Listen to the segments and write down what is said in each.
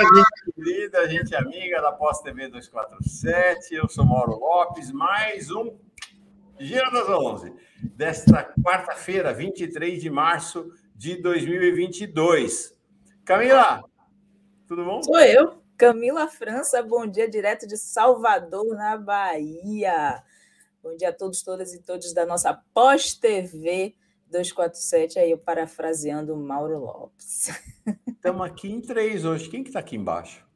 Olá, gente querida, gente amiga da Pós TV 247. Eu sou Mauro Lopes. Mais um Giro das 11 desta quarta-feira, 23 de março de 2022. Camila, tudo bom? Sou eu, Camila França. Bom dia, direto de Salvador, na Bahia. Bom dia a todos, todas e todos da nossa Pós TV 247, aí eu parafraseando Mauro Lopes. Estamos aqui em três hoje. Quem que está aqui embaixo?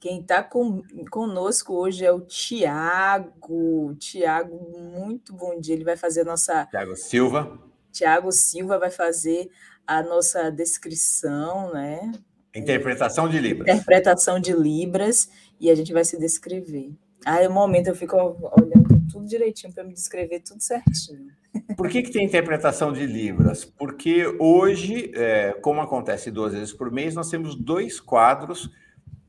Quem está com, conosco hoje é o Tiago. Tiago, muito bom dia. Ele vai fazer a nossa. Tiago Silva. Tiago Silva vai fazer a nossa descrição, né? Interpretação de Libras. Interpretação de Libras, e a gente vai se descrever. Aí, no momento, eu fico olhando tudo direitinho para me descrever tudo certinho. Por que, que tem interpretação de Libras? Porque hoje, é, como acontece duas vezes por mês, nós temos dois quadros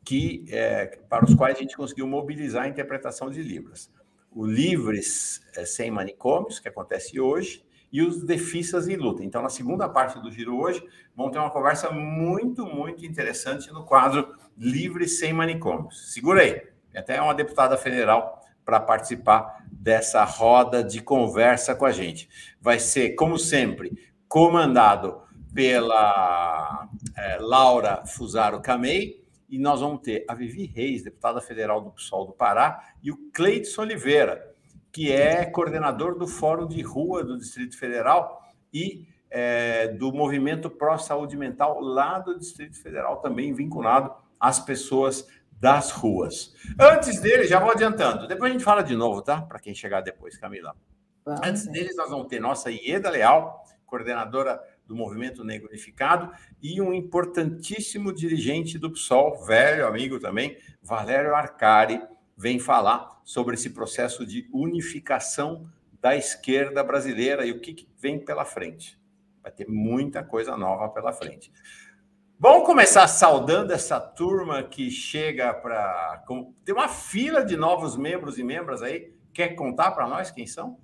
que, é, para os quais a gente conseguiu mobilizar a interpretação de Libras. O Livres é, Sem Manicômios, que acontece hoje, e os Defisas em Luta. Então, na segunda parte do giro hoje, vão ter uma conversa muito, muito interessante no quadro Livres Sem Manicômios. Segura aí, até uma deputada federal para participar dessa roda de conversa com a gente. Vai ser, como sempre, comandado pela é, Laura Fusaro Camei, e nós vamos ter a Vivi Reis, deputada federal do PSOL do Pará, e o Cleidson Oliveira, que é coordenador do Fórum de Rua do Distrito Federal e é, do Movimento Pró Saúde Mental lá do Distrito Federal, também vinculado às pessoas das ruas. Antes dele, já vou adiantando, depois a gente fala de novo, tá? Para quem chegar depois, Camila. Vamos. Antes deles, nós vamos ter nossa Ieda Leal, coordenadora do Movimento Negro Unificado, e um importantíssimo dirigente do PSOL, velho amigo também, Valério Arcari, vem falar sobre esse processo de unificação da esquerda brasileira e o que, que vem pela frente. Vai ter muita coisa nova pela frente. Vamos começar saudando essa turma que chega para. Tem uma fila de novos membros e membras aí. Quer contar para nós quem são?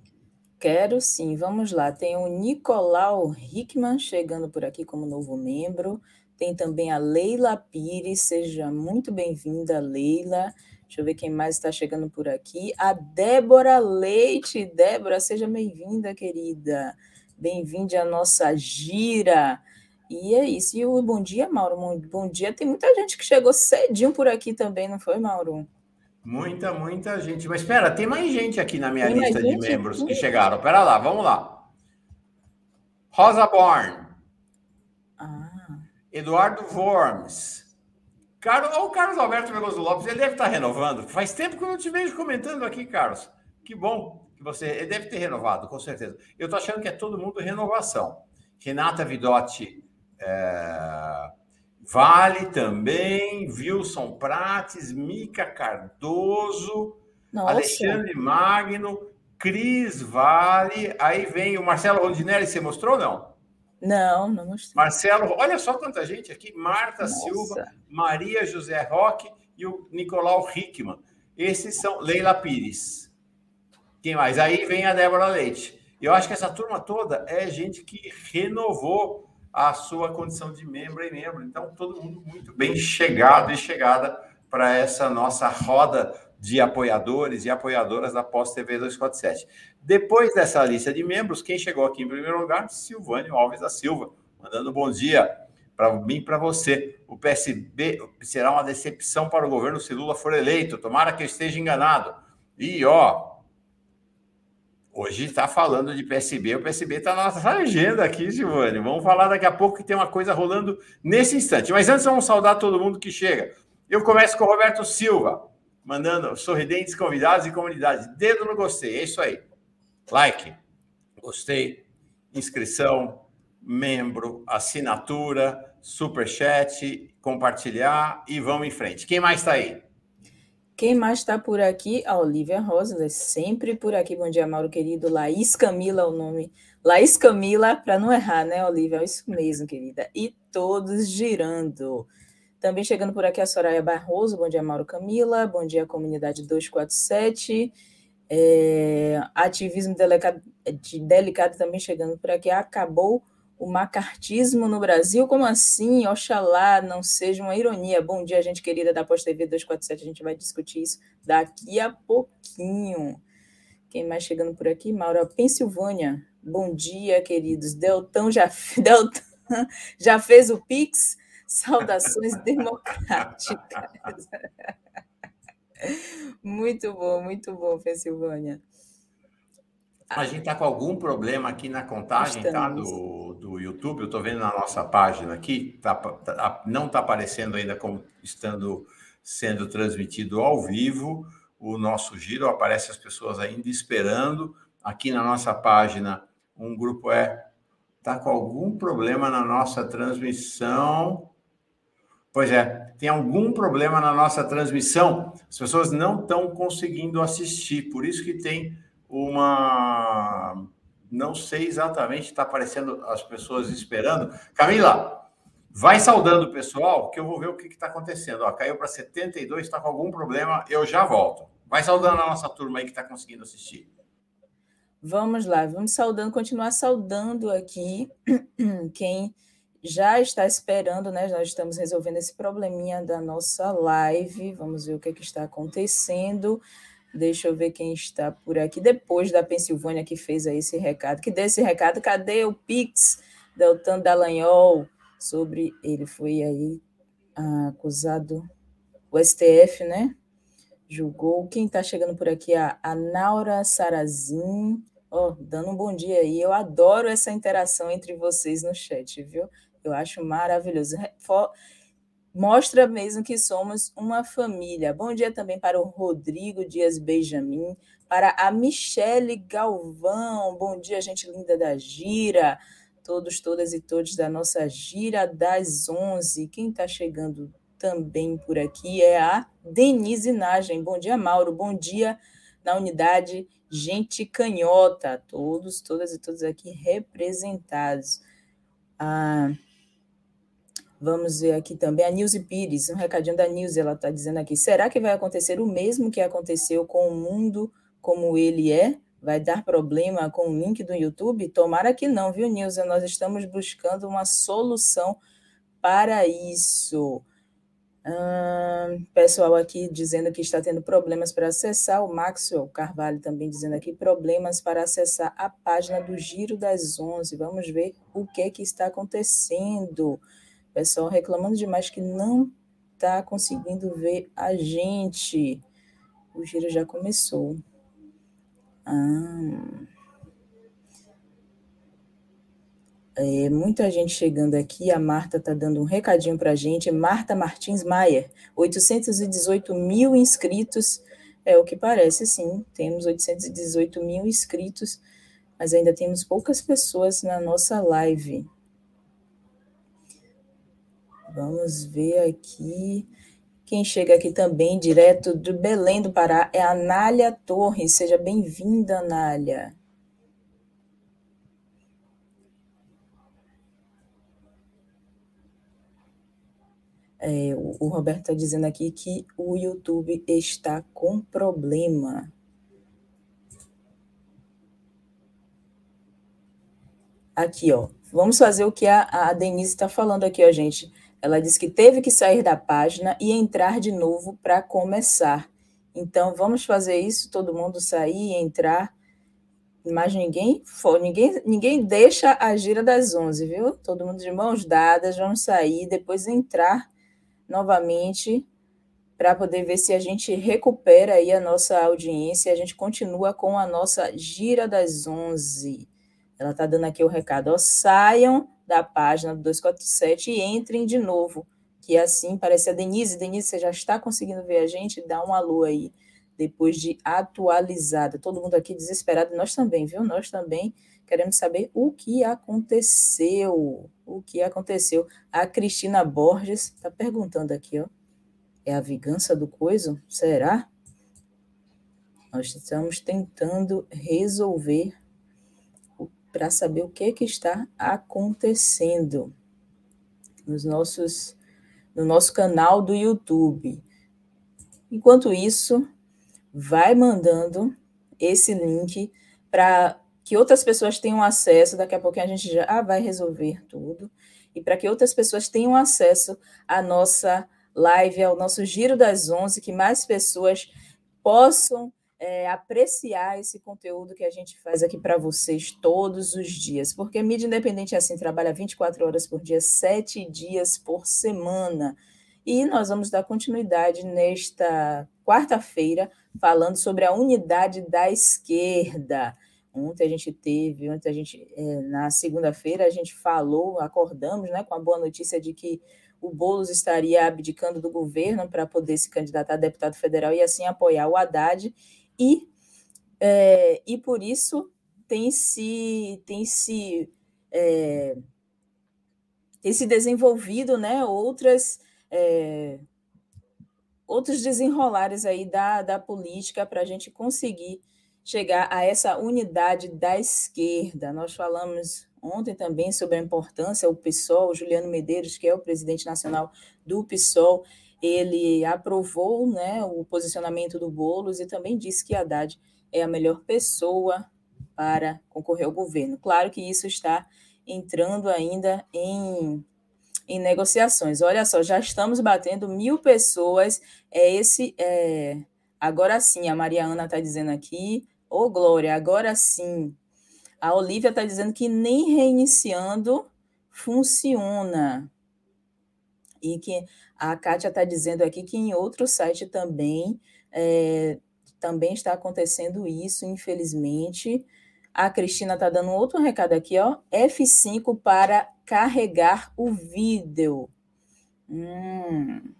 Quero sim, vamos lá. Tem o Nicolau Hickman chegando por aqui como novo membro. Tem também a Leila Pires, seja muito bem-vinda, Leila. Deixa eu ver quem mais está chegando por aqui. A Débora Leite. Débora, seja bem-vinda, querida. Bem-vinda à nossa gira. E é isso. E o bom dia, Mauro. Bom dia. Tem muita gente que chegou cedinho por aqui também, não foi, Mauro? Muita, muita gente. Mas espera, tem mais gente aqui na minha tem lista de membros que chegaram. Espera lá, vamos lá. Rosa Born. Ah. Eduardo Worms. Carlos, o Carlos Alberto Veloso Lopes, ele deve estar renovando. Faz tempo que eu não te vejo comentando aqui, Carlos. Que bom que você. Ele deve ter renovado, com certeza. Eu estou achando que é todo mundo renovação. Renata Vidotti é, vale também, Wilson Prates, Mica Cardoso, Nossa. Alexandre Magno, Cris Vale, aí vem o Marcelo Rondinelli, você mostrou não? Não, não mostrei. Marcelo, olha só quanta gente aqui, Marta Nossa. Silva, Maria José Roque e o Nicolau Hickman. Esses são Leila Pires. Quem mais? Aí vem a Débora Leite. Eu acho que essa turma toda é gente que renovou a sua condição de membro e membro. Então, todo mundo muito bem chegado e chegada para essa nossa roda de apoiadores e apoiadoras da Pós TV 247. Depois dessa lista de membros, quem chegou aqui em primeiro lugar? Silvânio Alves da Silva, mandando bom dia para mim e para você. O PSB será uma decepção para o governo se Lula for eleito. Tomara que eu esteja enganado. E, ó, Hoje está falando de PSB, o PSB está na nossa agenda aqui, Silvane. Vamos falar daqui a pouco que tem uma coisa rolando nesse instante. Mas antes, vamos saudar todo mundo que chega. Eu começo com o Roberto Silva, mandando sorridentes convidados e comunidade. Dedo no gostei, é isso aí. Like, gostei, inscrição, membro, assinatura, superchat, compartilhar e vamos em frente. Quem mais está aí? Quem mais está por aqui? A Olivia Rosa, sempre por aqui. Bom dia, Mauro querido. Laís Camila, o nome. Laís Camila, para não errar, né, Olivia? É isso mesmo, querida. E todos girando. Também chegando por aqui a Soraya Barroso. Bom dia, Mauro Camila. Bom dia, comunidade 247. É, ativismo delicado, delicado também chegando por aqui. Acabou O macartismo no Brasil, como assim? Oxalá não seja uma ironia. Bom dia, gente querida da Pós TV 247. A gente vai discutir isso daqui a pouquinho. Quem mais chegando por aqui? Maura Pensilvânia. Bom dia, queridos. Deltão já, Deltão já fez o Pix? Saudações democráticas. Muito bom, muito bom, Pensilvânia. A gente está com algum problema aqui na contagem tá, do, do YouTube. Eu estou vendo na nossa página aqui, tá, tá, não está aparecendo ainda como estando sendo transmitido ao vivo o nosso giro. Aparece as pessoas ainda esperando. Aqui na nossa página, um grupo é está com algum problema na nossa transmissão. Pois é, tem algum problema na nossa transmissão. As pessoas não estão conseguindo assistir, por isso que tem uma. Não sei exatamente, está aparecendo as pessoas esperando. Camila, vai saudando o pessoal, que eu vou ver o que está acontecendo. Ó, caiu para 72, está com algum problema, eu já volto. Vai saudando a nossa turma aí que está conseguindo assistir. Vamos lá, vamos saudando, continuar saudando aqui quem já está esperando, né? Nós estamos resolvendo esse probleminha da nossa live. Vamos ver o que, é que está acontecendo. Deixa eu ver quem está por aqui. Depois da Pensilvânia que fez aí esse recado. Que deu esse recado. Cadê o Pix Deltan Dallagnol? Sobre ele foi aí acusado. O STF, né? Julgou. Quem está chegando por aqui? A, a Naura Sarazin. Ó, oh, dando um bom dia aí. Eu adoro essa interação entre vocês no chat, viu? Eu acho maravilhoso mostra mesmo que somos uma família. Bom dia também para o Rodrigo Dias Benjamin, para a Michele Galvão. Bom dia, gente linda da Gira. Todos, todas e todos da nossa Gira das 11. Quem está chegando também por aqui é a Denise Nagem. Bom dia, Mauro. Bom dia na unidade Gente Canhota. Todos, todas e todos aqui representados. Ah, Vamos ver aqui também a Nilce Pires, um recadinho da Nilce, ela está dizendo aqui: será que vai acontecer o mesmo que aconteceu com o mundo como ele é? Vai dar problema com o link do YouTube? Tomara que não, viu, Nilce? Nós estamos buscando uma solução para isso. Hum, pessoal aqui dizendo que está tendo problemas para acessar, o Maxwell Carvalho também dizendo aqui problemas para acessar a página do Giro das Onze. Vamos ver o que, é que está acontecendo pessoal reclamando demais que não está conseguindo ver a gente. O giro já começou. Ah. É, muita gente chegando aqui. A Marta está dando um recadinho para a gente. Marta Martins Maier, 818 mil inscritos. É o que parece, sim. Temos 818 mil inscritos, mas ainda temos poucas pessoas na nossa live. Vamos ver aqui. Quem chega aqui também, direto do Belém do Pará, é a Anália Torres. Seja bem-vinda, Anália. É, o, o Roberto está dizendo aqui que o YouTube está com problema. Aqui, ó. Vamos fazer o que a, a Denise está falando aqui, ó, gente. Ela disse que teve que sair da página e entrar de novo para começar. Então, vamos fazer isso, todo mundo sair e entrar. Mas ninguém ninguém, ninguém deixa a gira das 11, viu? Todo mundo de mãos dadas, vamos sair, depois entrar novamente para poder ver se a gente recupera aí a nossa audiência, a gente continua com a nossa gira das 11. Ela está dando aqui o recado, ó, saiam da página do 247 e entrem de novo, que assim parece a Denise. Denise, você já está conseguindo ver a gente? Dá um alô aí, depois de atualizada. Todo mundo aqui desesperado, nós também, viu? Nós também queremos saber o que aconteceu. O que aconteceu? A Cristina Borges está perguntando aqui, ó. É a vingança do coiso? Será? Nós estamos tentando resolver para saber o que, que está acontecendo nos nossos, no nosso canal do YouTube. Enquanto isso, vai mandando esse link para que outras pessoas tenham acesso, daqui a pouquinho a gente já ah, vai resolver tudo, e para que outras pessoas tenham acesso à nossa live, ao nosso Giro das Onze, que mais pessoas possam é, apreciar esse conteúdo que a gente faz aqui para vocês todos os dias, porque mídia independente é assim, trabalha 24 horas por dia, sete dias por semana. E nós vamos dar continuidade nesta quarta-feira, falando sobre a unidade da esquerda. Ontem a gente teve, ontem a gente, é, na segunda-feira, a gente falou, acordamos né, com a boa notícia de que o Boulos estaria abdicando do governo para poder se candidatar a deputado federal e assim apoiar o Haddad e, é, e por isso tem se, tem se, é, tem se desenvolvido né, outras, é, outros desenrolares aí da, da política para a gente conseguir chegar a essa unidade da esquerda. Nós falamos ontem também sobre a importância, o PSOL, o Juliano Medeiros, que é o presidente nacional do PSOL, ele aprovou né, o posicionamento do Boulos e também disse que Haddad é a melhor pessoa para concorrer ao governo. Claro que isso está entrando ainda em, em negociações. Olha só, já estamos batendo mil pessoas. É esse. É, agora sim, a Mariana está dizendo aqui. Ô, oh, Glória, agora sim. A Olivia está dizendo que nem reiniciando funciona. E que a Kátia está dizendo aqui que em outro site também, é, também está acontecendo isso, infelizmente. A Cristina está dando outro recado aqui, ó. F5 para carregar o vídeo. Hum.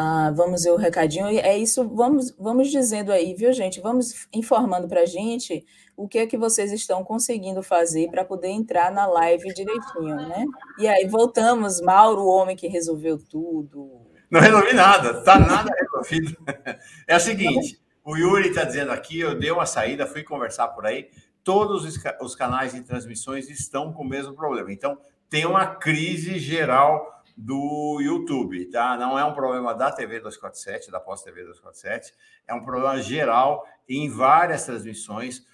Ah, vamos ver o recadinho. É isso, vamos, vamos dizendo aí, viu, gente? Vamos informando para a gente o que é que vocês estão conseguindo fazer para poder entrar na live direitinho, né? E aí voltamos, Mauro, o homem que resolveu tudo. Não resolvi nada, tá nada resolvido. É o seguinte, o Yuri está dizendo aqui, eu dei uma saída, fui conversar por aí, todos os canais de transmissões estão com o mesmo problema. Então, tem uma crise geral do YouTube, tá? Não é um problema da TV 247, da Pós TV 247, é um problema geral em várias transmissões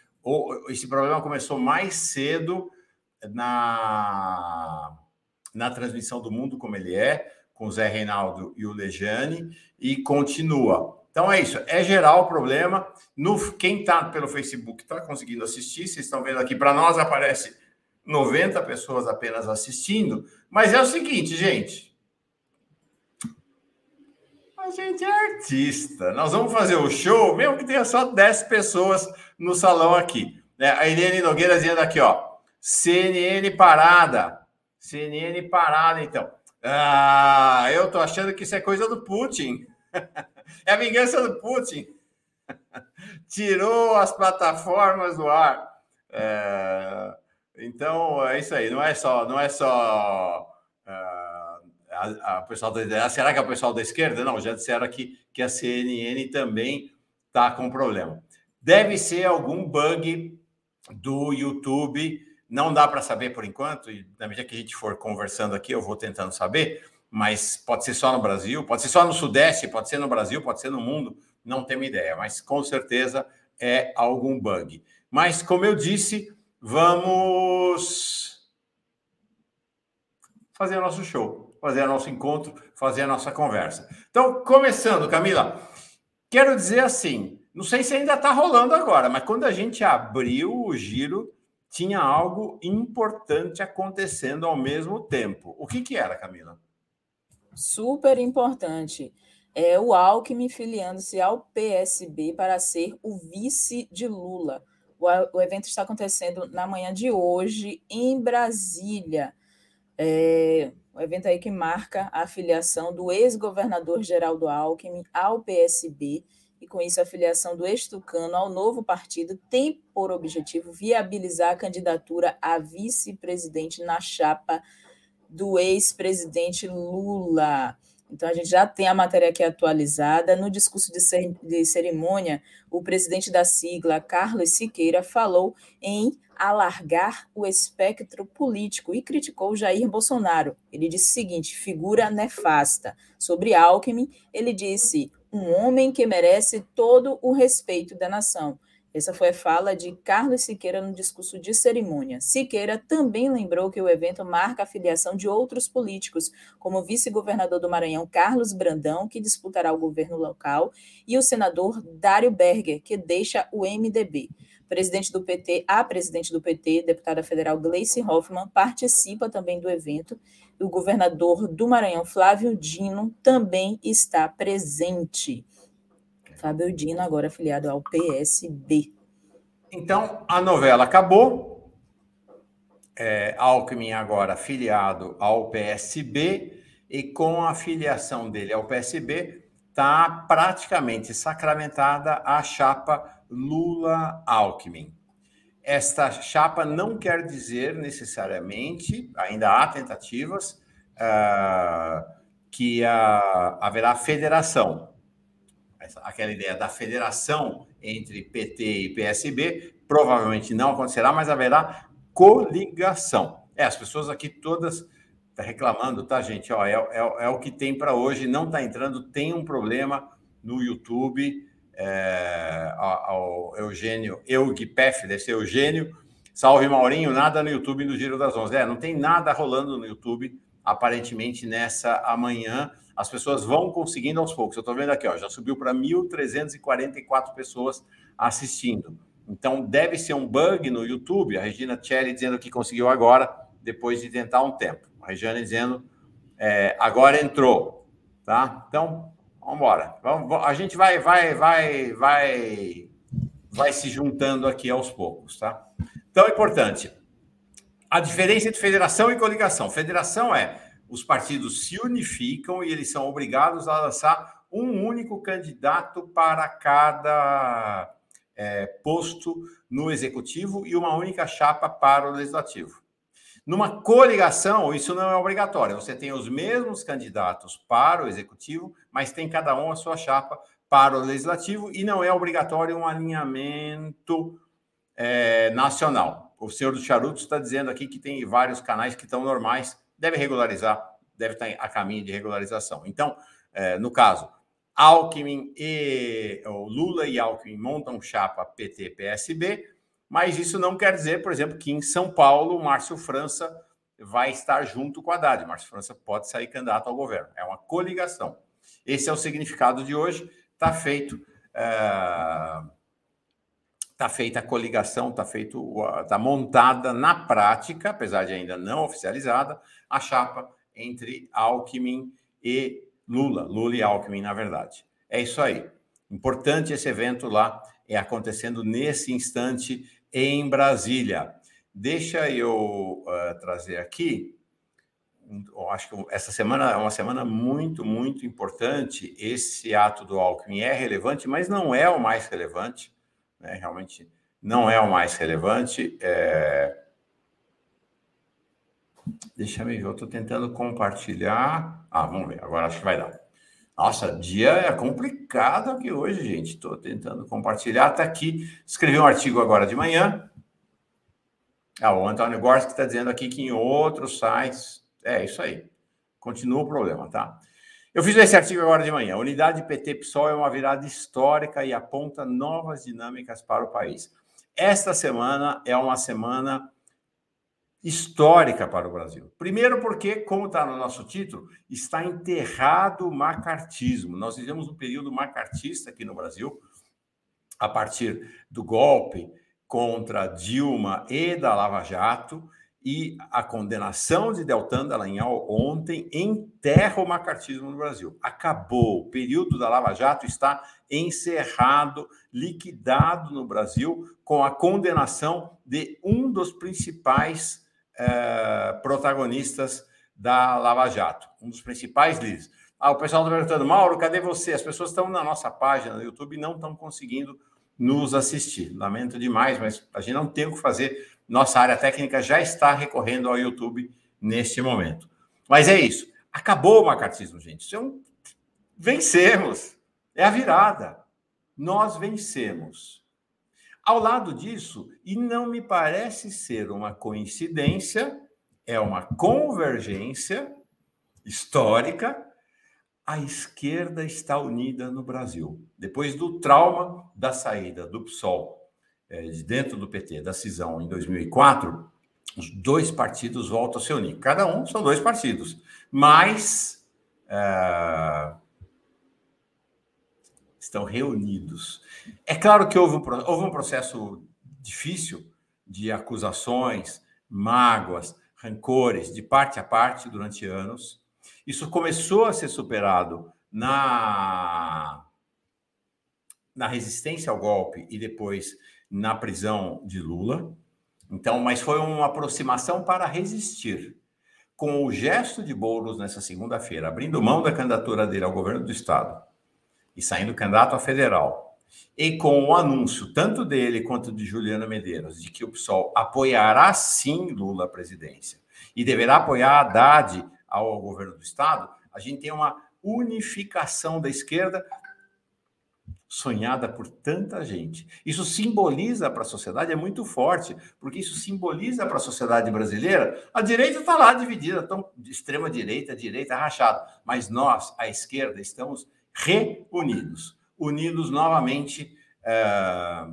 esse problema começou mais cedo na, na transmissão do Mundo Como Ele É, com o Zé Reinaldo e o Lejane, e continua. Então é isso, é geral o problema. No, quem está pelo Facebook está conseguindo assistir, vocês estão vendo aqui, para nós aparece 90 pessoas apenas assistindo, mas é o seguinte, gente. A gente é artista. Nós vamos fazer o show, mesmo que tenha só 10 pessoas no salão aqui. É, a Irene Nogueira dizendo aqui, ó, CNN parada. CNN parada, então. Ah, eu tô achando que isso é coisa do Putin. é a vingança do Putin. Tirou as plataformas do ar. É, então é isso aí. Não é só, não é só uh, a, a pessoal da será que é o pessoal da esquerda? Não, já disseram aqui que a CNN também está com problema. Deve ser algum bug do YouTube. Não dá para saber por enquanto, e na medida que a gente for conversando aqui, eu vou tentando saber, mas pode ser só no Brasil, pode ser só no Sudeste, pode ser no Brasil, pode ser no mundo, não tenho ideia, mas com certeza é algum bug. Mas, como eu disse, vamos fazer nosso show, fazer nosso encontro, fazer a nossa conversa. Então, começando, Camila, quero dizer assim: não sei se ainda está rolando agora, mas quando a gente abriu o giro, tinha algo importante acontecendo ao mesmo tempo. O que, que era, Camila? Super importante. É o Alckmin filiando-se ao PSB para ser o vice de Lula. O, evento está acontecendo na manhã de hoje em Brasília. É, o evento aí que marca a filiação do ex-governador Geraldo Alckmin ao PSB e com isso a filiação do ex-tucano ao novo partido tem por objetivo viabilizar a candidatura a vice-presidente na chapa do ex-presidente Lula. Então, a gente já tem a matéria aqui atualizada. No discurso de cerimônia, o presidente da sigla, Carlos Siqueira, falou em alargar o espectro político e criticou Jair Bolsonaro. Ele disse o seguinte: figura nefasta. Sobre Alckmin, ele disse: um homem que merece todo o respeito da nação. Essa foi a fala de Carlos Siqueira no discurso de cerimônia. Siqueira também lembrou que o evento marca a filiação de outros políticos, como o vice-governador do Maranhão, Carlos Brandão, que disputará o governo local, e o senador Dário Berger, que deixa o MDB. Presidente do PT, a presidente do PT, deputada federal Gleice Hoffmann, participa também do evento. O governador do Maranhão, Flávio Dino, também está presente. Fábio Dino, agora afiliado ao PSB. Então, a novela acabou. É, Alckmin agora afiliado ao PSB e com a filiação dele ao PSB está praticamente sacramentada a chapa Lula-Alckmin. Esta chapa não quer dizer necessariamente, ainda há tentativas, uh, que uh, haverá federação aquela ideia da federação entre PT e PSB, provavelmente não acontecerá, mas haverá coligação. É, as pessoas aqui todas tá reclamando, tá, gente? Ó, é, é, é o que tem para hoje, não está entrando, tem um problema no YouTube. É, ao Eugênio, Eugpef, deve ser Eugênio, salve Maurinho, nada no YouTube no Giro das Onze. É, não tem nada rolando no YouTube, aparentemente, nessa amanhã as pessoas vão conseguindo aos poucos. Eu estou vendo aqui, ó, já subiu para 1.344 pessoas assistindo. Então, deve ser um bug no YouTube. A Regina Tchelle dizendo que conseguiu agora, depois de tentar um tempo. A Regina dizendo, é, agora entrou. Tá? Então, vamos embora. Vamos, a gente vai, vai, vai, vai, vai se juntando aqui aos poucos. Tá? Então, é importante. A diferença entre federação e coligação. Federação é os partidos se unificam e eles são obrigados a lançar um único candidato para cada é, posto no executivo e uma única chapa para o legislativo. Numa coligação, isso não é obrigatório. Você tem os mesmos candidatos para o executivo, mas tem cada um a sua chapa para o legislativo e não é obrigatório um alinhamento é, nacional. O senhor do Charuto está dizendo aqui que tem vários canais que estão normais deve regularizar, deve estar a caminho de regularização. Então, é, no caso, Alckmin e ou Lula e Alckmin montam chapa PT-PSB, mas isso não quer dizer, por exemplo, que em São Paulo, Márcio França vai estar junto com a Haddad. Márcio França pode sair candidato ao governo. É uma coligação. Esse é o significado de hoje. Está feito. É Está feita a coligação, está feito, está montada na prática, apesar de ainda não oficializada, a chapa entre Alckmin e Lula, Lula e Alckmin, na verdade. É isso aí. Importante esse evento lá, é acontecendo nesse instante em Brasília. Deixa eu uh, trazer aqui. Eu acho que essa semana é uma semana muito, muito importante. Esse ato do Alckmin é relevante, mas não é o mais relevante né? realmente não é o mais relevante. É... Deixa eu ver, eu estou tentando compartilhar. Ah, vamos ver, agora acho que vai dar. Nossa, dia é complicado aqui hoje, gente. Estou tentando compartilhar. Está aqui, escrevi um artigo agora de manhã. Ah, o Antônio Gorski está dizendo aqui que em outros sites. É isso aí. Continua o problema, tá? Eu fiz esse artigo agora de manhã. A unidade PT-PSOL é uma virada histórica e aponta novas dinâmicas para o país. Esta semana é uma semana histórica para o Brasil. Primeiro, porque, como está no nosso título, está enterrado o macartismo. Nós vivemos um período macartista aqui no Brasil, a partir do golpe contra Dilma e da Lava Jato e a condenação de Deltan Dallagnol ontem enterra o macartismo no Brasil. Acabou. O período da Lava Jato está encerrado, liquidado no Brasil, com a condenação de um dos principais eh, protagonistas da Lava Jato, um dos principais líderes. Ah, o pessoal está perguntando, Mauro, cadê você? As pessoas estão na nossa página no YouTube e não estão conseguindo nos assistir. Lamento demais, mas a gente não tem o que fazer nossa área técnica já está recorrendo ao YouTube neste momento. Mas é isso. Acabou o macartismo, gente. Isso é. Vencemos. É a virada. Nós vencemos. Ao lado disso, e não me parece ser uma coincidência, é uma convergência histórica, a esquerda está unida no Brasil. Depois do trauma da saída do PSOL de dentro do PT da cisão em 2004, os dois partidos voltam a se unir. Cada um são dois partidos, mas é, estão reunidos. É claro que houve um, houve um processo difícil de acusações, mágoas, rancores de parte a parte durante anos. Isso começou a ser superado na, na resistência ao golpe e depois na prisão de Lula. Então, mas foi uma aproximação para resistir. Com o gesto de Boulos nessa segunda-feira, abrindo mão da candidatura dele ao governo do estado e saindo candidato a federal, e com o anúncio tanto dele quanto de Juliana Medeiros de que o PSOL apoiará sim Lula à presidência e deverá apoiar Haddad ao governo do estado, a gente tem uma unificação da esquerda sonhada por tanta gente. Isso simboliza para a sociedade, é muito forte, porque isso simboliza para a sociedade brasileira. A direita está lá dividida, tão extrema direita, direita rachada, mas nós, a esquerda, estamos reunidos, unidos novamente é,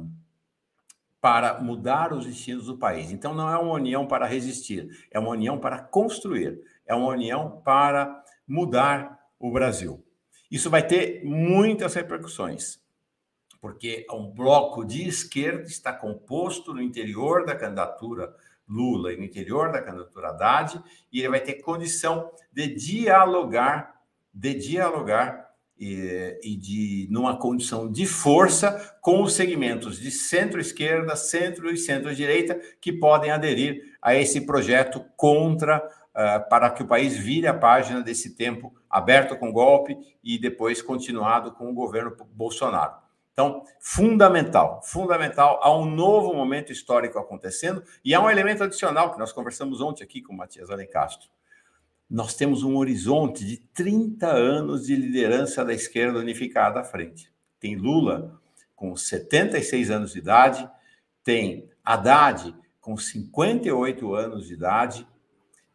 para mudar os destinos do país. Então, não é uma união para resistir, é uma união para construir, é uma união para mudar o Brasil. Isso vai ter muitas repercussões porque um bloco de esquerda está composto no interior da candidatura Lula e no interior da candidatura Haddad, e ele vai ter condição de dialogar, de dialogar e, e de numa condição de força com os segmentos de centro-esquerda, centro e centro-direita que podem aderir a esse projeto contra uh, para que o país vire a página desse tempo aberto com golpe e depois continuado com o governo Bolsonaro. Então, fundamental, fundamental, há um novo momento histórico acontecendo e há um elemento adicional que nós conversamos ontem aqui com o Matias Alencastro. Nós temos um horizonte de 30 anos de liderança da esquerda unificada à frente. Tem Lula com 76 anos de idade, tem Haddad com 58 anos de idade,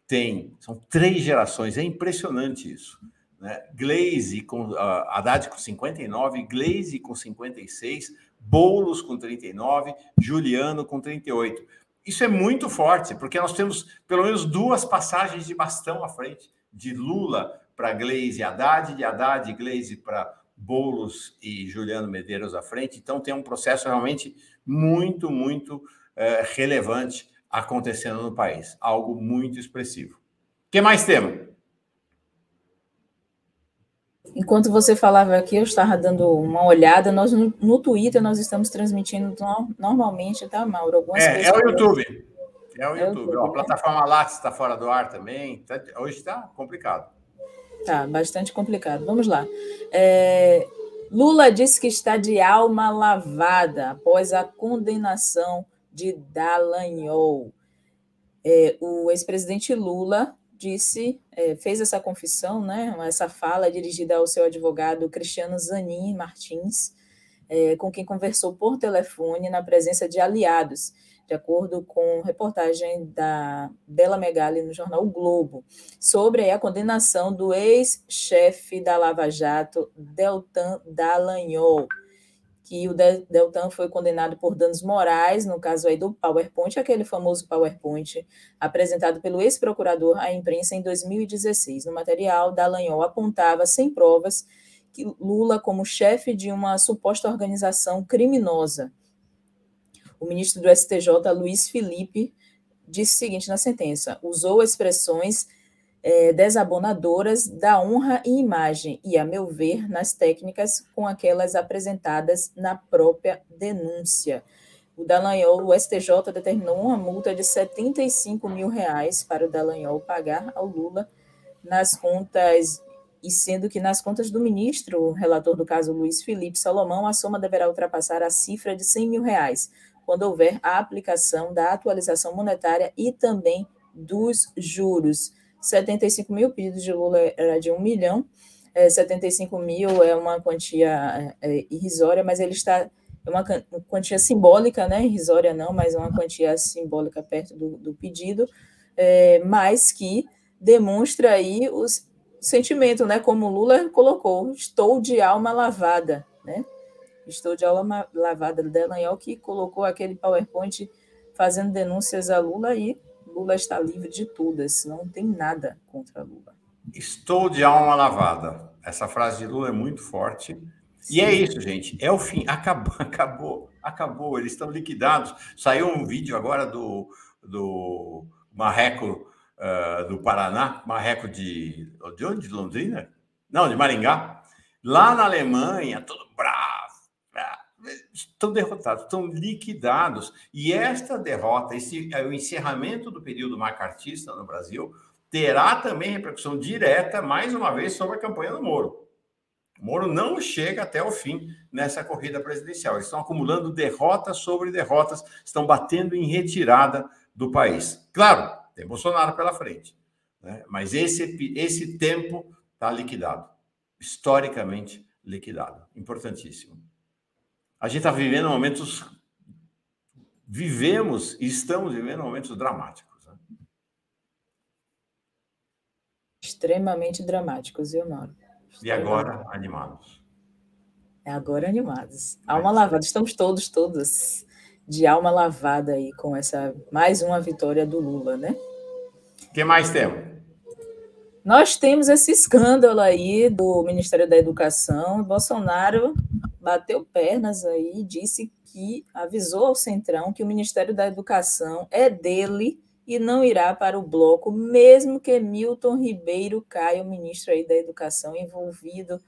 tem, são três gerações, é impressionante isso né? Glaze com uh, Haddad com 59, Glaze com 56, Boulos com 39, Juliano com 38. Isso é muito forte, porque nós temos pelo menos duas passagens de bastão à frente, de Lula para e Haddad, de Haddad e Glaze para Boulos e Juliano Medeiros à frente. Então tem um processo realmente muito, muito uh, relevante acontecendo no país, algo muito expressivo. O que mais temos? Enquanto você falava aqui, eu estava dando uma olhada. Nós no, no Twitter nós estamos transmitindo no, normalmente, tá, Mauro? Algumas é, é o YouTube. É o é YouTube. YouTube Ó, a né? plataforma Lattes está fora do ar também. Tá, hoje está complicado. Tá, bastante complicado. Vamos lá. É, Lula disse que está de alma lavada após a condenação de Dallagnol. É, o ex-presidente Lula disse, é, fez essa confissão, né, essa fala dirigida ao seu advogado Cristiano Zanin Martins, é, com quem conversou por telefone na presença de aliados, de acordo com reportagem da Bela Megali no jornal o Globo, sobre a condenação do ex-chefe da Lava Jato, Deltan Dallagnol, que o Deltan foi condenado por danos morais, no caso aí do PowerPoint, aquele famoso PowerPoint apresentado pelo ex-procurador à imprensa em 2016. No material, Dallagnol apontava, sem provas, que Lula como chefe de uma suposta organização criminosa. O ministro do STJ, Luiz Felipe, disse o seguinte na sentença: usou expressões é, desabonadoras da honra e imagem, e, a meu ver, nas técnicas com aquelas apresentadas na própria denúncia. O Dallagnol, o STJ determinou uma multa de 75 mil reais para o Dallagnol pagar ao Lula nas contas, e sendo que nas contas do ministro, relator do caso Luiz Felipe Salomão, a soma deverá ultrapassar a cifra de 100 mil reais, quando houver a aplicação da atualização monetária e também dos juros. 75 mil, pedidos de Lula era de 1 milhão, é, 75 mil é uma quantia é, é, irrisória, mas ele está, é uma quantia simbólica, né, irrisória não, mas uma quantia simbólica perto do, do pedido, é, mas que demonstra aí o sentimento, né, como Lula colocou, estou de alma lavada, né, Estou de aula lavada Delanhol, que colocou aquele PowerPoint fazendo denúncias a Lula e Lula está livre de tudo, não tem nada contra Lula. Estou de alma lavada. Essa frase de Lula é muito forte. Sim. E é isso, gente. É o fim. Acabou, acabou, acabou. Eles estão liquidados. Saiu um vídeo agora do, do Marreco uh, do Paraná, Marreco de. De onde? De Londrina? Não, de Maringá. Lá na Alemanha, todo bravo estão derrotados, estão liquidados. E esta derrota, esse é o encerramento do período macartista no Brasil, terá também repercussão direta, mais uma vez, sobre a campanha do Moro. O Moro não chega até o fim nessa corrida presidencial. Eles estão acumulando derrotas sobre derrotas, estão batendo em retirada do país. Claro, tem Bolsonaro pela frente, né? mas esse, esse tempo está liquidado, historicamente liquidado. Importantíssimo. A gente está vivendo momentos. Vivemos e estamos vivendo momentos dramáticos. Né? Extremamente dramáticos, viu, Mauro? E agora animados. É agora animados. Alma lavada. Estamos todos, todas de alma lavada aí com essa mais uma vitória do Lula, né? O que mais temos? Nós temos esse escândalo aí do Ministério da Educação. Bolsonaro bateu pernas aí disse que avisou ao Centrão que o Ministério da Educação é dele e não irá para o bloco, mesmo que Milton Ribeiro caia, o ministro aí da Educação, envolvido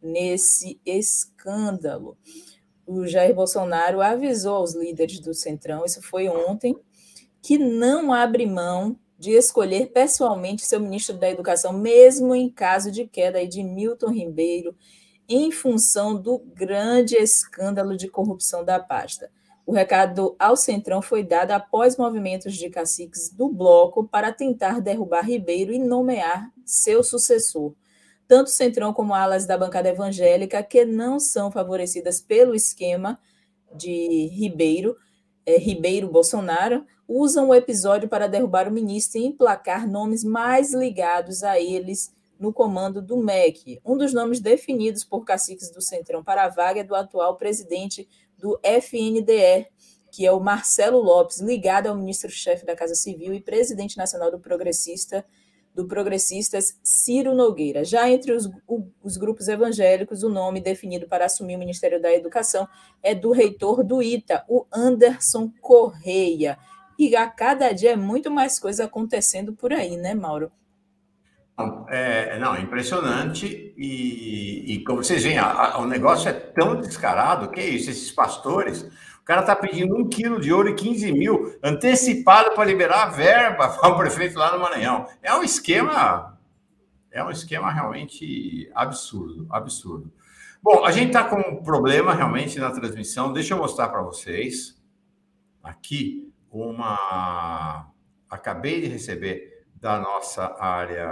nesse escândalo. O Jair Bolsonaro avisou aos líderes do Centrão, isso foi ontem, que não abre mão de escolher pessoalmente seu ministro da Educação, mesmo em caso de queda de Milton Ribeiro em função do grande escândalo de corrupção da pasta. O recado ao Centrão foi dado após movimentos de caciques do bloco para tentar derrubar Ribeiro e nomear seu sucessor. Tanto Centrão como alas da bancada evangélica, que não são favorecidas pelo esquema de Ribeiro, é, Ribeiro Bolsonaro, usam o episódio para derrubar o ministro e emplacar nomes mais ligados a eles no comando do MEC. Um dos nomes definidos por caciques do Centrão para a vaga é do atual presidente do FNDE, que é o Marcelo Lopes, ligado ao ministro-chefe da Casa Civil e presidente nacional do Progressista, do Progressistas Ciro Nogueira. Já entre os, os grupos evangélicos, o nome definido para assumir o Ministério da Educação é do reitor do ITA, o Anderson Correia. E a cada dia é muito mais coisa acontecendo por aí, né, Mauro? É, não, é impressionante. E, e, como vocês veem, a, a, o negócio é tão descarado que é isso. Esses pastores, o cara está pedindo um quilo de ouro e 15 mil antecipado para liberar a verba para o prefeito lá no Maranhão. É um esquema, é um esquema realmente absurdo, absurdo. Bom, a gente está com um problema realmente na transmissão. Deixa eu mostrar para vocês aqui uma. Acabei de receber da nossa área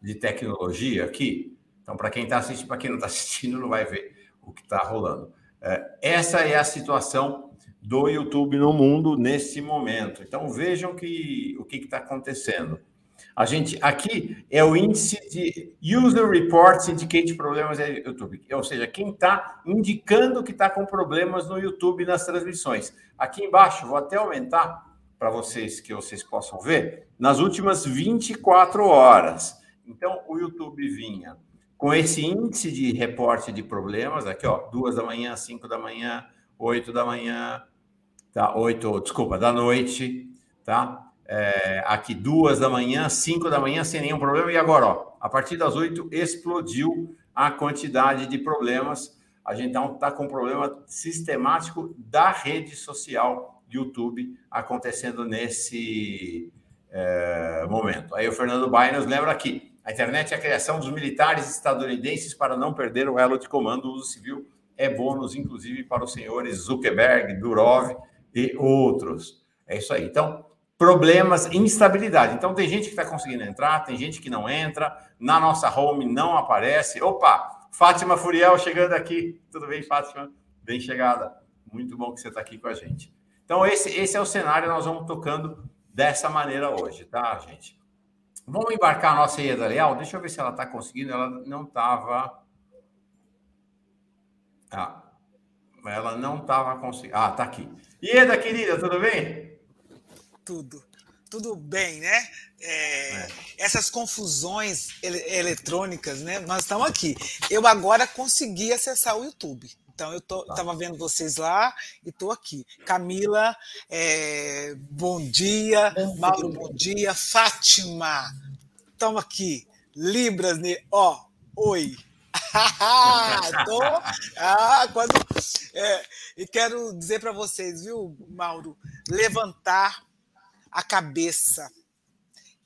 de tecnologia aqui. Então, para quem está assistindo, para quem não está assistindo, não vai ver o que está rolando. É, essa é a situação do YouTube no mundo nesse momento. Então, vejam que, o que está acontecendo. A gente aqui é o índice de User Reports Indicate Problemas no YouTube, ou seja, quem está indicando que está com problemas no YouTube nas transmissões. Aqui embaixo, vou até aumentar para vocês que vocês possam ver, nas últimas 24 horas. Então, o YouTube vinha com esse índice de reporte de problemas, aqui, ó, duas da manhã, cinco da manhã, oito da manhã, tá? Oito, desculpa, da noite, tá? É, aqui duas da manhã, cinco da manhã, sem nenhum problema, e agora, ó, a partir das oito explodiu a quantidade de problemas. A gente está tá com um problema sistemático da rede social YouTube acontecendo nesse é, momento. Aí o Fernando Baia nos lembra aqui: a internet é a criação dos militares estadunidenses para não perder o elo de comando do uso civil. É bônus, inclusive, para os senhores Zuckerberg, Durov e outros. É isso aí. Então, problemas, instabilidade. Então, tem gente que está conseguindo entrar, tem gente que não entra, na nossa home não aparece. Opa, Fátima Furiel chegando aqui. Tudo bem, Fátima? Bem chegada. Muito bom que você está aqui com a gente. Então, esse, esse é o cenário, nós vamos tocando dessa maneira hoje, tá, gente? Vamos embarcar a nossa Ieda Leal? Deixa eu ver se ela está conseguindo. Ela não estava. Ah, ela não estava conseguindo. Ah, tá aqui. Ieda, querida, tudo bem? Tudo. Tudo bem, né? É, é. Essas confusões ele eletrônicas, né? Nós estamos aqui. Eu agora consegui acessar o YouTube. Então, eu estava tá. vendo vocês lá e estou aqui. Camila, é, bom dia. Bom Mauro, bom dia. Fátima, estamos aqui. Libras, né? Ó, oi. tô, ah, quando, é, e quero dizer para vocês, viu, Mauro? Levantar a cabeça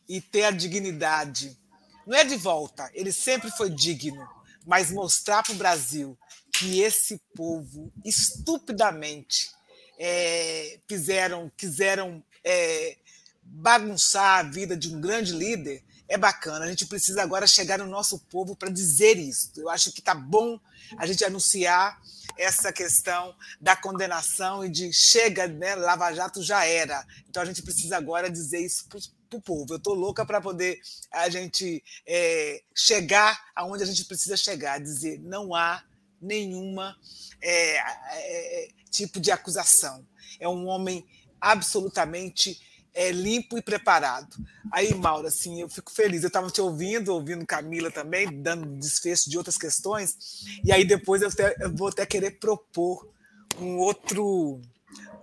e ter a dignidade. Não é de volta, ele sempre foi digno, mas mostrar para o Brasil que esse povo estupidamente é, fizeram, quiseram é, bagunçar a vida de um grande líder é bacana. A gente precisa agora chegar no nosso povo para dizer isso. Eu acho que está bom a gente anunciar essa questão da condenação e de chega, né, Lava Jato já era. Então a gente precisa agora dizer isso para o povo. Eu estou louca para poder a gente é, chegar aonde a gente precisa chegar, dizer não há nenhuma é, é, tipo de acusação. É um homem absolutamente é, limpo e preparado. Aí, Mauro, assim, eu fico feliz. Eu estava te ouvindo, ouvindo Camila também, dando desfecho de outras questões, e aí depois eu, até, eu vou até querer propor um outro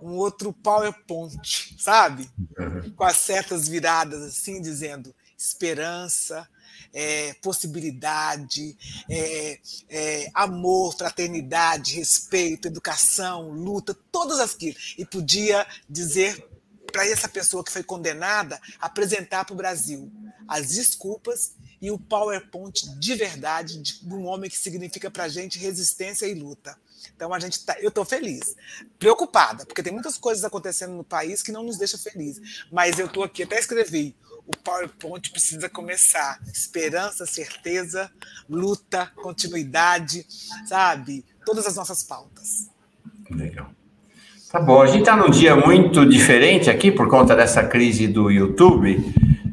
um outro PowerPoint, sabe? Uhum. Com as setas viradas, assim, dizendo esperança, é, possibilidade, é, é, amor, fraternidade, respeito, educação, luta, todas as que e podia dizer para essa pessoa que foi condenada apresentar para o Brasil as desculpas e o PowerPoint de verdade de um homem que significa para a gente resistência e luta. Então a gente tá, eu estou feliz, preocupada, porque tem muitas coisas acontecendo no país que não nos deixa felizes. Mas eu estou aqui, até escrevi, o PowerPoint precisa começar. Esperança, certeza, luta, continuidade, sabe? Todas as nossas pautas. Legal. Tá bom, a gente está num dia muito diferente aqui por conta dessa crise do YouTube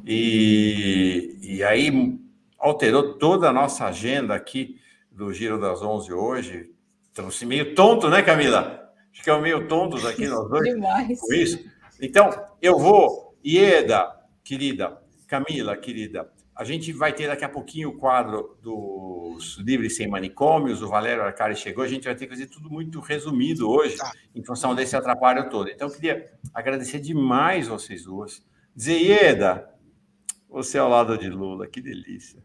e, e aí alterou toda a nossa agenda aqui do Giro das 11 hoje. Estamos meio tontos, né, Camila? Ficamos meio tontos aqui nós dois Demais. com isso. Então, eu vou, Ieda, querida, Camila, querida, a gente vai ter daqui a pouquinho o quadro dos Livres Sem Manicômios, o Valério Arcari chegou, a gente vai ter que fazer tudo muito resumido hoje, tá. em função desse atrapalho todo. Então, eu queria agradecer demais vocês duas. Dizer, Ieda, você ao lado de Lula, que delícia.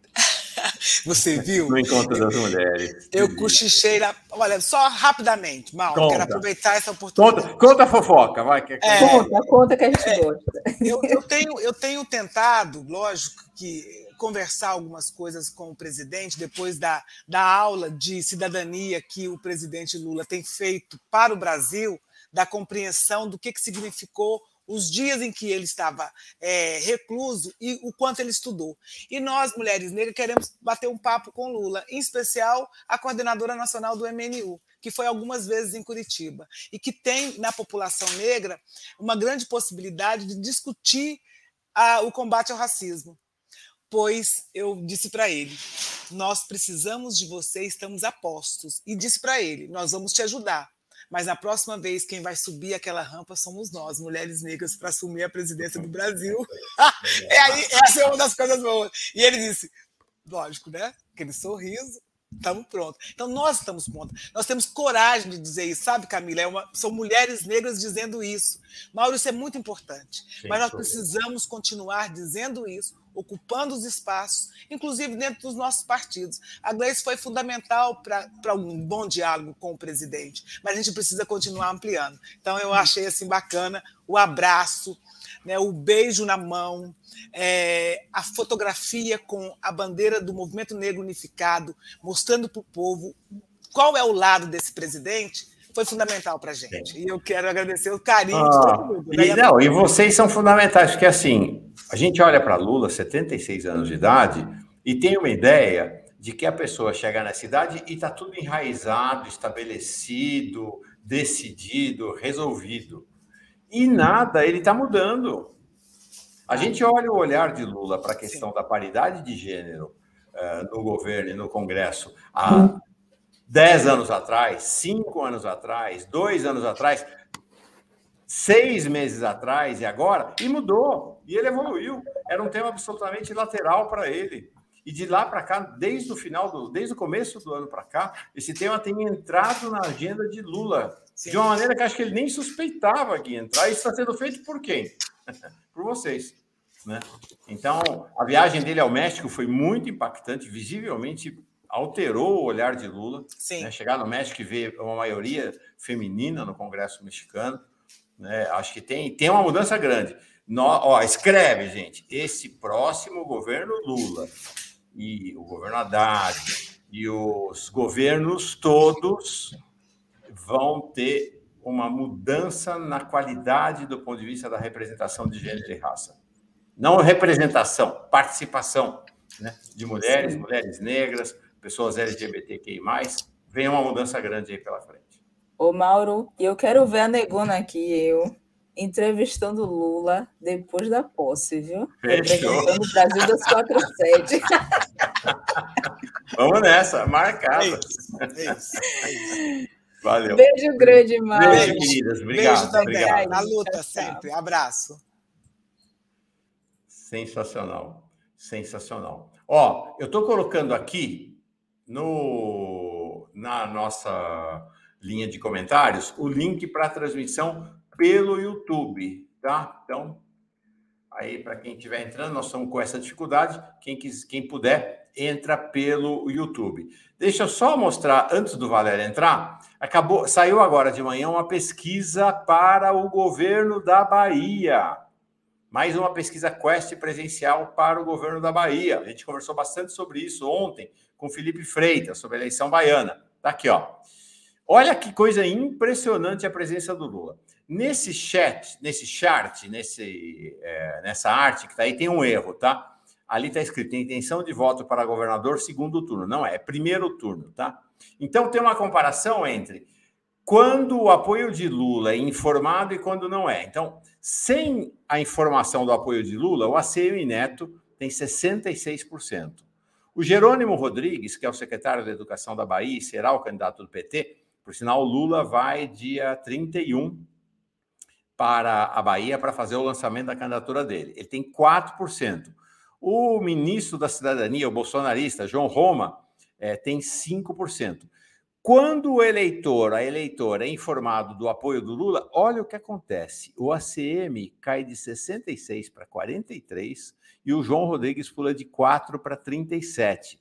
Você viu? No encontro das mulheres. Eu cochichei. Na... Olha, só rapidamente, Mal, conta. quero aproveitar essa oportunidade. Conta, conta a fofoca, vai. Que... É, conta, conta que a gente é, gosta. Eu, eu, tenho, eu tenho tentado, lógico, que conversar algumas coisas com o presidente depois da, da aula de cidadania que o presidente Lula tem feito para o Brasil, da compreensão do que, que significou os dias em que ele estava é, recluso e o quanto ele estudou. E nós, mulheres negras, queremos bater um papo com Lula, em especial a coordenadora nacional do MNU, que foi algumas vezes em Curitiba, e que tem na população negra uma grande possibilidade de discutir a, o combate ao racismo. Pois eu disse para ele: nós precisamos de você, estamos a postos. E disse para ele: nós vamos te ajudar mas na próxima vez quem vai subir aquela rampa somos nós, mulheres negras, para assumir a presidência do Brasil. e aí, essa é uma das coisas boas. E ele disse, lógico, né? Aquele sorriso, estamos prontos. Então, nós estamos prontos. Nós temos coragem de dizer isso, sabe, Camila? É uma, são mulheres negras dizendo isso. Mauro, isso é muito importante. Sim, mas nós precisamos continuar dizendo isso, ocupando os espaços, inclusive dentro dos nossos partidos. A Gleice foi fundamental para um bom diálogo com o presidente, mas a gente precisa continuar ampliando. Então, eu achei assim bacana o abraço, né, o beijo na mão, é, a fotografia com a bandeira do Movimento Negro Unificado, mostrando para o povo qual é o lado desse presidente foi fundamental para a gente. E eu quero agradecer o carinho ah, de todo mundo. Né? E, não, e vocês são fundamentais, porque assim, a gente olha para Lula, 76 anos de idade, e tem uma ideia de que a pessoa chega na cidade e está tudo enraizado, estabelecido, decidido, resolvido. E nada, ele está mudando. A gente olha o olhar de Lula para a questão Sim. da paridade de gênero uh, no governo e no Congresso há dez anos atrás, cinco anos atrás, dois anos atrás, seis meses atrás e agora, e mudou, e ele evoluiu. Era um tema absolutamente lateral para ele. E de lá para cá, desde o final do, desde o começo do ano para cá, esse tema tem entrado na agenda de Lula Sim. de uma maneira que acho que ele nem suspeitava que ia entrar. Isso está sendo feito por quem? por vocês. Né? Então, a viagem dele ao México foi muito impactante, visivelmente alterou o olhar de Lula. Né? Chegar no México e ver uma maioria feminina no Congresso mexicano, né? acho que tem, tem uma mudança grande. No, ó, escreve, gente, esse próximo governo Lula e o governo Haddad e os governos todos vão ter uma mudança na qualidade do ponto de vista da representação de gênero e raça. Não representação, participação né? de mulheres, Sim. mulheres negras, pessoas LGBTQI+, vem uma mudança grande aí pela frente. Ô, Mauro, eu quero ver a negona aqui, eu, entrevistando Lula depois da posse, viu? Fechou. Representando o Brasil das quatro sedes. Vamos nessa, marcado. É isso, é isso, é isso. Valeu. Beijo grande, Mauro. Beijo, queridas. Obrigado. Beijo também. Obrigado. Na luta sempre. Abraço. Sensacional. Sensacional. Ó, eu estou colocando aqui no, na nossa linha de comentários o link para a transmissão pelo YouTube, tá? Então, aí para quem estiver entrando, nós estamos com essa dificuldade. Quem, quis, quem puder, entra pelo YouTube. Deixa eu só mostrar, antes do Valério entrar, acabou, saiu agora de manhã uma pesquisa para o governo da Bahia. Mais uma pesquisa Quest presencial para o governo da Bahia. A gente conversou bastante sobre isso ontem com Felipe Freitas, sobre a eleição baiana. Tá aqui, ó. Olha que coisa impressionante a presença do Lula. Nesse chat, nesse chart, nesse, é, nessa arte que está aí, tem um erro, tá? Ali está escrito intenção de voto para governador segundo turno. Não é, é primeiro turno, tá? Então tem uma comparação entre quando o apoio de Lula é informado e quando não é. Então, sem a informação do apoio de Lula, o ACM Neto tem 66%. O Jerônimo Rodrigues, que é o secretário da Educação da Bahia e será o candidato do PT, por sinal, Lula vai dia 31 para a Bahia para fazer o lançamento da candidatura dele. Ele tem 4%. O ministro da Cidadania, o bolsonarista, João Roma, é, tem 5%. Quando o eleitor, a eleitora, é informado do apoio do Lula, olha o que acontece. O ACM cai de 66 para 43 e o João Rodrigues pula de 4 para 37.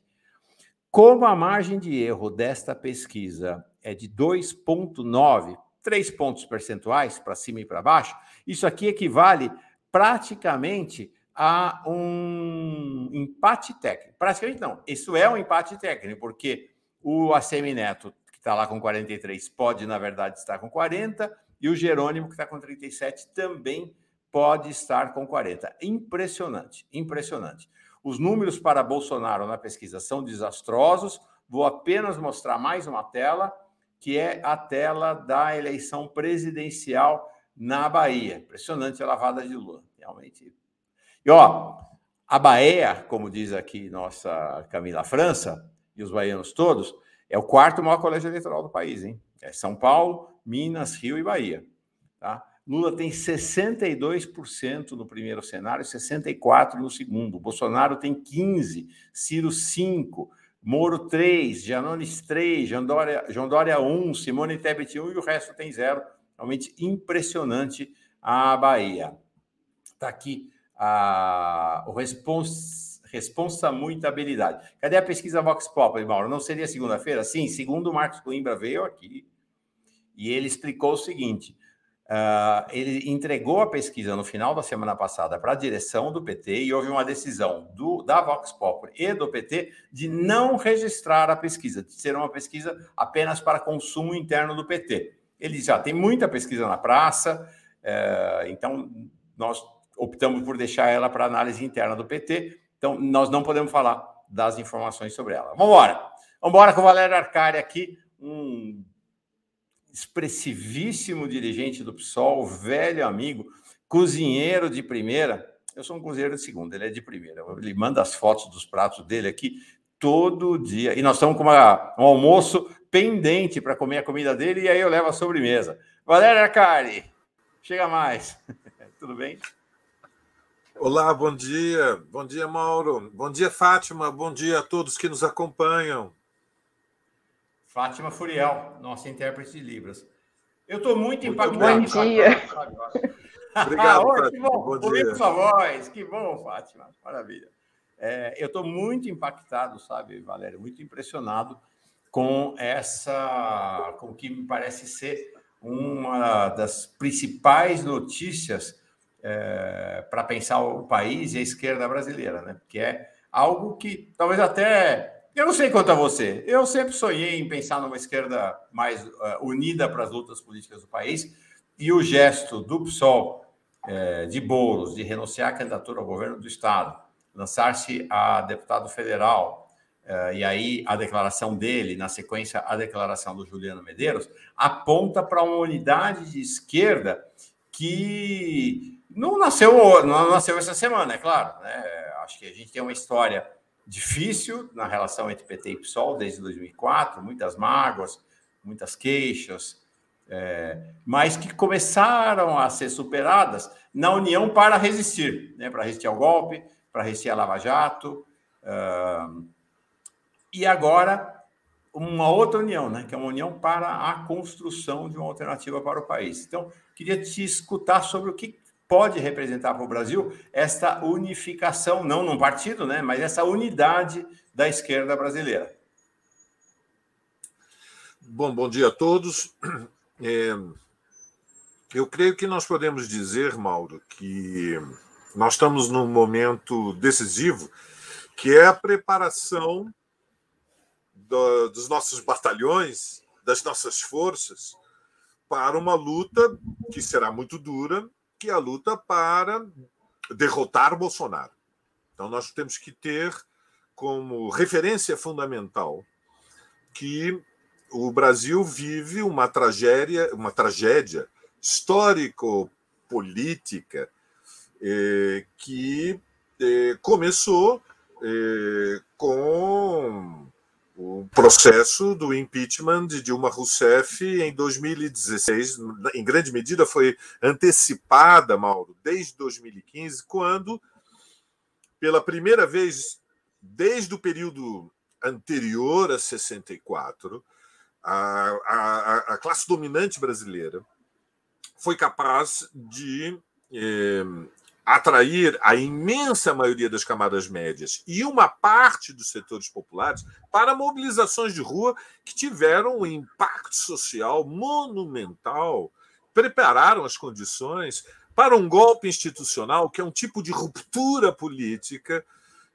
Como a margem de erro desta pesquisa é de 2,9, três pontos percentuais para cima e para baixo, isso aqui equivale praticamente a um empate técnico. Praticamente não, isso é um empate técnico, porque o ACM Neto, que está lá com 43, pode, na verdade, estar com 40, e o Jerônimo, que está com 37, também pode estar com 40. Impressionante, impressionante. Os números para Bolsonaro na pesquisa são desastrosos. Vou apenas mostrar mais uma tela que é a tela da eleição presidencial na Bahia. Impressionante a lavada de Lula, realmente. E ó, a Bahia, como diz aqui nossa Camila França e os baianos todos, é o quarto maior colégio eleitoral do país, hein? É São Paulo, Minas, Rio e Bahia. Tá? Lula tem 62% no primeiro cenário, 64% no segundo. Bolsonaro tem 15%, Ciro 5%, Moro 3, Janones 3, João Dória, João Dória 1, Simone Tebet 1 e o resto tem zero. Realmente impressionante a Bahia. Está aqui a, o respons, responsa muita habilidade. Cadê a pesquisa Vox Populi, Mauro? Não seria segunda-feira? Sim, segundo o Marcos Coimbra veio aqui e ele explicou o seguinte: Uh, ele entregou a pesquisa no final da semana passada para a direção do PT e houve uma decisão do, da Vox Populi e do PT de não registrar a pesquisa, de ser uma pesquisa apenas para consumo interno do PT. Ele já tem muita pesquisa na praça, uh, então nós optamos por deixar ela para análise interna do PT, então nós não podemos falar das informações sobre ela. Vamos embora. Vamos embora com o Valério Arcari aqui, um expressivíssimo dirigente do PSOL, velho amigo, cozinheiro de primeira. Eu sou um cozinheiro de segunda, ele é de primeira. Ele manda as fotos dos pratos dele aqui. todo dia. E nós estamos com uma, um almoço pendente para comer a comida dele, e aí eu levo a sobremesa. Valéria Arcari, chega mais. Tudo bem? Olá, bom dia. Bom dia, Mauro. Bom dia, Fátima. Bom dia a todos que nos acompanham. Fátima Furiel, nossa intérprete de Libras. Eu estou muito, muito impactado. Bom dia. Obrigado, ah, Fátima. Que bom, bom dia. sua voz. Que bom, Fátima. Maravilha. É, eu estou muito impactado, sabe, Valério? Muito impressionado com essa, com o que me parece ser uma das principais notícias é, para pensar o país e a esquerda brasileira, né? Que é algo que talvez até eu não sei quanto a você. Eu sempre sonhei em pensar numa esquerda mais uh, unida para as lutas políticas do país e o gesto do PSOL é, de Boulos de renunciar à candidatura ao governo do estado, lançar-se a deputado federal Uh, e aí a declaração dele, na sequência, a declaração do Juliano Medeiros, aponta para uma unidade de esquerda que não nasceu, não nasceu essa semana, é claro. Né? Acho que a gente tem uma história difícil na relação entre PT e PSOL desde 2004, muitas mágoas, muitas queixas, é, mas que começaram a ser superadas na união para resistir, né? para resistir ao golpe, para resistir à Lava Jato. Uh, e agora uma outra união, né? que é uma união para a construção de uma alternativa para o país. Então, queria te escutar sobre o que pode representar para o Brasil esta unificação, não num partido, né? mas essa unidade da esquerda brasileira. Bom, bom dia a todos. É, eu creio que nós podemos dizer, Mauro, que nós estamos num momento decisivo, que é a preparação do, dos nossos batalhões, das nossas forças, para uma luta que será muito dura, que é a luta para derrotar Bolsonaro. Então, nós temos que ter como referência fundamental que o Brasil vive uma tragédia, uma tragédia histórico-política eh, que eh, começou eh, com o processo do impeachment de Dilma Rousseff em 2016, em grande medida, foi antecipada, Mauro, desde 2015, quando, pela primeira vez, desde o período anterior a 64, a, a, a classe dominante brasileira foi capaz de eh, atrair a imensa maioria das camadas médias e uma parte dos setores populares para mobilizações de rua que tiveram um impacto social monumental, prepararam as condições para um golpe institucional, que é um tipo de ruptura política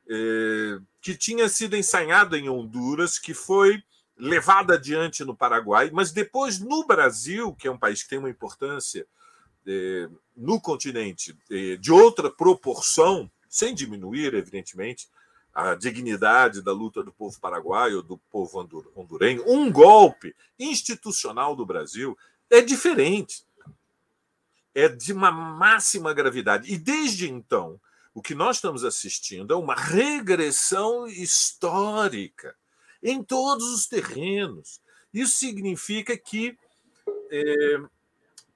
eh, que tinha sido ensaiada em Honduras, que foi levada adiante no Paraguai, mas depois no Brasil, que é um país que tem uma importância eh, no continente eh, de outra proporção, sem diminuir, evidentemente, a dignidade da luta do povo paraguaio, do povo hondurenho, um golpe institucional do Brasil é diferente. É de uma máxima gravidade. E desde então, o que nós estamos assistindo é uma regressão histórica em todos os terrenos. Isso significa que é,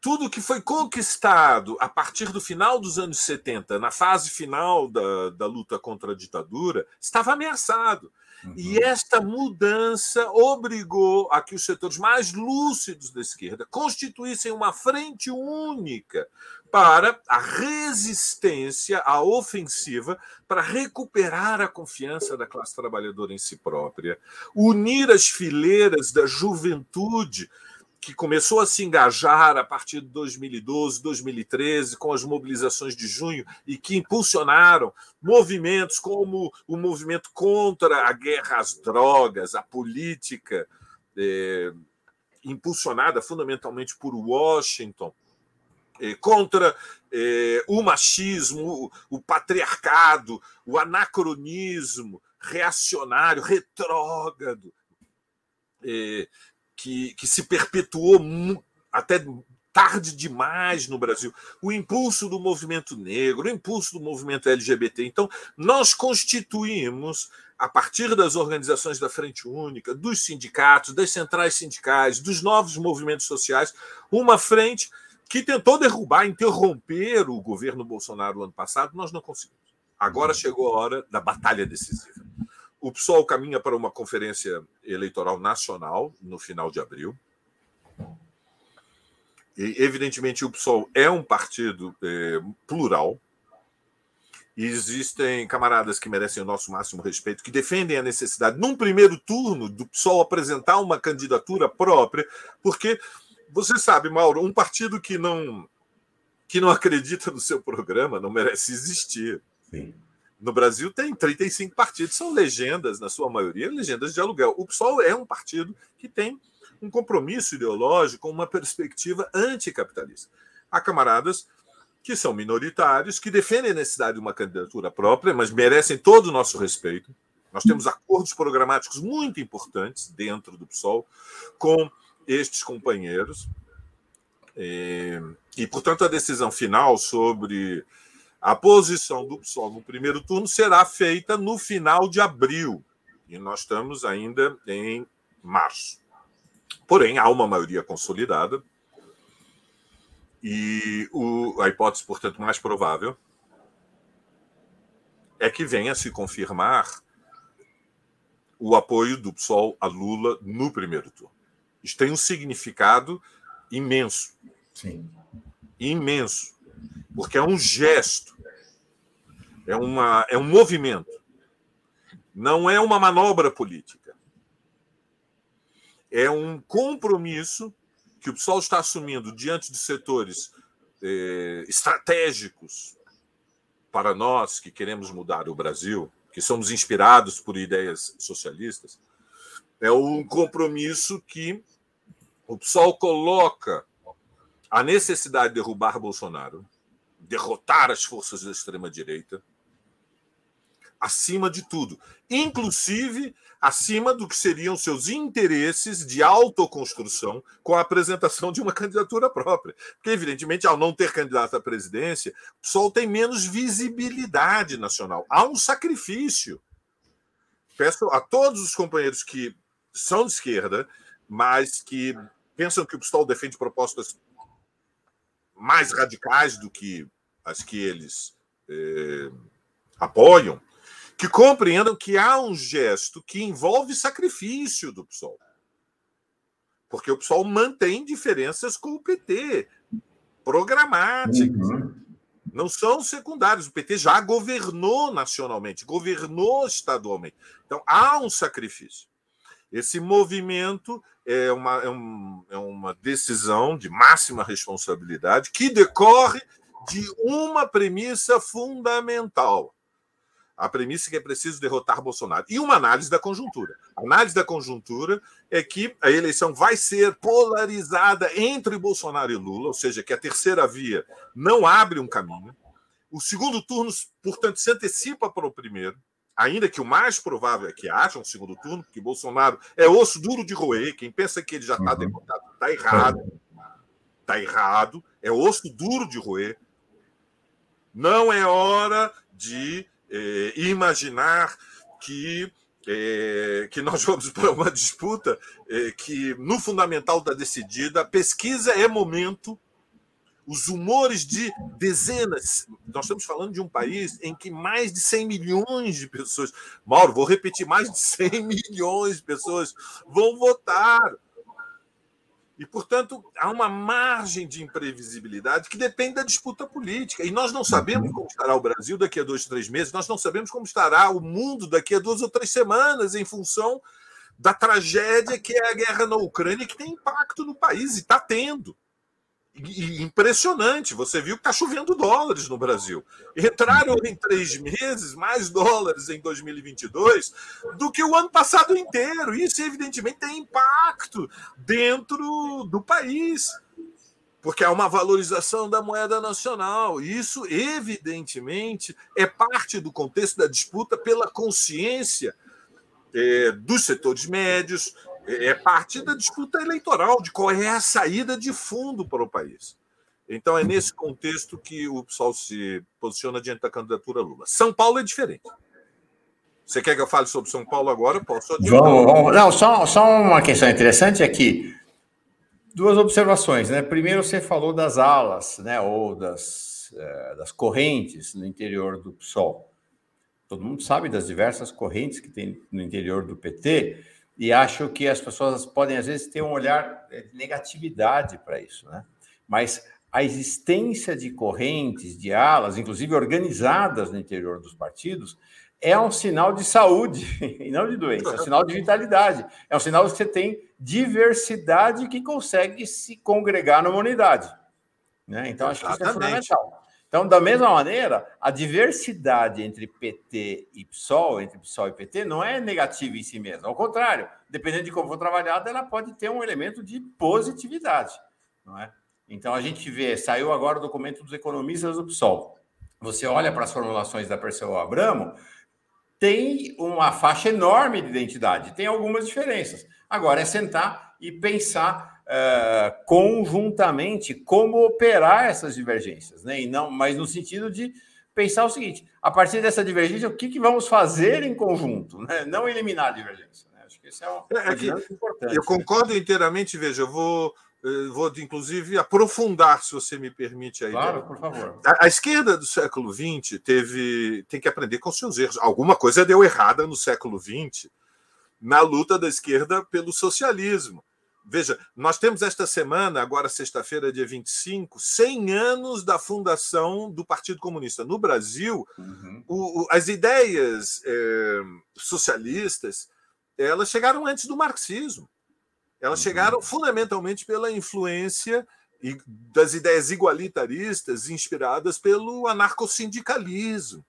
tudo que foi conquistado a partir do final dos anos 70, na fase final da, da luta contra a ditadura, estava ameaçado. Uhum. E esta mudança obrigou a que os setores mais lúcidos da esquerda constituíssem uma frente única para a resistência à ofensiva, para recuperar a confiança da classe trabalhadora em si própria, unir as fileiras da juventude que começou a se engajar a partir de 2012, 2013, com as mobilizações de junho e que impulsionaram movimentos como o movimento contra a guerra às drogas, a política é, impulsionada fundamentalmente por Washington, é, contra é, o machismo, o, o patriarcado, o anacronismo reacionário, retrógrado. É, que, que se perpetuou até tarde demais no Brasil. O impulso do movimento negro, o impulso do movimento LGBT. Então, nós constituímos, a partir das organizações da Frente Única, dos sindicatos, das centrais sindicais, dos novos movimentos sociais, uma frente que tentou derrubar, interromper o governo Bolsonaro no ano passado, nós não conseguimos. Agora chegou a hora da batalha decisiva. O PSOL caminha para uma conferência eleitoral nacional no final de abril. E, evidentemente, o PSOL é um partido é, plural. E existem camaradas que merecem o nosso máximo respeito, que defendem a necessidade, num primeiro turno, do PSOL apresentar uma candidatura própria, porque você sabe, Mauro, um partido que não que não acredita no seu programa não merece existir. Sim. No Brasil tem 35 partidos, são legendas, na sua maioria, legendas de aluguel. O PSOL é um partido que tem um compromisso ideológico, uma perspectiva anticapitalista. Há camaradas que são minoritários, que defendem a necessidade de uma candidatura própria, mas merecem todo o nosso respeito. Nós temos acordos programáticos muito importantes dentro do PSOL com estes companheiros. E, e, portanto, a decisão final sobre a posição do PSOL no primeiro turno será feita no final de abril. E nós estamos ainda em março. Porém, há uma maioria consolidada. E o, a hipótese, portanto, mais provável é que venha a se confirmar o apoio do PSOL a Lula no primeiro turno. Isso tem um significado imenso. Sim. Imenso. Porque é um gesto, é, uma, é um movimento, não é uma manobra política. É um compromisso que o PSOL está assumindo diante de setores eh, estratégicos para nós que queremos mudar o Brasil, que somos inspirados por ideias socialistas, é um compromisso que o PSOL coloca a necessidade de derrubar Bolsonaro, derrotar as forças da extrema-direita, acima de tudo, inclusive acima do que seriam seus interesses de autoconstrução com a apresentação de uma candidatura própria. Porque, evidentemente, ao não ter candidato à presidência, o PSOL tem menos visibilidade nacional. Há um sacrifício. Peço a todos os companheiros que são de esquerda, mas que pensam que o PSOL defende propostas mais radicais do que as que eles eh, apoiam, que compreendam que há um gesto que envolve sacrifício do PSOL. Porque o PSOL mantém diferenças com o PT, programáticas. Uhum. Não são secundários. O PT já governou nacionalmente, governou estadualmente. Então, há um sacrifício. Esse movimento é uma, é, um, é uma decisão de máxima responsabilidade que decorre de uma premissa fundamental. A premissa é que é preciso derrotar Bolsonaro. E uma análise da conjuntura. A análise da conjuntura é que a eleição vai ser polarizada entre Bolsonaro e Lula, ou seja, que a terceira via não abre um caminho. O segundo turno, portanto, se antecipa para o primeiro ainda que o mais provável é que haja um segundo turno, porque Bolsonaro é osso duro de roer. Quem pensa que ele já está uhum. derrotado está errado. Está errado. É osso duro de roer. Não é hora de eh, imaginar que é, que nós vamos para uma disputa é, que, no fundamental da decidida, pesquisa é momento os humores de dezenas. Nós estamos falando de um país em que mais de 100 milhões de pessoas, Mauro, vou repetir, mais de 100 milhões de pessoas vão votar. E, portanto, há uma margem de imprevisibilidade que depende da disputa política. E nós não sabemos como estará o Brasil daqui a dois, três meses, nós não sabemos como estará o mundo daqui a duas ou três semanas, em função da tragédia que é a guerra na Ucrânia, que tem impacto no país, e está tendo impressionante. Você viu que está chovendo dólares no Brasil. Entraram em três meses mais dólares em 2022 do que o ano passado inteiro. Isso, evidentemente, tem impacto dentro do país, porque há uma valorização da moeda nacional. Isso, evidentemente, é parte do contexto da disputa pela consciência é, dos setores médios, É parte da disputa eleitoral, de qual é a saída de fundo para o país. Então, é nesse contexto que o PSOL se posiciona diante da candidatura Lula. São Paulo é diferente. Você quer que eu fale sobre São Paulo agora? Posso vamos, vamos, Não, só, só uma questão interessante é que duas observações, né? Primeiro, você falou das alas, né? Ou das, é, das correntes no interior do PSOL. Todo mundo sabe das diversas correntes que tem no interior do PT e acho que as pessoas podem, às vezes, ter um olhar de negatividade para isso, né? Mas a existência de correntes, de alas, inclusive organizadas no interior dos partidos, é um sinal de saúde e não de doença, é um sinal de vitalidade. É um sinal de que você tem diversidade que consegue se congregar numa unidade. Né? Então, acho que isso é fundamental. Então, da mesma maneira, a diversidade entre PT e PSOL, entre PSOL e PT, não é negativa em si mesma. Ao contrário, dependendo de como for trabalhada, ela pode ter um elemento de positividade. Não é? Então, a gente vê, saiu agora o documento dos economistas do PSOL. Você olha para as formulações da Perseu Abramo, tem uma faixa enorme de identidade, tem algumas diferenças. Agora é sentar e pensar uh, conjuntamente como operar essas divergências, né? E não, mas no sentido de pensar o seguinte: a partir dessa divergência, o que, que vamos fazer em conjunto, né? Não eliminar a divergência. Né? Acho que esse é um, é, é importante. Eu concordo inteiramente. Veja, eu vou vou inclusive aprofundar, se você me permite aí. Claro, por favor. A, a, esquerda do século XX teve tem que aprender com seus erros. Alguma coisa deu errada no século XX na luta da esquerda pelo socialismo. Veja, nós temos esta semana, agora sexta-feira, dia 25, 100 anos da fundação do Partido Comunista. No Brasil, uhum. o, o, as ideias é, socialistas elas chegaram antes do marxismo. Elas uhum. chegaram fundamentalmente pela influência das ideias igualitaristas inspiradas pelo anarcossindicalismo.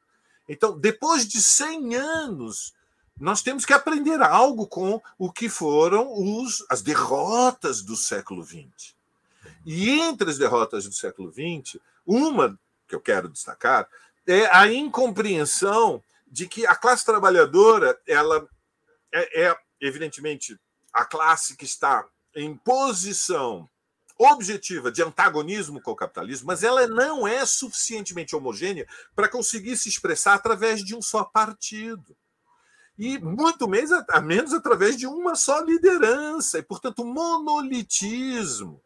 Então, depois de 100 anos, nós temos que aprender algo com o que foram os, as derrotas do século XX. E entre as derrotas do século XX, uma que eu quero destacar é a incompreensão de que a classe trabalhadora ela é, é evidentemente a classe que está em posição objetiva de antagonismo com o capitalismo, mas ela não é suficientemente homogênea para conseguir se expressar através de um só partido. E muito menos, menos através de uma só liderança, e, portanto, monolitismo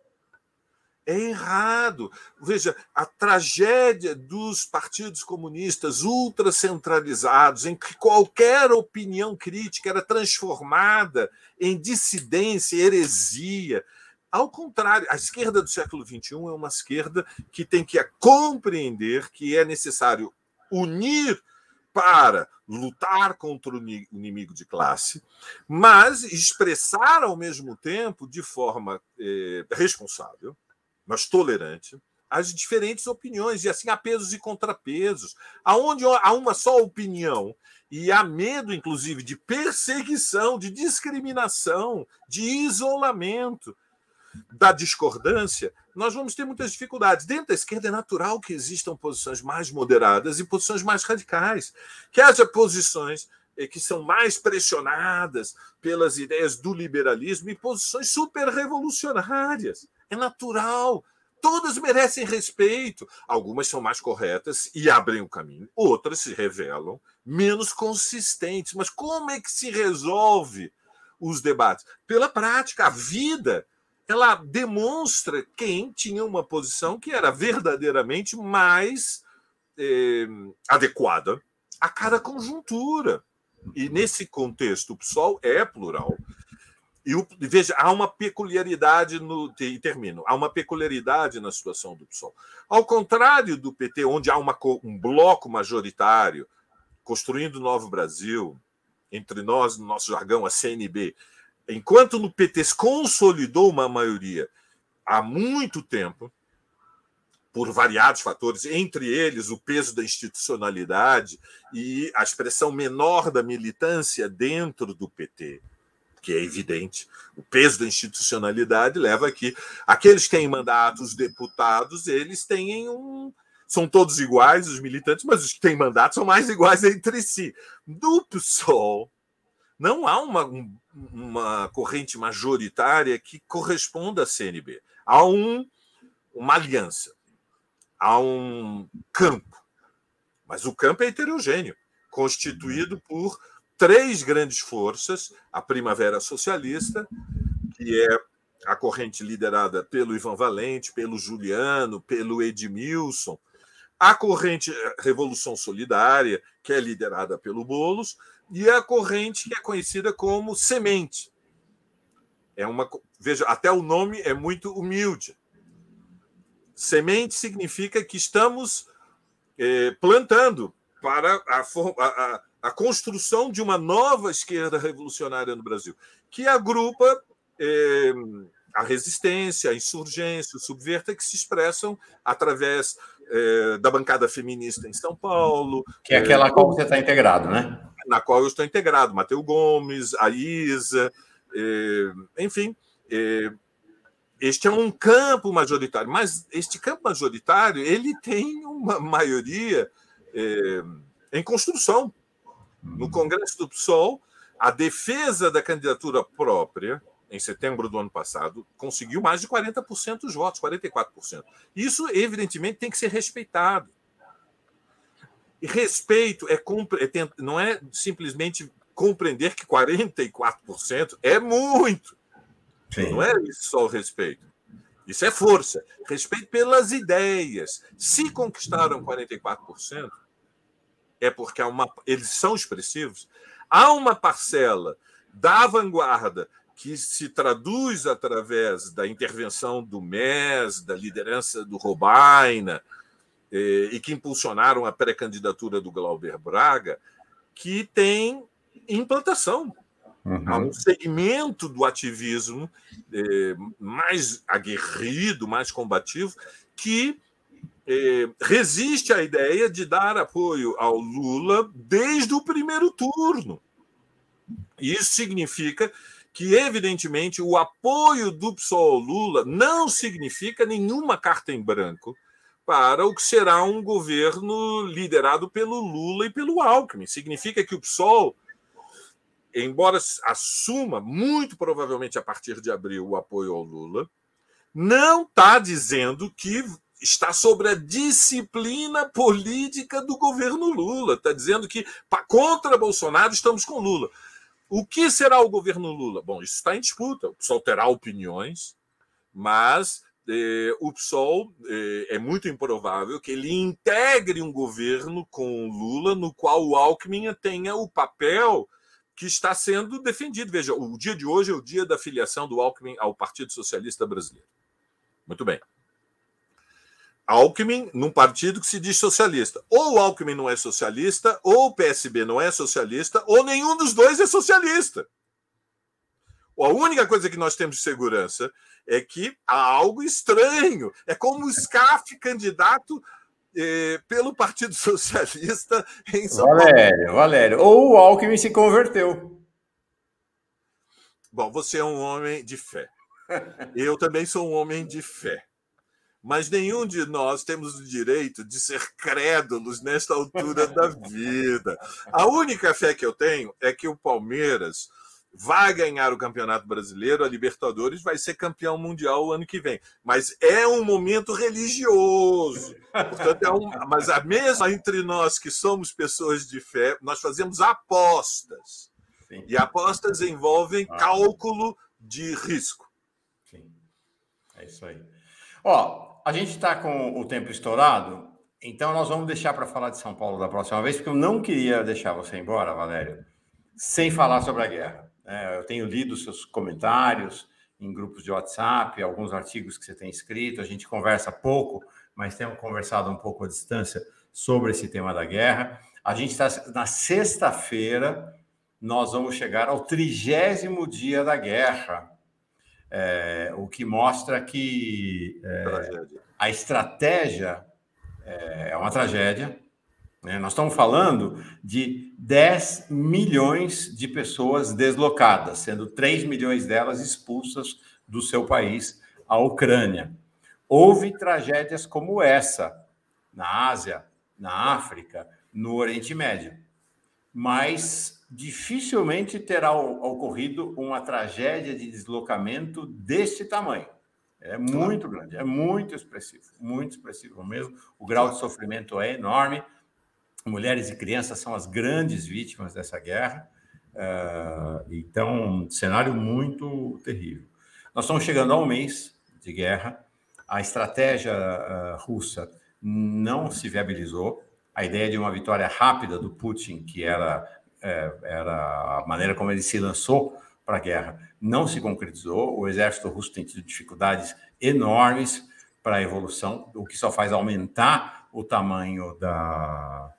é errado. Veja, a tragédia dos partidos comunistas ultracentralizados, em que qualquer opinião crítica era transformada em dissidência, heresia. Ao contrário, a esquerda do século XXI é uma esquerda que tem que compreender que é necessário unir para lutar contra o inimigo de classe, mas expressar ao mesmo tempo, de forma eh, responsável, mas tolerante, as diferentes opiniões, e assim há pesos e contrapesos. Aonde há uma só opinião e há medo, inclusive, de perseguição, de discriminação, de isolamento, da discordância, nós vamos ter muitas dificuldades. Dentro da esquerda é natural que existam posições mais moderadas e posições mais radicais, que haja posições eh, que são mais pressionadas pelas ideias do liberalismo e posições super revolucionárias. É natural. Todas merecem respeito. Algumas são mais corretas e abrem o caminho, outras se revelam menos consistentes. Mas como é que se resolve os debates? Pela prática. A vida ela demonstra quem tinha uma posição que era verdadeiramente mais eh, adequada a cada conjuntura. E nesse contexto, o PSOL é plural. E o, veja, há uma peculiaridade no. E termino. Há uma peculiaridade na situação do PSOL. Ao contrário do PT, onde há uma, um bloco majoritário construindo o Novo Brasil, entre nós, no nosso jargão, a CNB, enquanto no PT se consolidou uma maioria há muito tempo, por variados fatores, entre eles o peso da institucionalidade e a expressão menor da militância dentro do PT que é evidente. O peso da institucionalidade leva a que aqueles que têm mandatos, os deputados, eles têm um. São todos iguais, os militantes, mas os que têm mandatos são mais iguais entre si. No PSOL, não há uma, uma corrente majoritária que corresponda à CNB. Há um, uma aliança, há um campo, mas o campo é heterogêneo, constituído por três grandes forças: a Primavera Socialista, que é a corrente liderada pelo Ivan Valente, pelo Juliano, pelo Edmilson, a corrente Revolução Solidária, que é liderada pelo Bolos, e a corrente que é conhecida como Semente. É uma, veja, até o nome é muito humilde. Semente significa que estamos eh, plantando para a, a, a, construção de uma nova esquerda revolucionária no Brasil, que agrupa eh, a resistência, a insurgência, o subverta, que se expressam através eh, da bancada feminista em São Paulo. Que é aquela qual você está integrado, né? Na qual eu estou integrado. Mateu Gomes, a Isa, enfim este é um campo majoritário, mas este campo majoritário ele tem uma maioria é, em construção. No Congresso do PSOL, a defesa da candidatura própria, em setembro do ano passado, conseguiu mais de 40% dos votos, 44%. Isso, evidentemente, tem que ser respeitado. E respeito é, é não é simplesmente compreender que 44% é muito. Sim. Não é isso só o respeito. Isso é força. Respeito pelas ideias. Se conquistaram 44%, é porque há uma, eles são expressivos. Há uma parcela da vanguarda que se traduz através da intervenção do MES, da liderança do Robaina, e que impulsionaram a pré-candidatura do Glauber Braga, que tem implantação. Uhum. Há um segmento do ativismo eh, mais aguerrido, mais combativo, que eh, resiste à ideia de dar apoio ao Lula desde o primeiro turno. Isso significa que, evidentemente, o apoio do PSOL ao Lula não significa nenhuma carta em branco para o que será um governo liderado pelo Lula e pelo Alckmin. Significa que o PSOL embora assuma, muito provavelmente a partir de abril, o apoio ao Lula, não está dizendo que está sobre a disciplina política do governo Lula. Está dizendo que contra Bolsonaro estamos com Lula. O que será o governo Lula? Bom, isso está em disputa. O PSOL terá opiniões, mas eh, o PSOL eh, é muito improvável que ele integre um governo com Lula no qual o Alckmin tenha o papel que está sendo defendido. Veja, o dia de hoje é o dia da filiação do Alckmin ao Partido Socialista Brasileiro. Muito bem. Alckmin num partido que se diz socialista. Ou o Alckmin não é socialista, ou o PSB não é socialista, ou nenhum dos dois é socialista. A única coisa que nós temos de segurança é que há algo estranho. É como o SCAF candidato eh, pelo Partido Socialista em São Valério, Paulo. Valério. Ou o Alckmin se converteu. Bom, você é um homem de fé. Eu também sou um homem de fé. Mas nenhum de nós temos o direito de ser crédulos nesta altura da vida. A única fé que eu tenho é que o Palmeiras vai ganhar o Campeonato Brasileiro, a Libertadores vai ser campeão mundial o ano que vem. Mas é um momento religioso. Portanto, é um, mas a mesma entre nós que somos pessoas de fé, nós fazemos apostas. Sim. E apostas envolvem ah. cálculo de risco. Sim. É isso aí. Ó, a gente está com o tempo estourado, então nós vamos deixar para falar de São Paulo da próxima vez, porque eu não queria deixar você embora, Valério, sem falar sobre a guerra. É, eu tenho lido seus comentários em grupos de WhatsApp, alguns artigos que você tem escrito. A gente conversa pouco, mas temos conversado um pouco à distância sobre esse tema da guerra. A gente está na sexta-feira, nós vamos chegar ao trigésimo dia da guerra, é, o que mostra que é, a estratégia é, é uma tragédia, né? Nós estamos falando de 10 milhões de pessoas deslocadas, sendo 3 milhões delas expulsas do seu país, a Ucrânia. Houve tragédias como essa na Ásia, na África, no Oriente Médio. mas dificilmente terá ocorrido uma tragédia de deslocamento deste tamanho. É muito grande, é muito expressivo, muito expressivo mesmo. O grau de sofrimento é enorme. Mulheres e crianças são as grandes vítimas dessa guerra. Uh, então, cenário muito terrível. Nós estamos chegando a um mês de guerra. A estratégia uh, russa não se viabilizou. A ideia de uma vitória rápida do Putin, que era, é, era a maneira como ele se lançou para a guerra, não se concretizou. O exército russo tem tido dificuldades enormes para a evolução, o que só faz aumentar o tamanho da,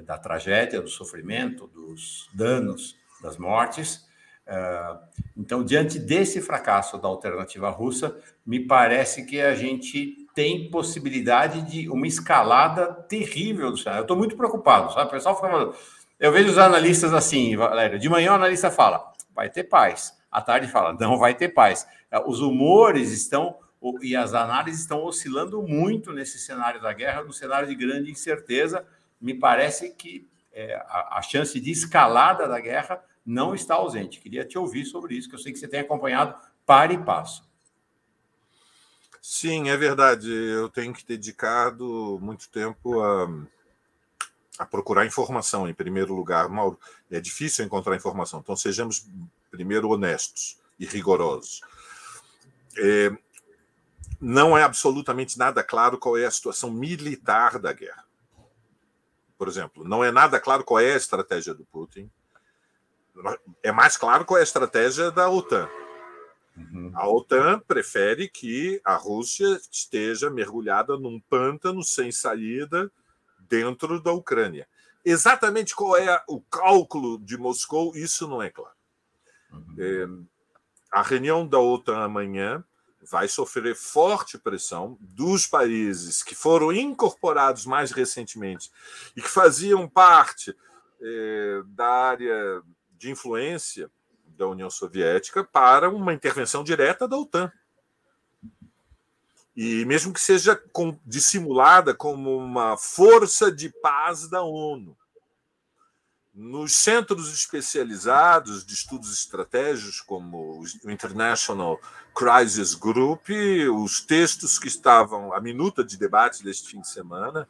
da tragédia, do sofrimento, dos danos, das mortes. É, então, diante desse fracasso da alternativa russa, me parece que a gente tem possibilidade de uma escalada terrível do cenário. Eu estou muito preocupado, sabe? O pessoal fala. Eu vejo os analistas assim, Valério. De manhã o analista fala, vai ter paz. À tarde fala, não vai ter paz. É, os humores estão e as análises estão oscilando muito nesse cenário da guerra, no cenário de grande incerteza. Me parece que é, a, a chance de escalada da guerra não está ausente. Queria te ouvir sobre isso, que eu sei que você tem acompanhado para e passo. Sim, é verdade. Eu tenho que dedicado muito tempo a, a procurar informação, em primeiro lugar. Mauro, é difícil encontrar informação, então sejamos primeiro honestos e rigorosos. É, não é absolutamente nada claro qual é a situação militar da guerra. Por exemplo, não é nada claro qual é a estratégia do Putin. É mais claro qual é a estratégia da OTAN. Uhum. A OTAN prefere que a Rússia esteja mergulhada num pântano sem saída dentro da Ucrânia. Exatamente qual é o cálculo de Moscou, isso não é claro. Uhum. É, a reunião da OTAN amanhã vai sofrer forte pressão dos países que foram incorporados mais recentemente e que faziam parte é, da área de influência da União Soviética para uma intervenção direta da OTAN. E mesmo que seja dissimulada como uma força de paz da ONU. Nos centros especializados de estudos estratégicos, como o International Crisis Group, os textos que estavam, a minuta de debate deste fim de semana,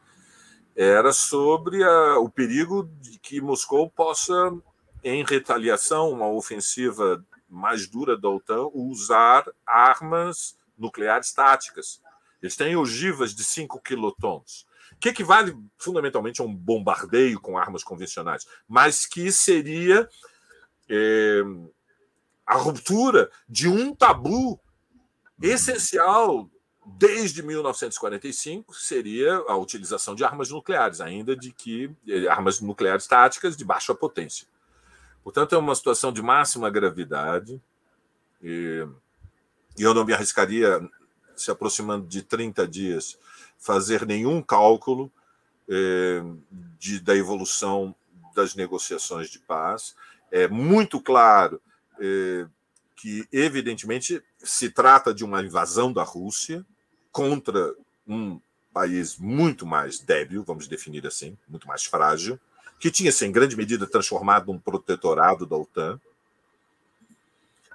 era sobre a, o perigo de que Moscou possa em retaliação, uma ofensiva mais dura da OTAN, usar armas nucleares táticas. Eles têm ogivas de 5 quilotons, que equivale fundamentalmente a um bombardeio com armas convencionais, mas que seria é, a ruptura de um tabu essencial desde 1945 seria a utilização de armas nucleares, ainda de que eh, armas nucleares táticas de baixa potência. Portanto, é uma situação de máxima gravidade e eu não me arriscaria, se aproximando de 30 dias, fazer nenhum cálculo eh, de, da evolução das negociações de paz. É muito claro eh, que, evidentemente, se trata de uma invasão da Rússia contra um país muito mais débil, vamos definir assim, muito mais frágil, que tinha se em grande medida transformado num protetorado da OTAN.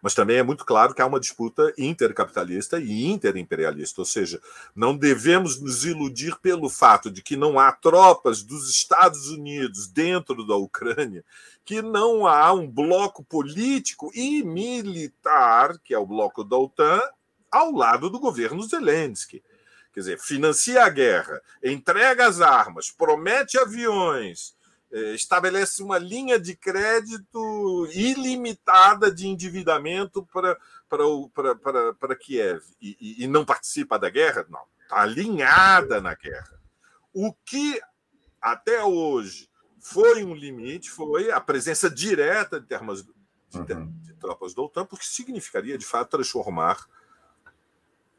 Mas também é muito claro que há uma disputa intercapitalista e interimperialista, ou seja, não devemos nos iludir pelo fato de que não há tropas dos Estados Unidos dentro da Ucrânia, que não há um bloco político e militar, que é o bloco da OTAN, ao lado do governo Zelensky. Quer dizer, financia a guerra, entrega as armas, promete aviões, estabelece uma linha de crédito ilimitada de endividamento para, para, para, para Kiev e, e não participa da guerra? Não, está alinhada na guerra. O que até hoje foi um limite foi a presença direta de, termas, de, uhum. de tropas da OTAN, porque significaria, de fato, transformar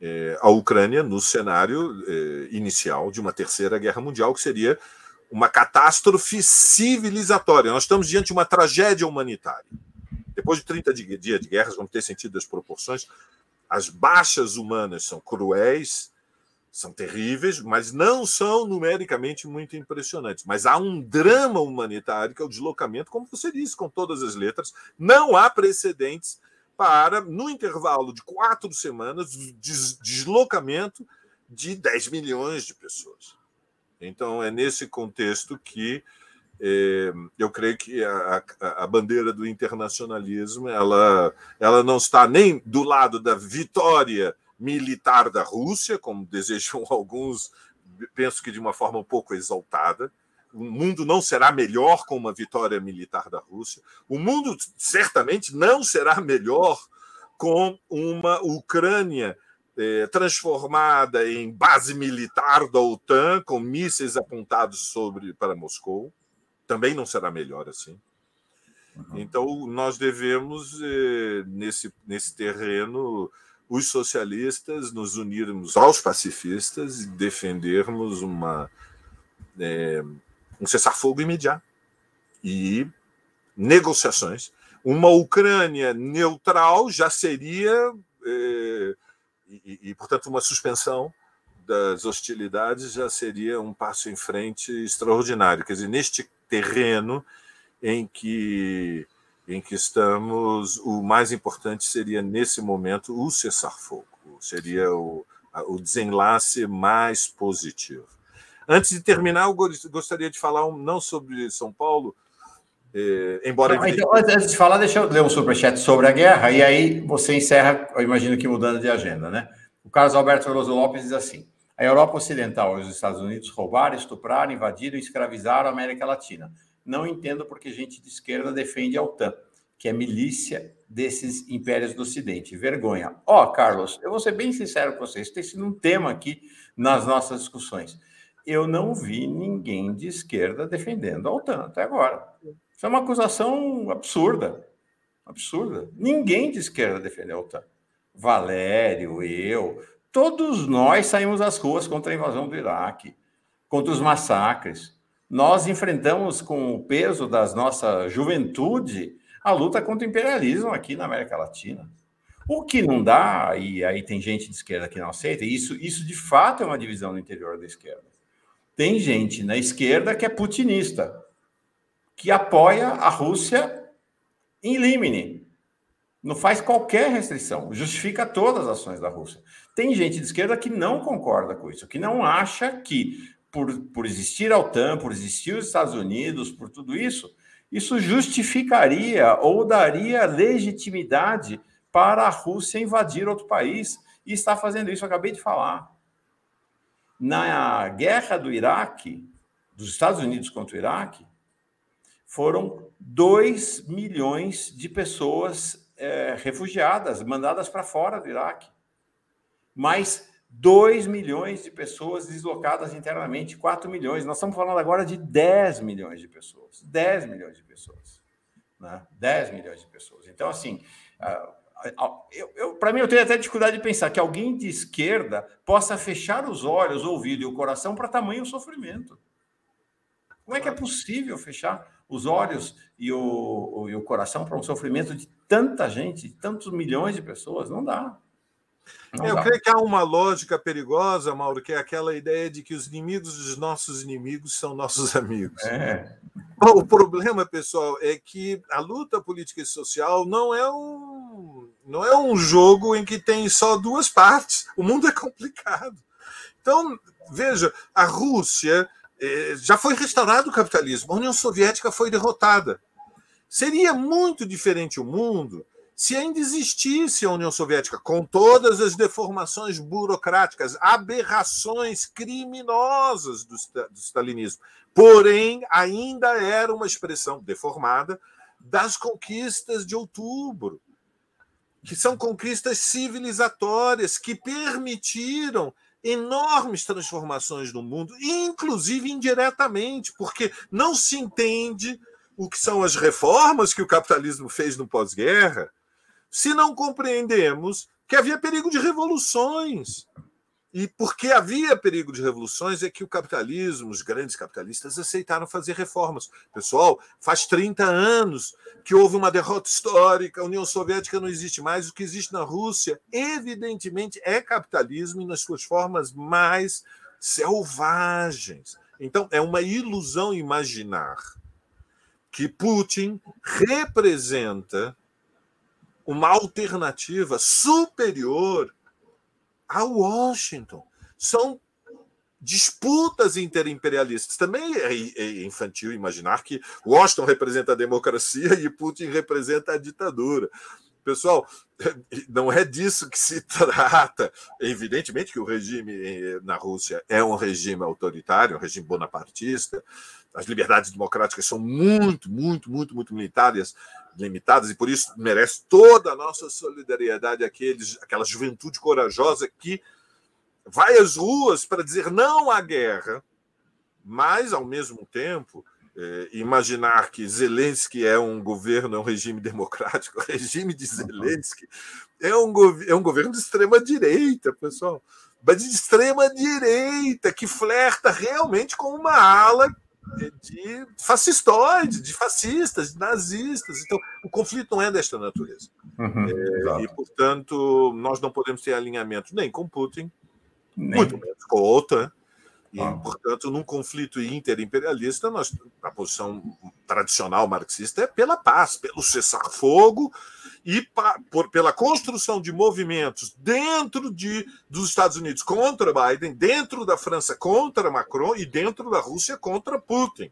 é, a Ucrânia no cenário é, inicial de uma terceira guerra mundial, que seria uma catástrofe civilizatória. Nós estamos diante de uma tragédia humanitária. Depois de 30 dias de guerras, vamos ter sentido as proporções. As baixas humanas são cruéis, são terríveis, mas não são numericamente muito impressionantes. Mas há um drama humanitário que é o deslocamento, como você disse, com todas as letras. Não há precedentes para, no intervalo de quatro semanas, deslocamento de 10 milhões de pessoas. Então, é nesse contexto que é, eu creio que a, a, a, bandeira do internacionalismo ela, ela não está nem do lado da vitória militar da Rússia, como desejam alguns, penso que de uma forma um pouco exaltada. O mundo não será melhor com uma vitória militar da Rússia. O mundo certamente não será melhor com uma Ucrânia eh, transformada em base militar da OTAN, com mísseis apontados sobre para Moscou. Também não será melhor assim. Uhum. Então, nós devemos, eh, nesse, nesse terreno, os socialistas nos unirmos aos pacifistas e defendermos uma, é, um cessar-fogo imediato e negociações. Uma Ucrânia neutral já seria, é, e, e, portanto, uma suspensão das hostilidades já seria um passo em frente extraordinário. Quer dizer, neste terreno em que em que estamos, o mais importante seria, nesse momento, o cessar-fogo, seria o, o desenlace mais positivo. Antes de terminar, eu gostaria de falar não sobre São Paulo, eh, embora. Não, então, antes de falar, deixa eu ler um superchat sobre a guerra, e aí você encerra, eu imagino que mudando de agenda, né? O Carlos Alberto Veloso Lopes diz assim: a Europa Ocidental e os Estados Unidos roubaram, estupraram, invadiram e escravizaram a América Latina não entendo porque gente de esquerda defende a OTAN, que é milícia desses impérios do Ocidente. Vergonha. Ó, oh, Carlos, eu vou ser bem sincero com vocês, tem sido um tema aqui nas nossas discussões. Eu não vi ninguém de esquerda defendendo a OTAN até agora. Isso é uma acusação absurda. Absurda. Ninguém de esquerda defendeu OTAN. Valério, eu, todos nós saímos às ruas contra a invasão do Iraque, contra os massacres nós enfrentamos com o peso da nossa juventude a luta contra o imperialismo aqui na América Latina. O que não dá, e aí tem gente de esquerda que não aceita, e isso, isso de fato é uma divisão no interior da esquerda. Tem gente na esquerda que é putinista, que apoia a Rússia em limine, não faz qualquer restrição, justifica todas as ações da Rússia. Tem gente de esquerda que não concorda com isso, que não acha que por, por existir a OTAN, por existir os Estados Unidos, por tudo isso, isso justificaria ou daria legitimidade para a Rússia invadir outro país e está fazendo isso, acabei de falar. Na guerra do Iraque, dos Estados Unidos contra o Iraque, foram 2 milhões de pessoas é, refugiadas, mandadas para fora do Iraque. Mais 2 milhões de pessoas deslocadas internamente, 4 milhões. Nós estamos falando agora de 10 milhões de pessoas. 10 milhões de pessoas. Né? 10 milhões de pessoas. Então, assim, para mim, eu tenho até dificuldade de pensar que alguém de esquerda possa fechar os olhos, o ouvido e o coração para tamanho sofrimento. Como é que é possível fechar os olhos e o, e o coração para um sofrimento de tanta gente, tantos milhões de pessoas? Não dá. É, eu creio que há uma lógica perigosa, Mauro, que é aquela ideia de que os inimigos dos nossos inimigos são nossos amigos. É. O problema, pessoal, é que a luta política e social não é um, não é um jogo em que tem só duas partes. O mundo é complicado. Então, veja, a Rússia já foi restaurado o capitalismo, a União Soviética foi derrotada. Seria muito diferente o mundo se ainda existisse a União Soviética, com todas as deformações burocráticas, aberrações criminosas do, do stalinismo, porém ainda era uma expressão deformada das conquistas de outubro, que são conquistas civilizatórias que permitiram enormes transformações no mundo, inclusive indiretamente, porque não se entende o que são as reformas que o capitalismo fez no pós-guerra, se não compreendemos que havia perigo de revoluções E porque havia perigo de revoluções é que o capitalismo, os grandes capitalistas, aceitaram fazer reformas. Pessoal, faz 30 anos que houve uma derrota histórica, a União Soviética não existe mais, o que existe na Rússia, evidentemente, é capitalismo e nas suas formas mais selvagens. Então, é uma ilusão imaginar que Putin representa uma alternativa superior a Washington. São disputas interimperialistas. Também é, é infantil imaginar que Washington representa a democracia e Putin representa a ditadura. Pessoal, não é disso que se trata. Evidentemente que o regime eh, na Rússia é um regime autoritário, um regime bonapartista. As liberdades democráticas são muito, muito, muito, muito limitadas, limitadas e por isso merece toda a nossa solidariedade àqueles, àquela juventude corajosa que vai às ruas para dizer não à guerra, mas, ao mesmo tempo, é, imaginar que Zelensky é um governo, é um regime democrático, o regime de Zelensky é um, é um governo de extrema-direita, pessoal, mas de extrema-direita, que flerta realmente com uma ala de fascistoide, de fascistas, de nazistas. Então, o conflito não é desta natureza. Uhum, é, e, portanto, nós não podemos ter alinhamento nem com Putin, nem. muito menos com a OTAN. E, ah. portanto, num conflito interimperialista, nós, a posição tradicional marxista é pela paz, pelo cessar-fogo e pa, por, pela construção de movimentos dentro de, dos Estados Unidos contra Biden, dentro da França contra Macron e dentro da Rússia contra Putin.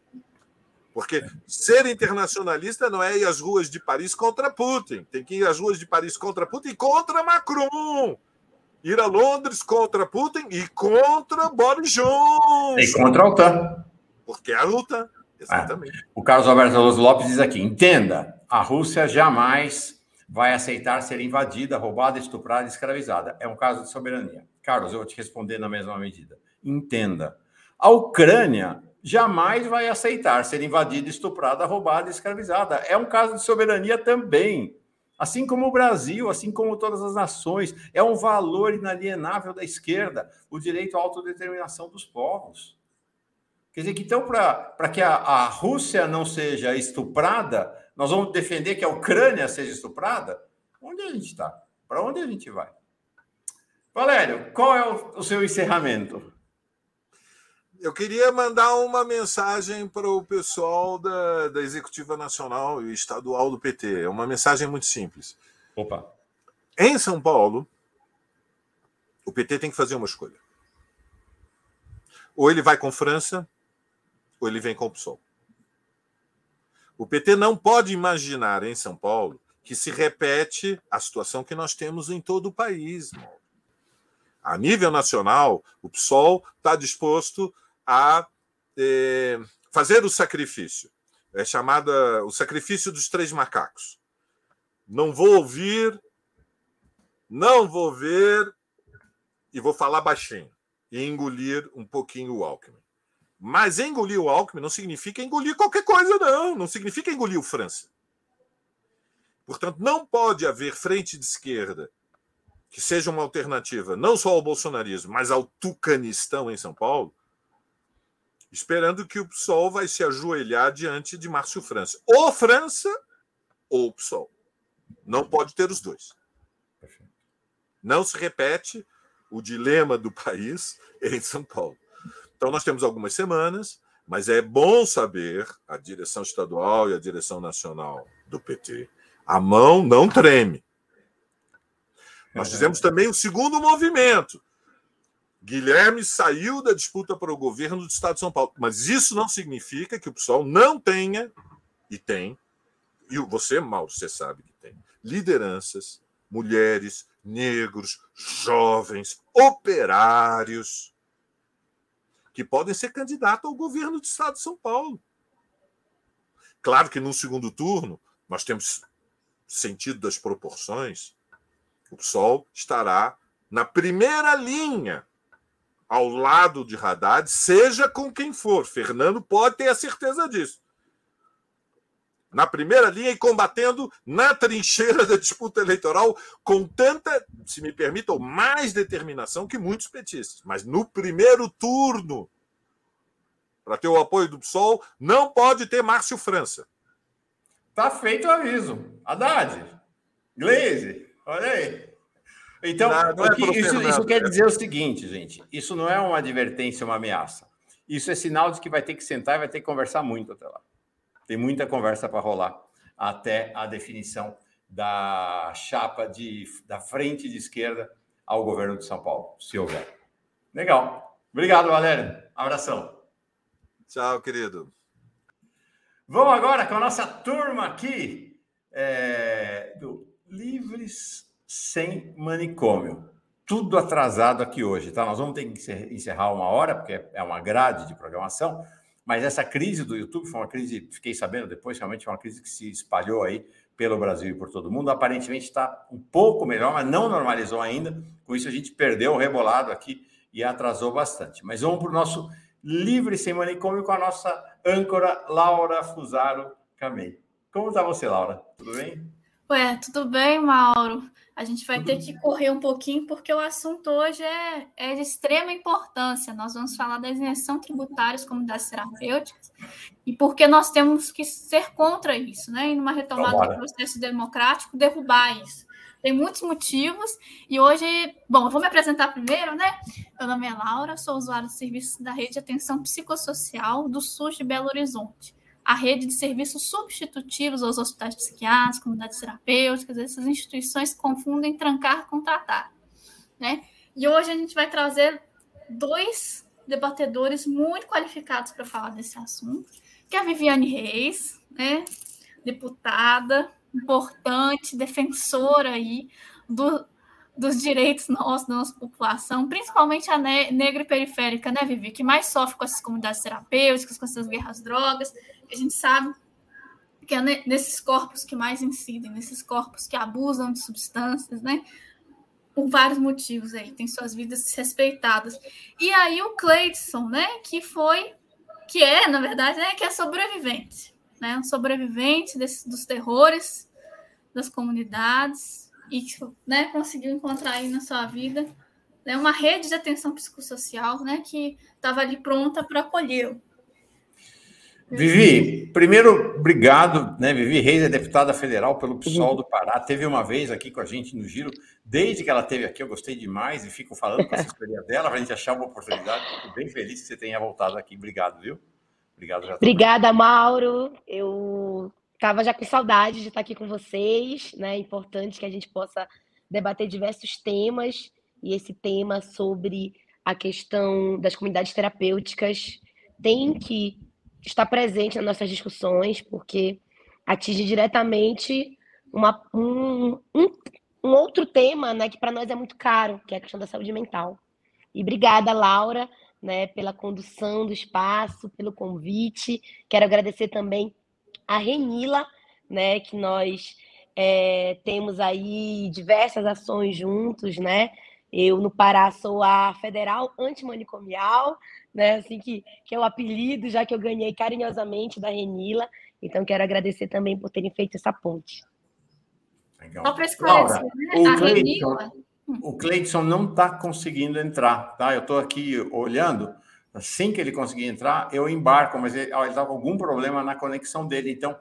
Porque ser internacionalista não é ir às ruas de Paris contra Putin, tem que ir às ruas de Paris contra Putin e contra Macron ir a Londres contra Putin e contra Boris Johnson. E contra a OTAN. Porque é a luta. Exatamente. Ah, o Carlos Alberto Lopes diz aqui: entenda, a Rússia jamais vai aceitar ser invadida, roubada, estuprada escravizada. É um caso de soberania. Carlos, eu vou te responder na mesma medida. Entenda. A Ucrânia jamais vai aceitar ser invadida, estuprada, roubada escravizada. É um caso de soberania também. Assim como o Brasil, assim como todas as nações, é um valor inalienável da esquerda, o direito à autodeterminação dos povos. Quer dizer que, então, para que a, a Rússia não seja estuprada, nós vamos defender que a Ucrânia seja estuprada? Onde a gente está? Para onde a gente vai? Valério, qual é o, o seu encerramento? Eu queria mandar uma mensagem para o pessoal da, da Executiva Nacional e Estadual do PT. É uma mensagem muito simples. Opa. Em São Paulo, o PT tem que fazer uma escolha. Ou ele vai com França, ou ele vem com o PSOL. O PT não pode imaginar em São Paulo que se repete a situação que nós temos em todo o país. A nível nacional, o PSOL está disposto a é, fazer o sacrifício. É chamada o sacrifício dos três macacos. Não vou ouvir, não vou ver e vou falar baixinho e engolir um pouquinho o Alckmin. Mas engolir o Alckmin não significa engolir qualquer coisa, não. Não significa engolir o França. Portanto, não pode haver frente de esquerda que seja uma alternativa não só ao bolsonarismo, mas ao tucanistão em São Paulo, esperando que o PSOL vai se ajoelhar diante de Márcio França. Ou França ou PSOL. Não pode ter os dois. Não se repete o dilema do país em São Paulo. Então, nós temos algumas semanas, mas é bom saber a direção estadual e a direção nacional do PT. A mão não treme. Nós fizemos também o segundo movimento. Guilherme saiu da disputa para o governo do Estado de São Paulo. Mas isso não significa que o PSOL não tenha, e tem, e você, Mauro, você sabe que tem, lideranças, mulheres, negros, jovens, operários, que podem ser candidatos ao governo do Estado de São Paulo. Claro que no segundo turno, nós temos sentido das proporções, o PSOL estará na primeira linha ao lado de Haddad, seja com quem for. Fernando pode ter a certeza disso. Na primeira linha e combatendo na trincheira da disputa eleitoral com tanta, se me permitam, mais determinação que muitos petistas. Mas no primeiro turno, para ter o apoio do PSOL, não pode ter Márcio França. Tá feito o aviso. Haddad, Glaze, olha aí. Então, não, não é isso, isso, quer dizer o seguinte, gente: isso não é uma advertência, uma ameaça. Isso é sinal de que vai ter que sentar e vai ter que conversar muito até lá. Tem muita conversa para rolar até a definição da chapa de, da frente de esquerda ao governo de São Paulo, se houver. Legal. Obrigado, Valério. Abração. Tchau, querido. Vamos agora com a nossa turma aqui é, do Livres Sem Manicômio. Tudo atrasado aqui hoje, tá? Nós vamos ter que encerrar uma hora, porque é uma grade de programação, mas essa crise do YouTube foi uma crise, fiquei sabendo depois, realmente foi uma crise que se espalhou aí pelo Brasil e por todo mundo. Aparentemente está um pouco melhor, mas não normalizou ainda. Com isso, a gente perdeu o rebolado aqui e atrasou bastante. Mas vamos para o nosso Livre Sem Manicômio com a nossa âncora Laura Fusaro Camei. Como está você, Laura? Tudo bem? Ué, tudo bem, Mauro? A gente vai ter que correr um pouquinho, porque o assunto hoje é, é de extrema importância. Nós vamos falar da isenção tributária das comunidades terapêuticas e porque nós temos que ser contra isso, né? E numa retomada do processo democrático, derrubar isso. Tem muitos motivos e hoje, bom, eu vou me apresentar primeiro, né? Meu nome é Laura, sou usuária de serviços da rede de atenção psicossocial do SUS de Belo Horizonte a rede de serviços substitutivos aos hospitais psiquiátricos, comunidades terapêuticas, essas instituições confundem trancar com tratar. Né? E hoje a gente vai trazer dois debatedores muito qualificados para falar desse assunto, que é a Viviane Reis, né? deputada, importante, defensora aí do, dos direitos nossos, da nossa população, principalmente a ne negra e periférica, né, Vivi, que mais sofre com essas comunidades terapêuticas, com essas guerras drogas, a gente sabe que é nesses corpos que mais incidem, nesses corpos que abusam de substâncias, né? Por vários motivos aí, tem suas vidas desrespeitadas. E aí o Cleidson, né, que foi, que é, na verdade, né, que é sobrevivente, né? Um sobrevivente desse, dos terrores das comunidades e né, conseguiu encontrar aí na sua vida né, uma rede de atenção psicossocial, né, que estava ali pronta para acolhê-lo. Vivi, primeiro, obrigado, né? Vivi Reis é deputada federal pelo PSOL do Pará. Teve uma vez aqui com a gente no Giro. Desde que ela teve aqui, eu gostei demais e fico falando com a assessoria dela para a gente achar uma oportunidade. Fico bem feliz que você tenha voltado aqui. Obrigado, viu? Obrigado, já Obrigada, Mauro. Eu estava já com saudade de estar aqui com vocês, né? É importante que a gente possa debater diversos temas e esse tema sobre a questão das comunidades terapêuticas tem que está presente nas nossas discussões, porque atinge diretamente uma, um, um, um outro tema né, que para nós é muito caro, que é a questão da saúde mental. E obrigada, Laura, né, pela condução do espaço, pelo convite. Quero agradecer também a Renila, né, que nós é, temos aí diversas ações juntos, né? Eu, no Pará, sou a federal antimanicomial, né? Assim que, que é o apelido, já que eu ganhei carinhosamente da Renila. Então, quero agradecer também por terem feito essa ponte. Legal. Só para esclarecer, Laura, né? O a Cleiton, Renila... O Cleiton não está conseguindo entrar, tá? Eu estou aqui olhando. Assim que ele conseguir entrar, eu embarco, mas ele está com algum problema na conexão dele. Então,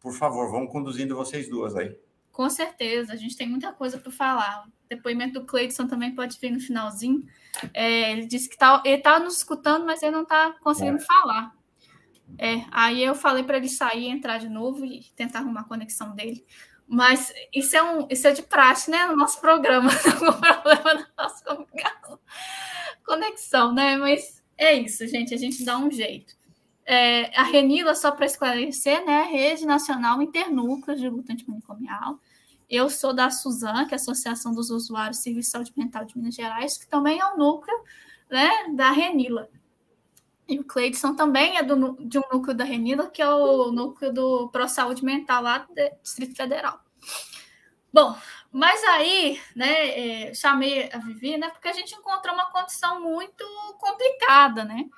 por favor, vamos conduzindo vocês duas aí. Com certeza, a gente tem muita coisa para falar. Depoimento do Cleiton também pode vir no finalzinho. É, ele disse que tá, ele está nos escutando, mas ele não está conseguindo é. falar. É, aí eu falei para ele sair, entrar de novo e tentar arrumar a conexão dele. Mas isso é, um, isso é de praxe, né? No nosso programa. Não problema na nossa conexão, né? Mas é isso, gente. A gente dá um jeito. É, a Renila, só para esclarecer, né? Rede Nacional Internúcleos de Luta Antimanicomial. Eu sou da Suzan, que é a Associação dos Usuários de Serviço de Saúde Mental de Minas Gerais, que também é um núcleo né, da Renila. E o Cleidson também é do, de um núcleo da Renila, que é o núcleo do Pro Saúde Mental lá do Distrito Federal. Bom, mas aí, né, é, chamei a Vivi, né, porque a gente encontrou uma condição muito complicada, né?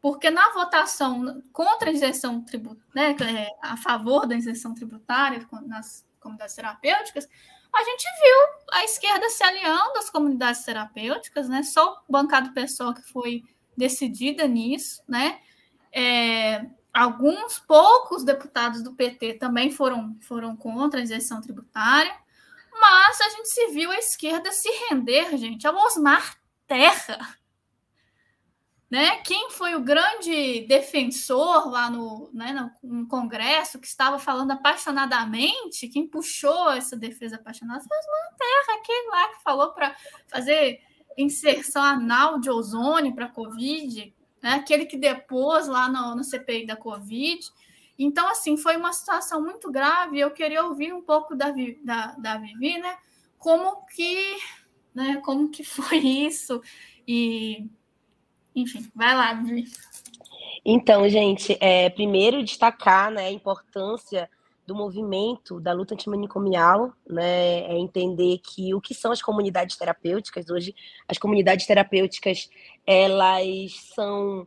porque na votação contra a isenção tributária, né, é, a favor da isenção tributária nas comunidades terapêuticas, a gente viu a esquerda se aliando às comunidades terapêuticas, né? Só o bancado pessoal que foi decidida nisso, né? É, alguns poucos deputados do PT também foram, foram contra a isenção tributária, mas a gente se viu a esquerda se render, gente, ao Osmar Terra, né? Quem foi o grande defensor lá no, né, no, no, Congresso, que estava falando apaixonadamente, quem puxou essa defesa apaixonada foi o Terra, aquele lá que falou para fazer inserção anal de ozônio para a Covid, né? aquele que depôs lá no, no CPI da Covid. Então, assim, foi uma situação muito grave. Eu queria ouvir um pouco da, da, da Vivi, né? Como que, né? Como que foi isso? E enfim, vai lá, Vivi. Então, gente, é, primeiro destacar né, a importância do movimento da luta antimanicomial, né, é entender que o que são as comunidades terapêuticas hoje, as comunidades terapêuticas, elas são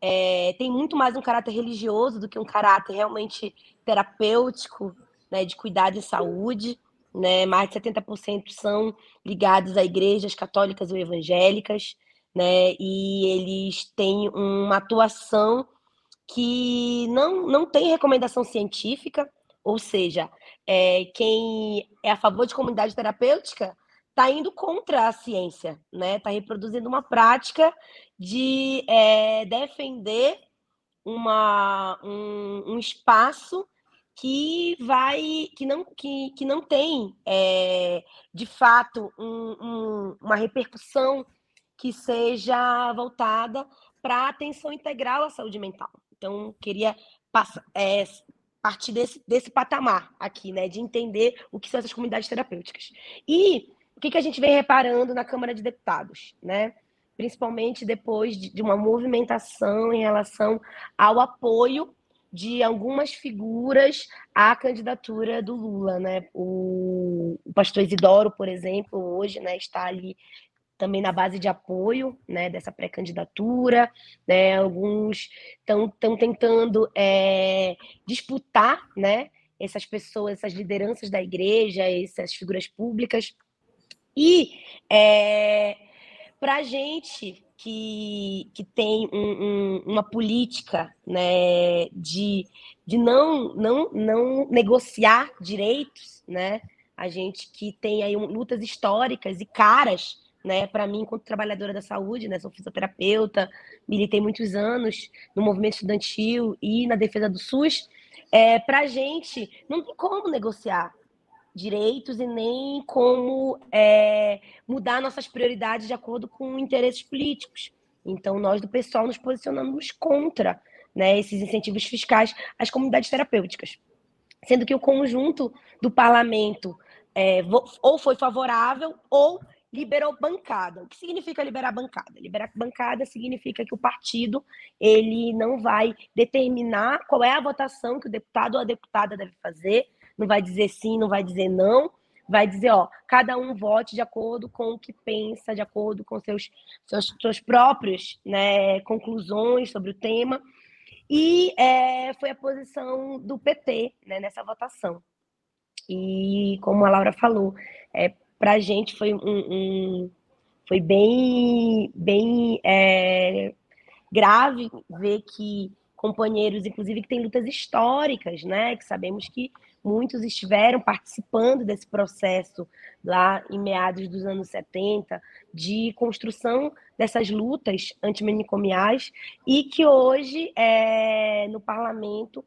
é, tem muito mais um caráter religioso do que um caráter realmente terapêutico, né, de cuidado e saúde, né, mais de 70% são ligados a igrejas católicas ou evangélicas, né? E eles têm uma atuação que não, não tem recomendação científica, ou seja, é, quem é a favor de comunidade terapêutica está indo contra a ciência, né? Está reproduzindo uma prática de é, defender uma, um, um, espaço que vai que não que, que não tem é, de fato um, um, uma repercussão que seja voltada para atenção integral à saúde mental. Então, queria passar, é, partir desse, desse patamar aqui, né, de entender o que são essas comunidades terapêuticas. E o que, que a gente vem reparando na Câmara de Deputados, né? Principalmente depois de, de uma movimentação em relação ao apoio de algumas figuras à candidatura do Lula, né? O, o pastor Isidoro, por exemplo, hoje, né, está ali também na base de apoio né, dessa pré-candidatura. Né, alguns estão tentando é, disputar né, essas pessoas, essas lideranças da igreja, essas figuras públicas. E é, para a gente que, que tem um, um, uma política né, de, de não, não, não negociar direitos, né, a gente que tem aí lutas históricas e caras né? Para mim, enquanto trabalhadora da saúde, né? Sou fisioterapeuta, militei muitos anos no movimento estudantil e na defesa do SUS. É, para a gente, não tem como negociar direitos e nem como é, mudar nossas prioridades de acordo com interesses políticos. Então, nós do pessoal nos posicionamos contra né, esses incentivos fiscais às comunidades terapêuticas. Sendo que o conjunto do parlamento é, ou foi favorável ou liberou bancada. O que significa liberar bancada? Liberar bancada significa que o partido ele não vai determinar qual é a votação que o deputado ou a deputada deve fazer, não vai dizer sim, não vai dizer não, vai dizer, ó, cada um vote de acordo com o que pensa, de acordo com seus seus, seus próprios né, conclusões sobre o tema. E é, foi a posição do PT né, nessa votação. E como a Laura falou, é, para a gente foi um, um, foi bem bem é, grave ver que companheiros, inclusive que têm lutas históricas, né, que sabemos que muitos estiveram participando desse processo lá em meados dos anos 70 de construção dessas lutas antimanicomiais e que hoje é, no parlamento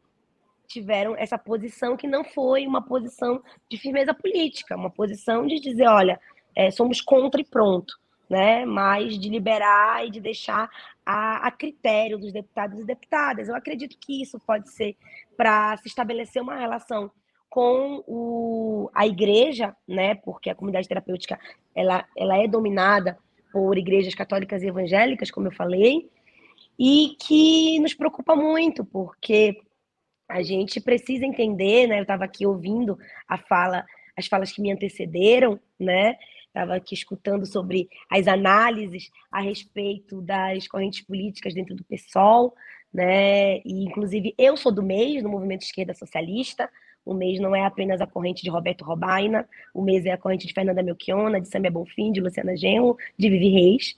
tiveram essa posição que não foi uma posição de firmeza política, uma posição de dizer, olha, é, somos contra e pronto, né? Mas de liberar e de deixar a, a critério dos deputados e deputadas. Eu acredito que isso pode ser para se estabelecer uma relação com o, a igreja, né? Porque a comunidade terapêutica ela, ela é dominada por igrejas católicas e evangélicas, como eu falei, e que nos preocupa muito, porque a gente precisa entender, né? Eu estava aqui ouvindo a fala, as falas que me antecederam, né? estava aqui escutando sobre as análises a respeito das correntes políticas dentro do PSOL, né? E inclusive eu sou do MEIS, do Movimento Esquerda Socialista. O MEIS não é apenas a corrente de Roberto Robaina, o MEIS é a corrente de Fernanda Melchiona, de Samia Bonfim, de Luciana Genro, de Vivi Reis.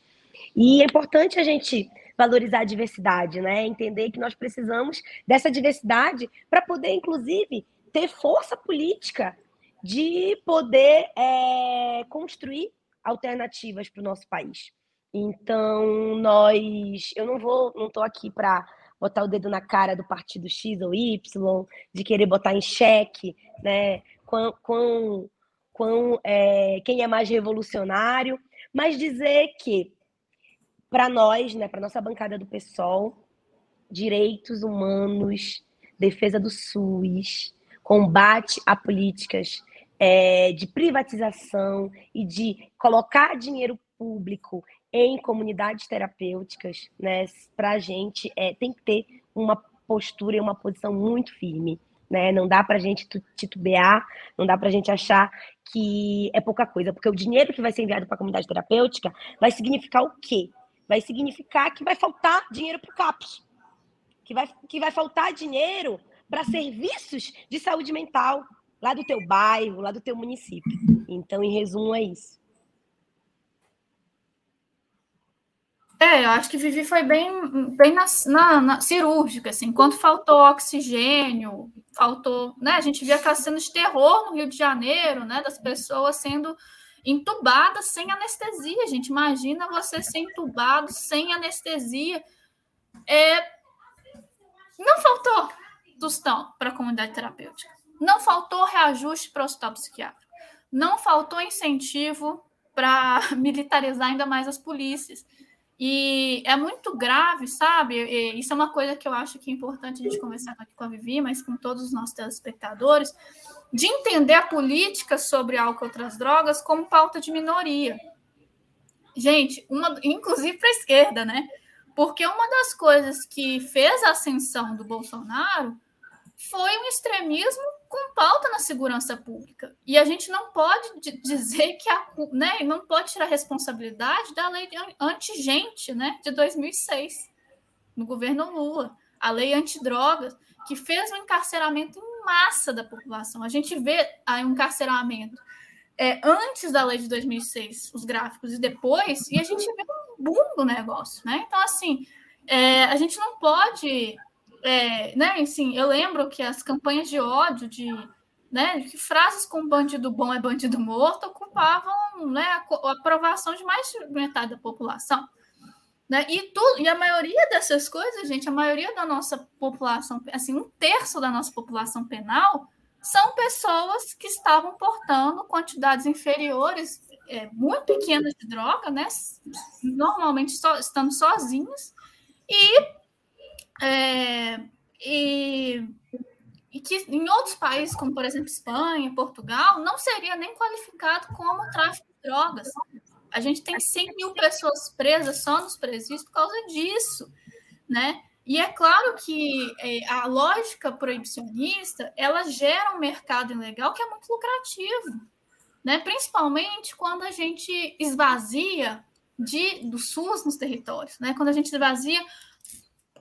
E é importante a gente valorizar a diversidade, né? Entender que nós precisamos dessa diversidade para poder, inclusive, ter força política de poder é, construir alternativas para o nosso país. Então, nós, eu não vou, não estou aqui para botar o dedo na cara do partido X ou Y, de querer botar em xeque, né, quão, quão, quão, é, quem é mais revolucionário, mas dizer que para nós, né, para nossa bancada do PSOL, direitos humanos, defesa do SUS, combate a políticas é, de privatização e de colocar dinheiro público em comunidades terapêuticas, né, para a gente é, tem que ter uma postura e uma posição muito firme. Né? Não dá para a gente titubear, não dá para a gente achar que é pouca coisa, porque o dinheiro que vai ser enviado para a comunidade terapêutica vai significar o quê? Vai significar que vai faltar dinheiro para o CAPS, que vai, que vai faltar dinheiro para serviços de saúde mental, lá do teu bairro, lá do teu município. Então, em resumo, é isso. É, eu acho que Vivi foi bem, bem na, na, na, cirúrgica, assim, enquanto faltou oxigênio, faltou, né, a gente via cenas de terror no Rio de Janeiro, né, das pessoas sendo entubadas sem anestesia, gente, imagina você ser entubado sem anestesia, é, não faltou tostão para a comunidade terapêutica, não faltou reajuste para o hospital psiquiátrico, não faltou incentivo para militarizar ainda mais as polícias, e é muito grave, sabe? E isso é uma coisa que eu acho que é importante a gente conversar aqui com a Vivi, mas com todos os nossos telespectadores, de entender a política sobre álcool e outras drogas como pauta de minoria. Gente, uma, inclusive para a esquerda, né? Porque uma das coisas que fez a ascensão do Bolsonaro foi um extremismo com pauta na segurança pública. E a gente não pode dizer que a, né, não pode tirar responsabilidade da lei anti-gente, né, de 2006, no governo Lula, a lei antidrogas, que fez um encarceramento massa da população. A gente vê um encarceramento é, antes da lei de 2006, os gráficos, e depois, e a gente vê um boom do negócio, né? Então, assim, é, a gente não pode é, né, assim, eu lembro que as campanhas de ódio, de, né, que frases como bandido bom é bandido morto ocupavam né, a aprovação de mais de metade da população. Né? E, e a maioria dessas coisas, gente, a maioria da nossa população, assim, um terço da nossa população penal são pessoas que estavam portando quantidades inferiores, é, muito pequenas de droga, né? Normalmente so, estando sozinhas, e é, e, e, que em outros países, como por exemplo Espanha, Portugal, não seria nem qualificado como tráfico de drogas. A gente tem 100 mil pessoas presas só nos presídios por causa disso, né? E é claro que é, a lógica proibicionista ela gera um mercado ilegal que é muito lucrativo, né? Principalmente quando a gente esvazia de, do SUS nos territórios, né? Quando a gente esvazia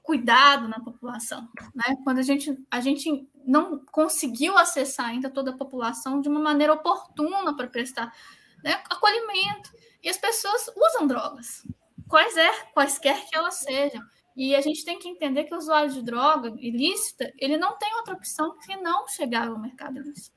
cuidado na população, né? Quando a gente, a gente não conseguiu acessar ainda toda a população de uma maneira oportuna para prestar né, acolhimento. E as pessoas usam drogas, quais é, quaisquer que elas sejam. E a gente tem que entender que o usuário de droga ilícita, ele não tem outra opção que não chegar ao mercado ilícito,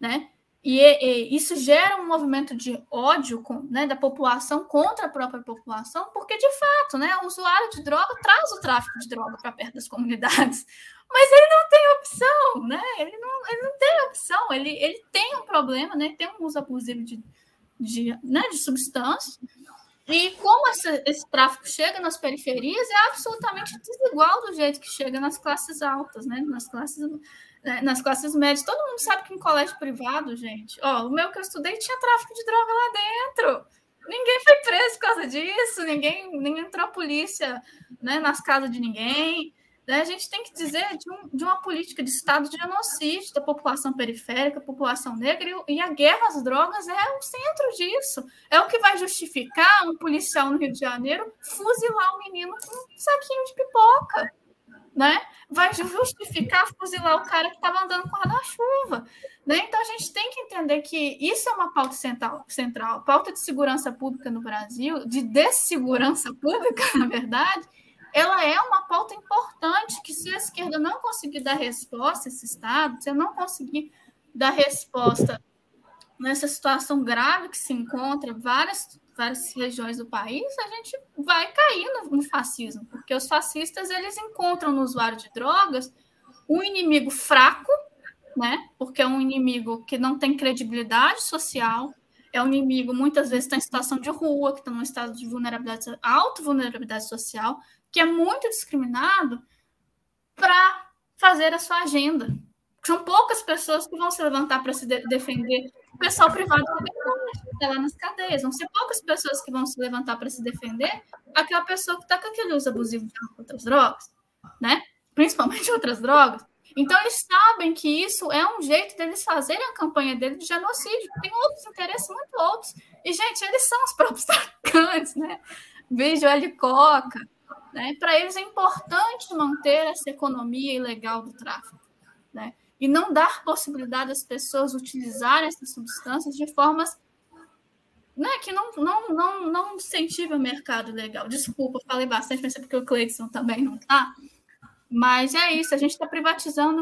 né? E, e, isso gera um movimento de ódio com, né, da população contra a própria população, porque de fato, né, o usuário de droga traz o tráfico de droga para perto das comunidades, mas ele não tem opção, né? Ele não, ele não tem opção, ele, ele tem um problema, né? Tem um uso abusivo de, de, né, de substâncias. E como esse, esse tráfico chega nas periferias é absolutamente desigual do jeito que chega nas classes altas, né? Nas classes né, nas classes médias. Todo mundo sabe que em colégio privado, gente, ó, o meu que eu estudei tinha tráfico de droga lá dentro. Ninguém foi preso por causa disso, ninguém nem entrou a polícia né, nas casas de ninguém. Né? A gente tem que dizer de, um, de, uma política de Estado de genocídio da população periférica, população negra, e, e a guerra às drogas é o centro disso. É o que vai justificar um policial no Rio de Janeiro fuzilar um menino com um saquinho de pipoca. Né? Vai justificar fuzilar o cara que estava andando com guarda-chuva. Né? Então a gente tem que entender que isso é uma pauta central, central. Pauta de segurança pública no Brasil, de dessegurança pública, na verdade, ela é uma pauta importante que se a esquerda não conseguir dar resposta a esse Estado, se não conseguir dar resposta nessa situação grave que se encontra em várias, várias regiões do país, a gente vai cair no, no fascismo, porque os fascistas eles encontram no usuário de drogas um inimigo fraco, né? Porque é um inimigo que não tem credibilidade social, é um inimigo muitas vezes está em situação de rua, que está num estado de vulnerabilidade, alta vulnerabilidade social, que é muito discriminado para fazer a sua agenda. São poucas pessoas que vão se levantar para se de defender o pessoal privado está lá nas cadeias. Vão ser poucas pessoas que vão se levantar para se defender aquela pessoa que está com aquele uso abusivo de outras drogas, né? Principalmente outras drogas. Então, eles sabem que isso é um jeito deles fazerem a campanha dele de genocídio. Tem outros interesses, muito outros. E, gente, eles são os próprios traficantes, né? Veja o Coca, né? Para eles é importante manter essa economia ilegal do tráfico. Né? E não dar possibilidade às pessoas utilizarem essas substâncias de formas né, que não, não, não, não o mercado legal. Desculpa, falei bastante, mas é porque o Cleidson também não está. Mas é isso, a gente está privatizando,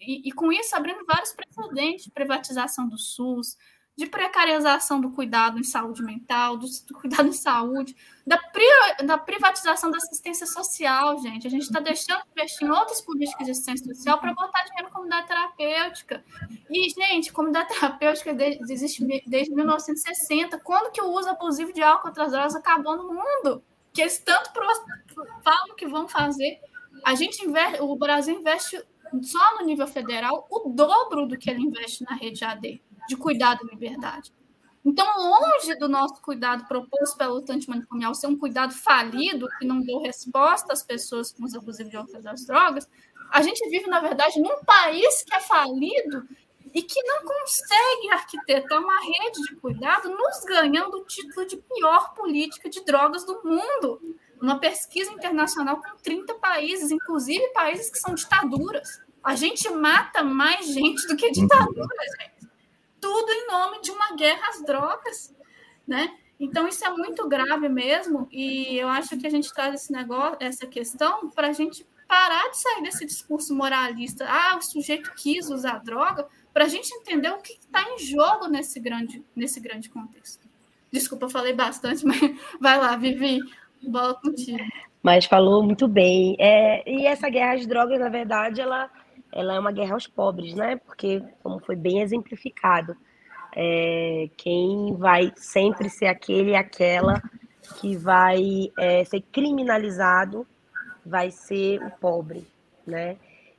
e, e, com isso abrindo vários precedentes, privatização do SUS, de precarização do cuidado em saúde mental, do, do cuidado em saúde, da, pri, da, privatização da assistência social, gente. A gente está deixando de investir em outras políticas de assistência social para botar dinheiro em comunidade terapêutica. E, gente, comunidade terapêutica existe desde 1960. Quando que o uso abusivo de álcool e outras drogas acabou no mundo? Que eles tanto falam que vão fazer. A gente investe, o Brasil investe só no nível federal o dobro do que ele investe na rede AD de cuidado e liberdade. Então, longe do nosso cuidado proposto pela luta antimanicomial ser um cuidado falido, que não deu resposta às pessoas com os abusivos de outras drogas, a gente vive, na verdade, num país que é falido e que não consegue arquitetar uma rede de cuidado, nos ganhando o título de pior política de drogas do mundo. Uma pesquisa internacional com 30 países, inclusive países que são ditaduras. A gente mata mais gente do que ditadura, gente tudo em nome de uma guerra às drogas, né? Então isso é muito grave mesmo, e eu acho que a gente traz esse negócio, essa questão, para a gente parar de sair desse discurso moralista. Ah, o sujeito quis usar droga, para a gente entender o que está em jogo nesse grande, nesse grande contexto. Desculpa, falei bastante, mas vai lá, Vivi, bola contigo. Mas falou muito bem. É, e essa guerra às drogas, na verdade, ela ela é uma guerra aos pobres, né? Porque, como foi bem exemplificado, é, quem vai sempre ser aquele e aquela que vai é, ser criminalizado vai ser o pobre, né?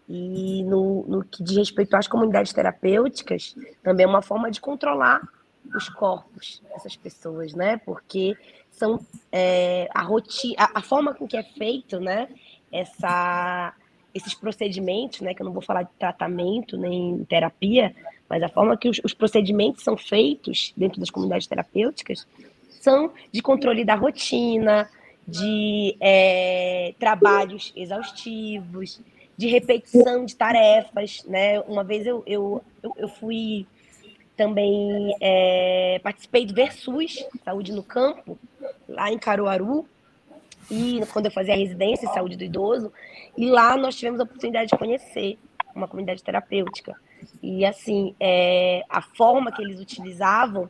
E no, no que diz respeito às comunidades terapêuticas, também é uma forma de controlar os corpos dessas pessoas, né? Porque são é, a rotina, a, a, forma com que é feito, né? Essa esses procedimentos, né, que eu não vou falar de tratamento nem terapia, mas a forma que os, os procedimentos são feitos dentro das comunidades terapêuticas são de controle da rotina, de é, trabalhos exaustivos, de repetição de tarefas, né? Uma vez eu, eu, eu, fui também é, participei do Versus Saúde no Campo lá em Caruaru e quando eu fazia a residência em saúde do idoso, e lá nós tivemos a oportunidade de conhecer uma comunidade terapêutica. E assim, é, a forma que eles utilizavam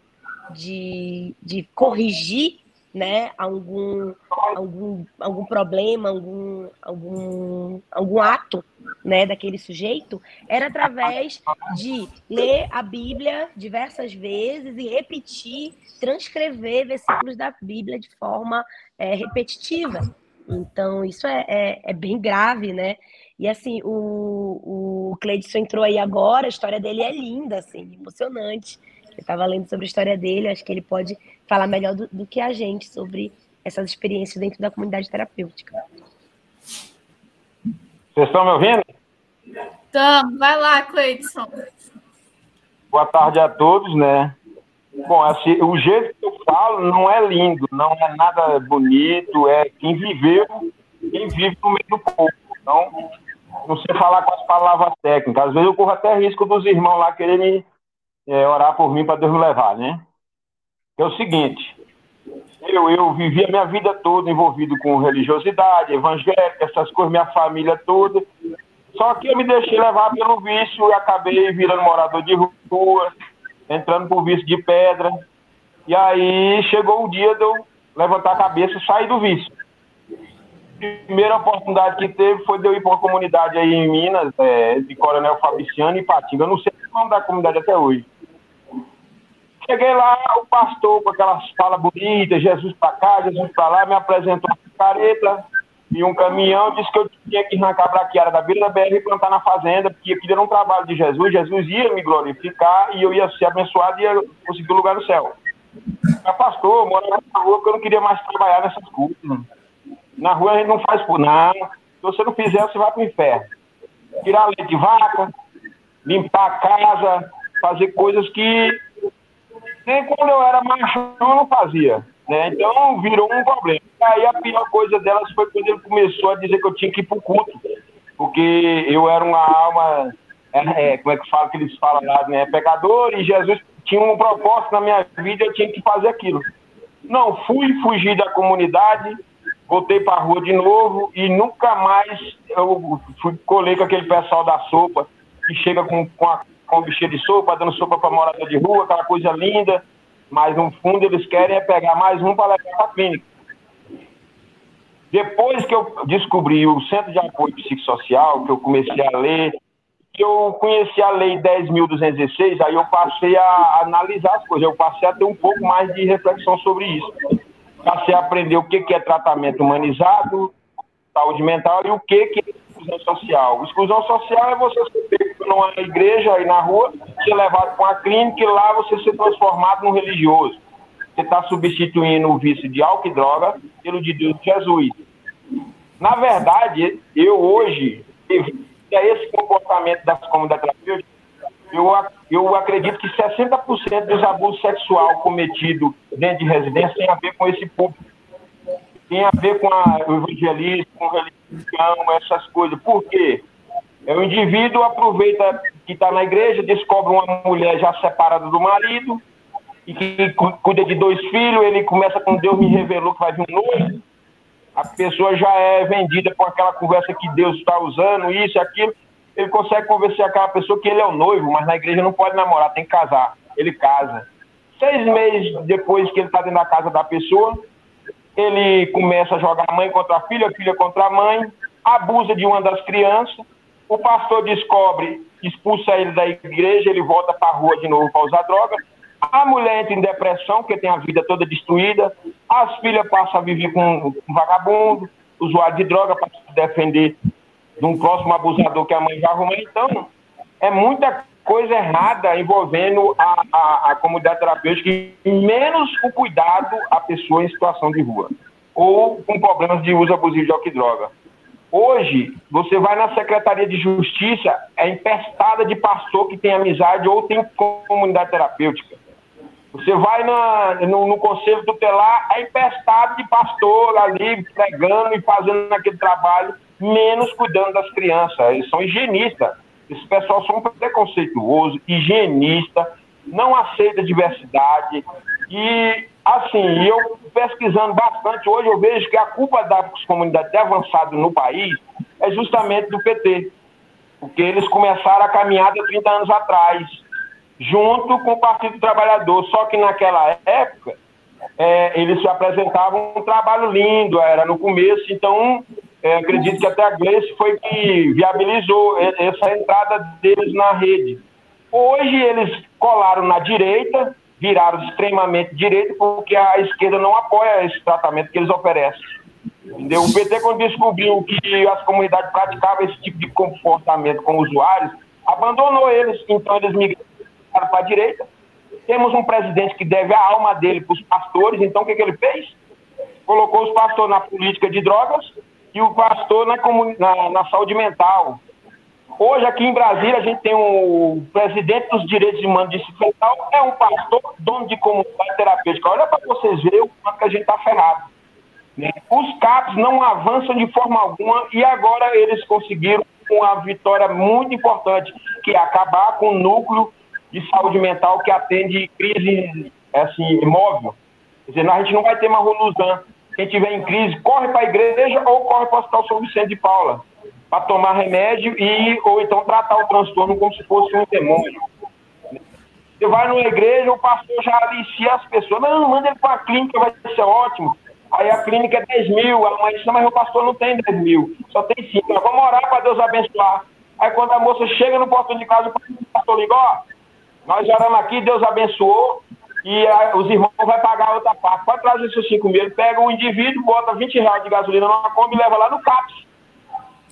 de, de corrigir né, algum, algum, algum problema, algum, algum, algum ato né, daquele sujeito, era através de ler a Bíblia diversas vezes e repetir, transcrever versículos da Bíblia de forma é, repetitiva. Então, isso é, é, é, bem grave, né? E assim, o, o Cleidson entrou aí agora, a história dele é linda, assim, emocionante. Eu estava lendo sobre a história dele, acho que ele pode falar melhor do, do que a gente sobre essas experiências dentro da comunidade terapêutica. Vocês estão me ouvindo? Estamos. Vai lá, Cleidson. Boa tarde a todos, né? Bom, assim, o jeito que eu falo não é lindo, não é nada bonito, é quem viveu, quem vive no meio do povo. Então, não sei falar com as palavras técnicas. Às vezes eu corro até risco dos irmãos lá quererem é, orar por mim para Deus me levar, né? É o seguinte, eu, eu vivi a minha vida toda envolvido com religiosidade, evangélica, essas coisas, minha família toda. Só que eu me deixei levar pelo vício e acabei virando morador de rua, entrando por vício de pedra. E aí chegou o dia de eu levantar a cabeça e sair do vício. A primeira oportunidade que teve foi de eu ir para uma comunidade aí em Minas, é, de Coronel Fabriciano e Patinga. Eu não sei o nome da comunidade até hoje. Cheguei lá, o pastor com aquelas falas bonitas, Jesus para cá, Jesus para lá, me apresentou uma careta e um caminhão, disse que eu tinha que arrancar a braquiária da da BR e plantar na fazenda, porque aquilo era um trabalho de Jesus, Jesus ia me glorificar e eu ia ser abençoado e ia conseguir o lugar no céu. Mas pastor, morava na rua porque eu não queria mais trabalhar nessas coisas. Na rua a gente não faz por nada. Se você não fizer, você vai para o inferno. Tirar leite de vaca, limpar a casa, fazer coisas que nem quando eu era macho eu não fazia. Né? Então virou um problema. Aí a pior coisa delas foi quando ele começou a dizer que eu tinha que ir para o culto, porque eu era uma alma, é, é, como é que fala que eles falam lá, né? Pecador, e Jesus tinha um propósito na minha vida, eu tinha que fazer aquilo. Não, fui fugir da comunidade, voltei para a rua de novo e nunca mais eu fui colei com aquele pessoal da sopa que chega com, com a com bichinha de sopa, dando sopa para morador de rua, aquela coisa linda, mas no fundo eles querem é pegar mais um para levar para a clínica. Depois que eu descobri o Centro de Apoio Psicossocial, que eu comecei a ler, que eu conheci a Lei 10.216, aí eu passei a analisar as coisas, eu passei a ter um pouco mais de reflexão sobre isso. Passei a aprender o que é tratamento humanizado, saúde mental e o que é exclusão social. Exclusão social é você ser pego numa igreja e na rua, ser levado para uma clínica e lá você ser transformado num religioso. Você está substituindo o vício de álcool e droga pelo de Deus Jesus. Na verdade, eu hoje, é esse comportamento das comunidades terapêuticas, eu, eu acredito que 60% dos abusos sexuais cometidos dentro de residência tem a ver com esse público tem a ver com a, o evangelismo, com essas coisas. Por quê? É, o indivíduo aproveita que está na igreja, descobre uma mulher já separada do marido, e que cuida de dois filhos, ele começa com Deus me revelou que vai vir um noivo. A pessoa já é vendida com aquela conversa que Deus está usando, isso, aquilo. Ele consegue convencer aquela pessoa que ele é o noivo, mas na igreja não pode namorar, tem que casar. Ele casa. Seis meses depois que ele está dentro da casa da pessoa, ele começa a jogar mãe contra a filha, filha contra a mãe, abusa de uma das crianças, o pastor descobre, expulsa ele da igreja, ele volta para a rua de novo para usar droga, a mulher entra em depressão, porque tem a vida toda destruída, as filhas passam a viver com um vagabundo, usuário de droga para se defender de um próximo abusador que a mãe já arrumou. Então, é muita coisa errada envolvendo a, a, a comunidade terapêutica e menos o cuidado à pessoa em situação de rua ou com problemas de uso abusivo de álcool e droga. Hoje, você vai na Secretaria de Justiça, é empestada de pastor que tem amizade ou tem comunidade terapêutica. Você vai na, no, no, Conselho Tutelar, é empestado de pastor ali, pregando e fazendo aquele trabalho, menos cuidando das crianças. Eles são higienistas. Esse pessoal são preconceituoso, higienista, não aceita diversidade. E, assim, eu pesquisando bastante, hoje eu vejo que a culpa das comunidades avançadas no país é justamente do PT. Porque eles começaram a caminhada 30 anos atrás, junto com o Partido Trabalhador. Só que naquela época, é, eles se apresentavam um trabalho lindo, era no começo, então é, acredito que até a Gleice foi que viabilizou essa entrada deles na rede. Hoje eles colaram na direita, viraram extremamente direita, porque a esquerda não apoia esse tratamento que eles oferecem. Entendeu? O PT, quando descobriu que as comunidades praticavam esse tipo de comportamento com usuários, abandonou eles, então eles migraram para a direita. Temos um presidente que deve a alma dele para os pastores, então o que, que ele fez? Colocou os pastores na política de drogas, e o pastor na, na, na saúde mental. Hoje, aqui em Brasília, a gente tem o presidente dos direitos humanos disciplinar, é um pastor, dono de comunidade terapêutica. Olha para vocês verem o quanto que a gente está ferrado. Né? Os CAPs não avançam de forma alguma e agora eles conseguiram uma vitória muito importante, que é acabar com o núcleo de saúde mental que atende crise assim, imóvel. Quer dizer, a gente não vai ter mais Luzan. Quem tiver em crise, corre para a igreja ou corre para o Hospital São Vicente de Paula para tomar remédio e ou então tratar o transtorno como se fosse um demônio. Você vai numa igreja, o pastor já alicia as pessoas. Não, manda ele para a clínica, vai ser ótimo. Aí a clínica é 10 mil, a mãe diz, mas o pastor não tem 10 mil, só tem 5. Nós vamos orar para Deus abençoar. Aí quando a moça chega no portão de casa, o pastor liga, ó, nós oramos aqui, Deus abençoou, e a, os irmãos vão pagar a outra parte. Pode trazer esses 5 mil. Ele pega o indivíduo, bota 20 reais de gasolina numa Kombi e leva lá no CAPS.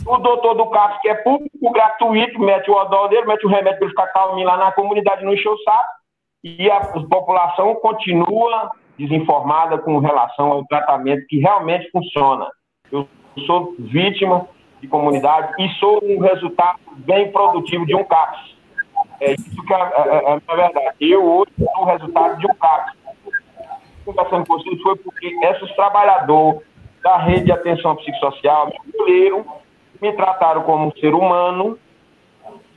O doutor do CAPS, que é público, gratuito, mete o odol dele, mete o remédio para ele ficar calminho lá na comunidade, não encher o saco. E a população continua desinformada com relação ao tratamento que realmente funciona. Eu sou vítima de comunidade e sou um resultado bem produtivo de um CAPS. É isso que é, é, é a verdade. Eu hoje sou o resultado de um CAPS. Conversando com vocês foi porque esses trabalhadores da rede de atenção psicossocial me acolheram, me trataram como um ser humano,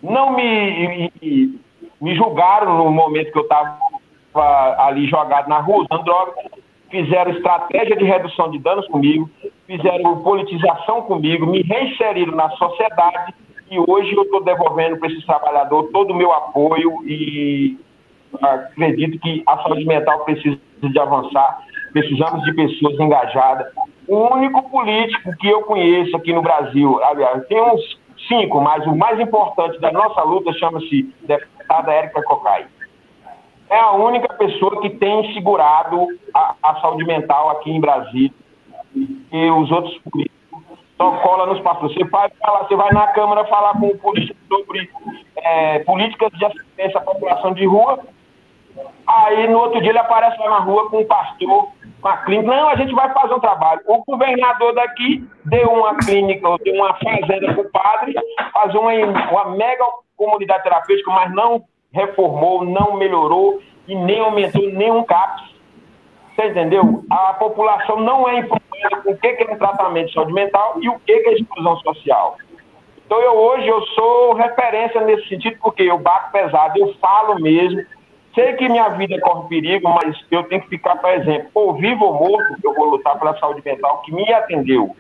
não me, me, me julgaram no momento que eu estava ali jogado na rua usando fizeram estratégia de redução de danos comigo, fizeram politização comigo, me reinseriram na sociedade e hoje eu estou devolvendo para esses trabalhadores todo o meu apoio e acredito que a saúde mental precisa de avançar, precisamos de pessoas engajadas. O único político que eu conheço aqui no Brasil, aliás, tem uns cinco, mas o mais importante da nossa luta chama-se deputada Érica Cocai é a única pessoa que tem segurado a, a saúde mental aqui em Brasília. E os outros políticos só cola nos passos. Você vai, falar, você vai na Câmara falar com o político sobre é, políticas de assistência à população de rua, aí no outro dia ele aparece lá na rua com um pastor, com a clínica. Não, a gente vai fazer um trabalho. O governador daqui deu uma clínica, deu uma fazenda para o padre, fazer uma, uma mega comunidade terapêutica, mas não reformou, não melhorou e nem aumentou nenhum CAPS. Você entendeu? A população não é informada com o que é um tratamento de saúde mental e o que é exclusão social. Então eu hoje eu sou referência nesse sentido porque eu bato pesado, eu falo mesmo. Sei que minha vida corre perigo, mas eu tenho que ficar, por exemplo, ou vivo ou morto, eu vou lutar pela saúde mental que me atendeu.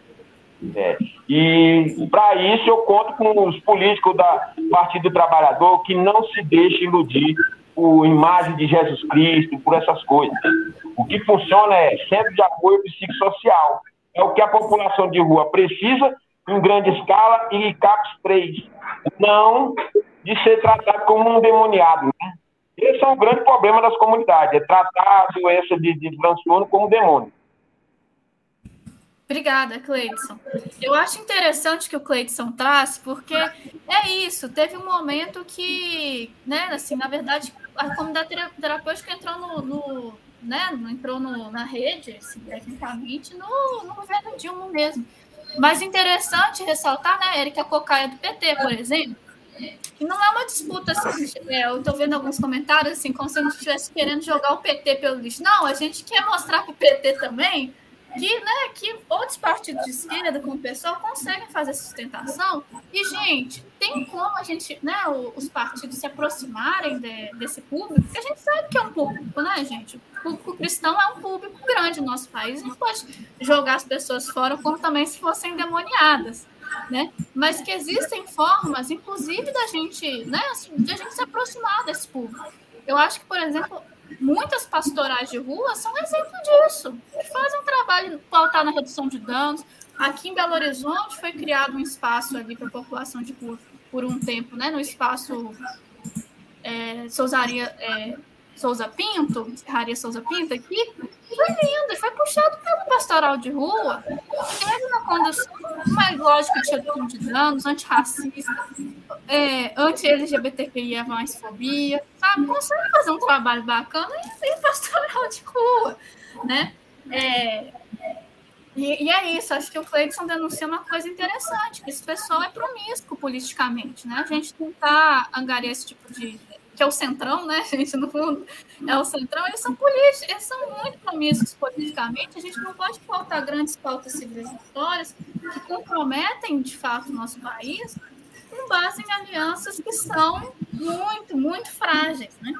É. E para isso eu conto com os políticos da Partido Trabalhador que não se deixem iludir por imagem de Jesus Cristo, por essas coisas. O que funciona é centro de apoio psicossocial. É o que a população de rua precisa em grande escala e CAPS 3. Não de ser tratado como um demoniado. Né? Esse é um grande problema das comunidades, é tratar a doença de, de transtorno como demônio. Obrigada, Cleidson. Eu acho interessante que o Cleidson traz, porque é isso, teve um momento que, né, assim, na verdade, a comunidade terapêutica entrou no, no né, entrou no, na rede, assim, tecnicamente, no, no governo Dilma mesmo. Mas interessante ressaltar, né, Érica Cocaia do PT, por exemplo, que não é uma disputa, assim, é, eu estou vendo alguns comentários, assim, como se a gente estivesse querendo jogar o PT pelo lixo. Não, a gente quer mostrar para o PT também que, né, que outros partidos de esquerda, como o pessoal, conseguem fazer sustentação. E, gente, tem como a gente, né, os partidos se aproximarem de, desse público, porque a gente sabe que é um público, né, gente? O público cristão é um público grande no nosso país, não pode jogar as pessoas fora como também se fossem demoniadas. Né? Mas que existem formas, inclusive, da gente, né, de a gente se aproximar desse público. Eu acho que, por exemplo, muitas pastorais de rua são exemplo disso, fazem um trabalho pautado na redução de danos. Aqui em Belo Horizonte foi criado um espaço ali para a população de rua por um tempo, né, no espaço é, Souzaria, é, Souza Pinto, Serraria Souza Pinto aqui, foi lindo, foi puxado pelo pastoral de rua, teve uma condução mais lógica de redução de danos, antirracista, é, anti-LGBTQIA mais fobia, sabe? Consegue fazer um trabalho bacana e, pastoral de rua, né? É, E, e, é isso, acho que o Cleidson denuncia uma coisa interessante, que esse pessoal é promíscuo politicamente, né? A gente tentar angariar esse tipo de. que é o centrão, né, gente, no fundo, é o centrão, eles são políticos, eles são muito promíscuos politicamente, a gente não pode faltar grandes pautas civilizatórias que comprometem, de fato, o nosso país com base em alianças que são muito, muito frágeis, né?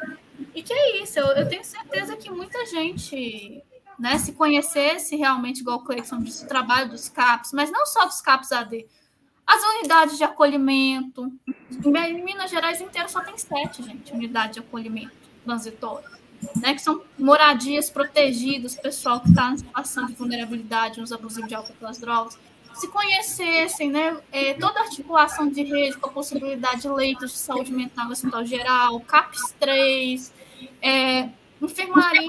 E que é isso, eu, eu tenho certeza que muita gente né, se conhecesse realmente, igual o Cleiton disse, o trabalho dos CAPs, mas não só dos CAPs AD, as unidades de acolhimento. Em Minas Gerais inteiro só tem sete, gente, unidades de acolhimento transitório. Né, que são moradias protegidas, pessoal que está em situação de vulnerabilidade, nos abusivos de álcool pelas drogas, se conhecessem né, é, toda articulação de rede com a possibilidade de leitos de saúde mental no hospital geral, CAPS 3, é, enfermaria,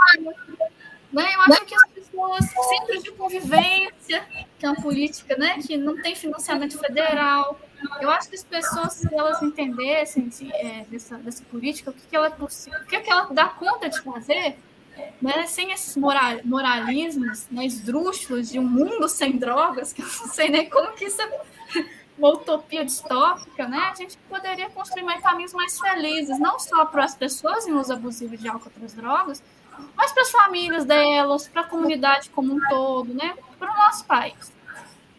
né? Eu acho que as pessoas, centros de convivência, que é uma política né, que não tem financiamento federal, eu acho que as pessoas, se elas entendessem de, é, dessa, dessa política, o que, que ela, o que, que ela dá conta de fazer, né, sem esses moral, moralismos né, esdrúxulos de um mundo sem drogas, que eu não sei nem como que isso é uma utopia distópica, né, a gente poderia construir mais caminhos mais felizes, não só para as pessoas em uso abusivo de álcool e outras drogas, mas para as famílias delas, para a comunidade como um todo, né? Para o nosso país.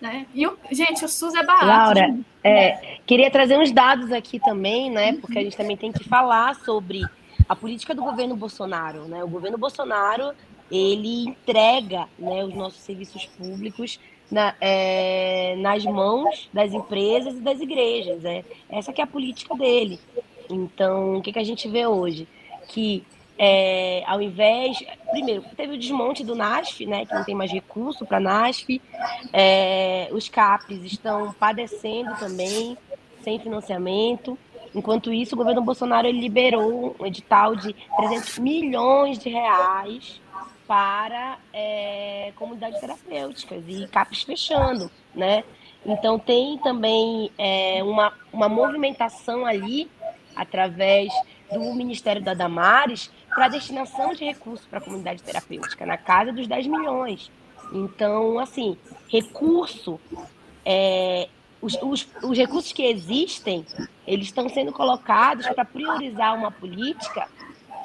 Né? E, o, gente, o SUS é barato. Laura, é, queria trazer uns dados aqui também, né? Porque a gente também tem que falar sobre a política do governo Bolsonaro. Né? O governo Bolsonaro ele entrega né, os nossos serviços públicos na, é, nas mãos das empresas e das igrejas. Né? Essa que é a política dele. Então, o que, que a gente vê hoje? Que é, ao invés. Primeiro, teve o desmonte do NASF, né, que não tem mais recurso para NASF. É, os CAPs estão padecendo também, sem financiamento. Enquanto isso, o governo Bolsonaro liberou um edital de 300 milhões de reais para é, comunidades terapêuticas e CAPs fechando, né? Então tem também é, uma, uma movimentação ali através do Ministério da Damares para destinação de recursos para a comunidade terapêutica, na casa dos 10 milhões. Então, assim, recurso, é, os, os, os recursos que existem, eles estão sendo colocados para priorizar uma política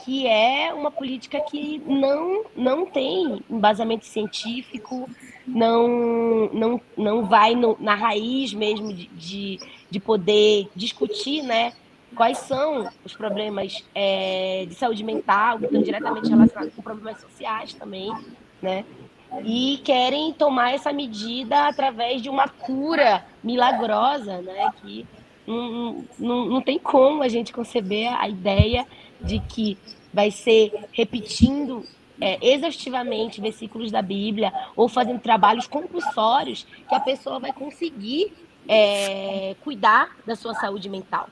que é uma política que não, não tem embasamento científico, não, não, não vai no, na raiz mesmo de, de, de poder discutir né, quais são os problemas é, de saúde mental, que estão diretamente relacionados com problemas sociais também, né? E querem tomar essa medida através de uma cura milagrosa, né? Que não, não, não tem como a gente conceber a ideia de que vai ser repetindo é, exaustivamente versículos da Bíblia ou fazendo trabalhos compulsórios que a pessoa vai conseguir é, cuidar da sua saúde mental.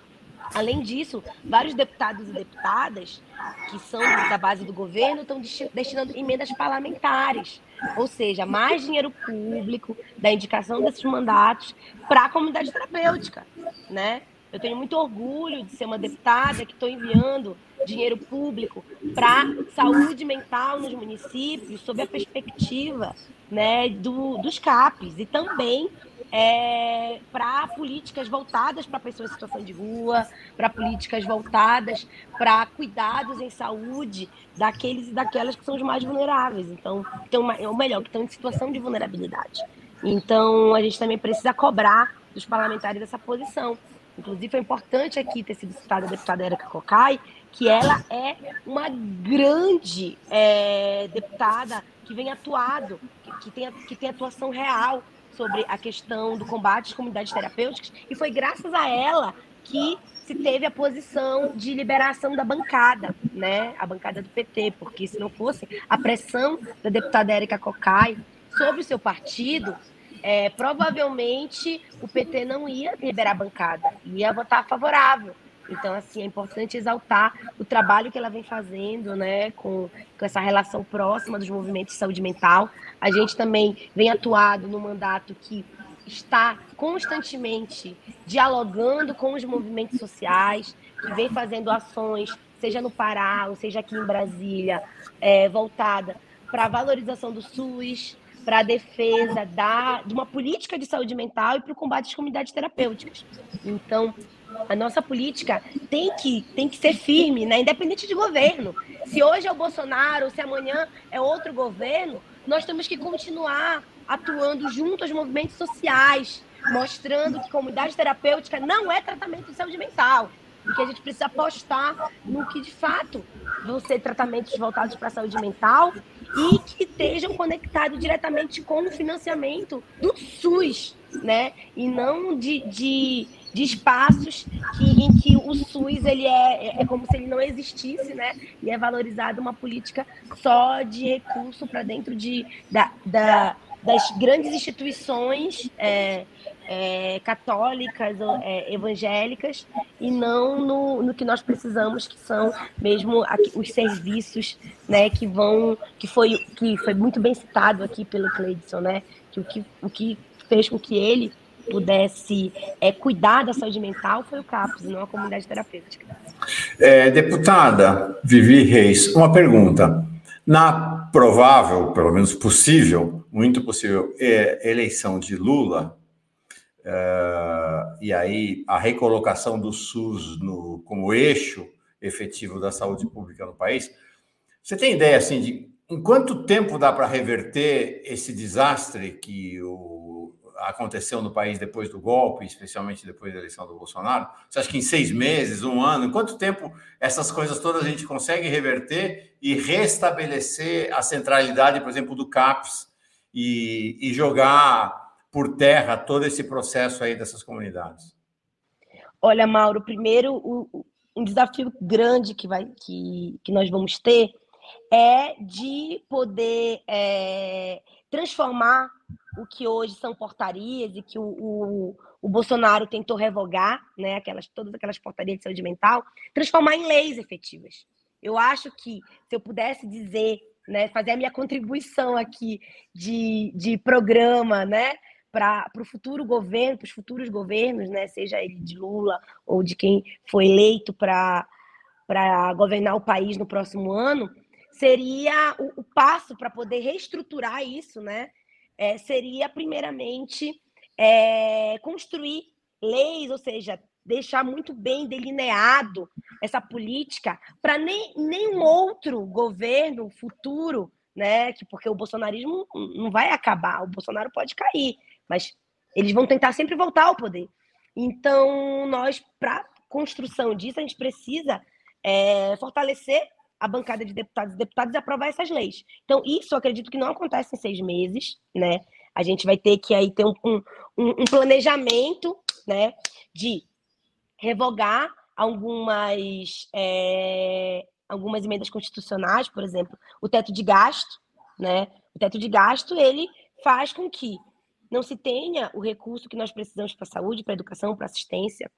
Além disso, vários deputados e deputadas que são da base do governo estão destinando emendas parlamentares, ou seja, mais dinheiro público da indicação desses mandatos para a comunidade terapêutica, né? Eu tenho muito orgulho de ser uma deputada que estou enviando dinheiro público para saúde mental nos municípios, sob a perspectiva né, do, dos CAPs, e também é, para políticas voltadas para pessoas em situação de rua, para políticas voltadas para cuidados em saúde daqueles e daquelas que são os mais vulneráveis. Então, então ou melhor, que estão em situação de vulnerabilidade. Então, a gente também precisa cobrar dos parlamentares essa posição. Inclusive, foi importante aqui ter sido citada a deputada Erika Cocai, que ela é uma grande é, deputada que vem atuado, que, que, tem, que tem atuação real sobre a questão do combate às comunidades terapêuticas, e foi graças a ela que se teve a posição de liberação da bancada, né? A bancada do PT, porque se não fosse a pressão da deputada Érica Cocai sobre o seu partido, é, provavelmente o PT não ia liberar a bancada, ia votar favorável. Então, assim, é importante exaltar o trabalho que ela vem fazendo, né, com, com essa relação próxima dos movimentos de saúde mental. A gente também vem atuado no mandato que está constantemente dialogando com os movimentos sociais, que vem fazendo ações, seja no Pará, ou seja aqui em Brasília, é, voltada para a valorização do SUS, para a defesa da, de uma política de saúde mental e para o combate às comunidades terapêuticas. Então, a nossa política tem que, tem que ser firme, né? independente de governo. Se hoje é o Bolsonaro, se amanhã é outro governo, nós temos que continuar atuando junto aos movimentos sociais, mostrando que comunidade terapêutica não é tratamento de saúde mental e que a gente precisa apostar no que de fato vão ser tratamentos voltados para a saúde mental e que estejam conectados diretamente com o financiamento do SUS, né? E não de, de, de espaços que, em que o SUS ele é, é como se ele não existisse, né? E é valorizado uma política só de recurso para dentro de, da, da, das grandes instituições é, é, católicas, é, evangélicas, e não no, no que nós precisamos, que são mesmo aqui, os serviços né, que vão, que foi, que foi muito bem citado aqui pelo Cleidson, né? Que o que, o que fez com que ele pudesse é, cuidar da saúde mental foi o CAPS, não a comunidade terapêutica. É, deputada Vivi Reis, uma pergunta. Na provável, pelo menos possível, muito possível, é, eleição de Lula, Uh, e aí a recolocação do SUS no, como eixo efetivo da saúde pública no país. Você tem ideia assim de em quanto tempo dá para reverter esse desastre que o, aconteceu no país depois do golpe, especialmente depois da eleição do Bolsonaro? Você acha que em seis meses, um ano, em quanto tempo essas coisas todas a gente consegue reverter e restabelecer a centralidade, por exemplo, do CAPS e, e jogar por terra todo esse processo aí dessas comunidades? Olha, Mauro, primeiro, o, um desafio grande que, vai, que, que nós vamos ter é de poder é, transformar o que hoje são portarias e que o, o, o, Bolsonaro tentou revogar, né, aquelas, todas aquelas portarias de saúde mental, transformar em leis efetivas. Eu acho que se eu pudesse dizer, né, fazer a minha contribuição aqui de, de programa, né, para o futuro governo, para os futuros governos, né, seja ele de Lula ou de quem foi eleito para governar o país no próximo ano, seria o, o passo para poder reestruturar isso, né? É, seria primeiramente é, construir leis, ou seja, deixar muito bem delineado essa política para nem nenhum outro governo futuro, né? Que porque o bolsonarismo não vai acabar, o Bolsonaro pode cair, mas eles vão tentar sempre voltar ao poder. Então, nós, para construção disso, a gente precisa é, fortalecer a bancada de deputados e deputadas aprovar essas leis. Então, isso eu acredito que não acontece em seis meses, né? A gente vai ter que aí ter um, um, um planejamento, né, de revogar algumas é, algumas emendas constitucionais, por exemplo, o teto de gasto, né? O teto de gasto ele faz com que não se tenha o recurso que nós precisamos para a saúde, para a educação, para a assistência.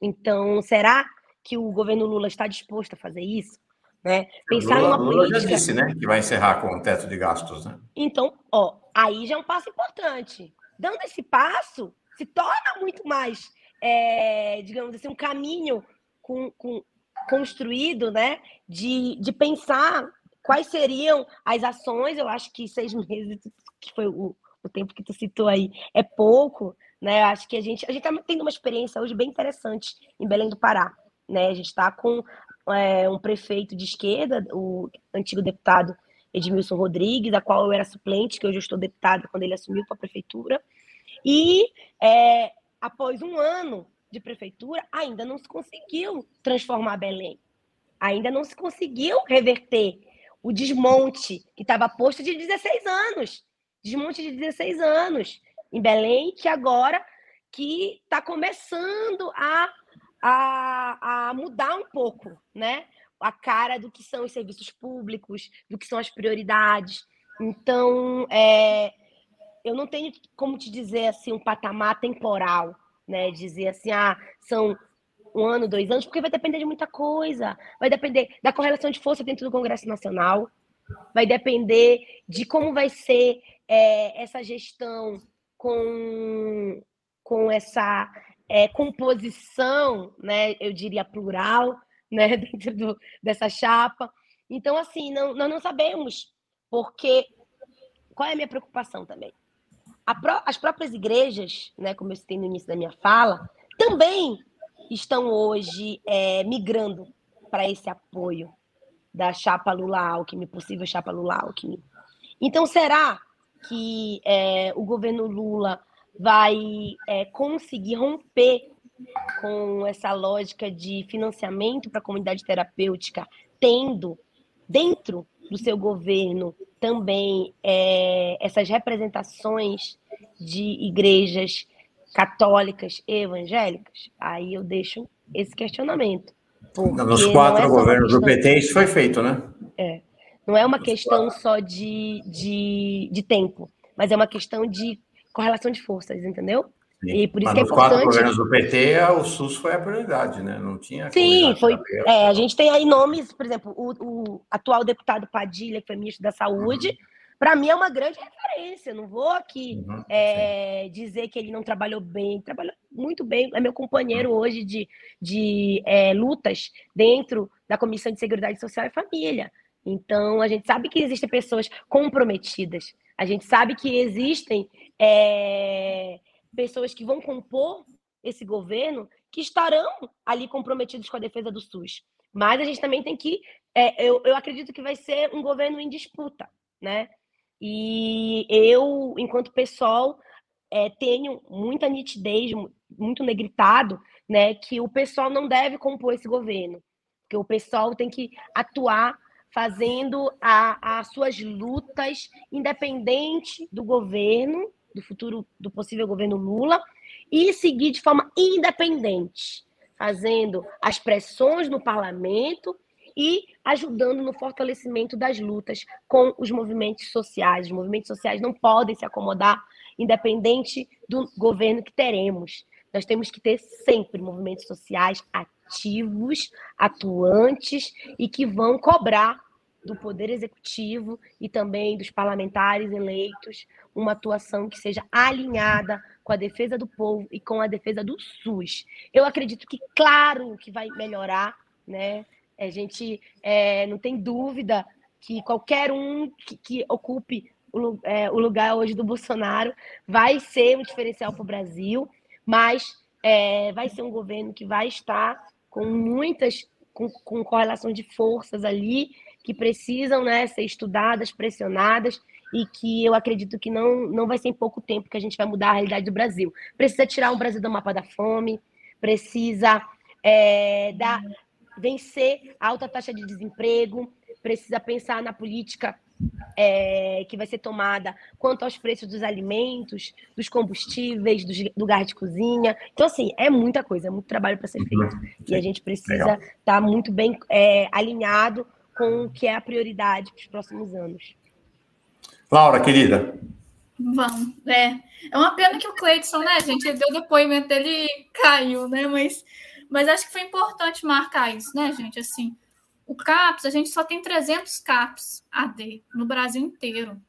Então, será que o governo Lula está disposto a fazer isso? Né? Pensar Lula, numa Lula política... já disse, né, que vai encerrar com o teto de gastos, né? Então, ó, aí já é um passo importante. Dando esse passo, se torna muito mais, é, digamos assim, um caminho com, com, construído, né, de, de pensar quais seriam as ações. Eu acho que seis meses, que foi o, o tempo que tu citou aí é pouco, né? Acho que a gente a gente está tendo uma experiência hoje bem interessante em Belém do Pará, né? A gente está com é, um prefeito de esquerda, o antigo deputado Edmilson Rodrigues, da qual eu era suplente, que hoje eu estou deputada quando ele assumiu para a prefeitura, e é, após um ano de prefeitura, ainda não se conseguiu transformar Belém, ainda não se conseguiu reverter o desmonte que estava posto de 16 anos. Desmonte de 16 anos em Belém, que agora que está começando a, a, a mudar um pouco, né? A cara do que são os serviços públicos, do que são as prioridades. Então, é, eu não tenho como te dizer assim um patamar temporal, né? Dizer assim, ah, são um ano, dois anos, porque vai depender de muita coisa. Vai depender da correlação de força dentro do Congresso Nacional, vai depender de como vai ser é, essa gestão com, com essa é, composição, né, eu diria plural, né, dentro do, dessa chapa. Então, assim, não, nós não sabemos, porque qual é a minha preocupação também? Pró as próprias igrejas, né, como eu citei no início da minha fala, também estão hoje é, migrando para esse apoio da chapa Lula-Alckmin, possível chapa Lula-Alckmin. Então, será que é, o governo Lula vai é, conseguir romper com essa lógica de financiamento para a comunidade terapêutica, tendo dentro do seu governo também é, essas representações de igrejas católicas e evangélicas? Aí eu deixo esse questionamento. Nos quatro é governos do PT isso foi feito, né? É. Não é uma Nos questão quatro. só de, de, de tempo, mas é uma questão de correlação de forças, entendeu? Sim. E por isso Mas que é importante. quatro governos do PT, o SUS foi a prioridade, né? Não tinha. Sim, foi. É, a gente tem aí nomes, por exemplo, o, o, atual deputado Padilha, que foi ministro da Saúde, uhum. para mim é uma grande referência. Não vou aqui uhum, é, dizer que ele não trabalhou bem, trabalhou muito bem. É meu companheiro uhum. hoje de, de é, lutas dentro da Comissão de Seguridade Social e Família. Então, a gente sabe que existem pessoas comprometidas. A gente sabe que existem é, pessoas que vão compor esse governo que estarão ali comprometidos com a defesa do SUS. Mas a gente também tem que. É, eu, eu acredito que vai ser um governo em disputa, né? E eu, enquanto pessoal, é, tenho muita nitidez, muito negritado, né, que o pessoal não deve compor esse governo, que o pessoal tem que atuar fazendo as suas lutas independente do governo, do futuro, do possível governo Lula, e seguir de forma independente, fazendo as pressões no parlamento e ajudando no fortalecimento das lutas com os movimentos sociais. Os movimentos sociais não podem se acomodar independente do governo que teremos. Nós temos que ter sempre movimentos sociais ativos, atuantes e que vão cobrar do poder executivo e também dos parlamentares eleitos uma atuação que seja alinhada com a defesa do povo e com a defesa do SUS. Eu acredito que, claro, que vai melhorar, né? A gente é, não tem dúvida que qualquer um que, que ocupe o, é, o, lugar hoje do Bolsonaro vai ser um diferencial para o Brasil, mas é, vai ser um governo que vai estar com muitas com, com correlação de forças ali que precisam né, ser estudadas, pressionadas, e que eu acredito que não, não vai ser em pouco tempo que a gente vai mudar a realidade do Brasil. Precisa tirar o Brasil do mapa da fome, precisa é, dar, vencer a alta taxa de desemprego, precisa pensar na política é, que vai ser tomada quanto aos preços dos alimentos, dos combustíveis, do, do gás de cozinha. Então, assim, é muita coisa, é muito trabalho para ser feito. E a gente precisa estar tá muito bem é, alinhado com o que é a prioridade para os próximos anos. Laura, querida. Vamos, é. É uma pena que o Cleiton, né, gente, ele deu depoimento dele caiu, né, mas, mas acho que foi importante marcar isso, né, gente, assim, o CAPS, a gente só tem 300 CAPS AD no Brasil inteiro.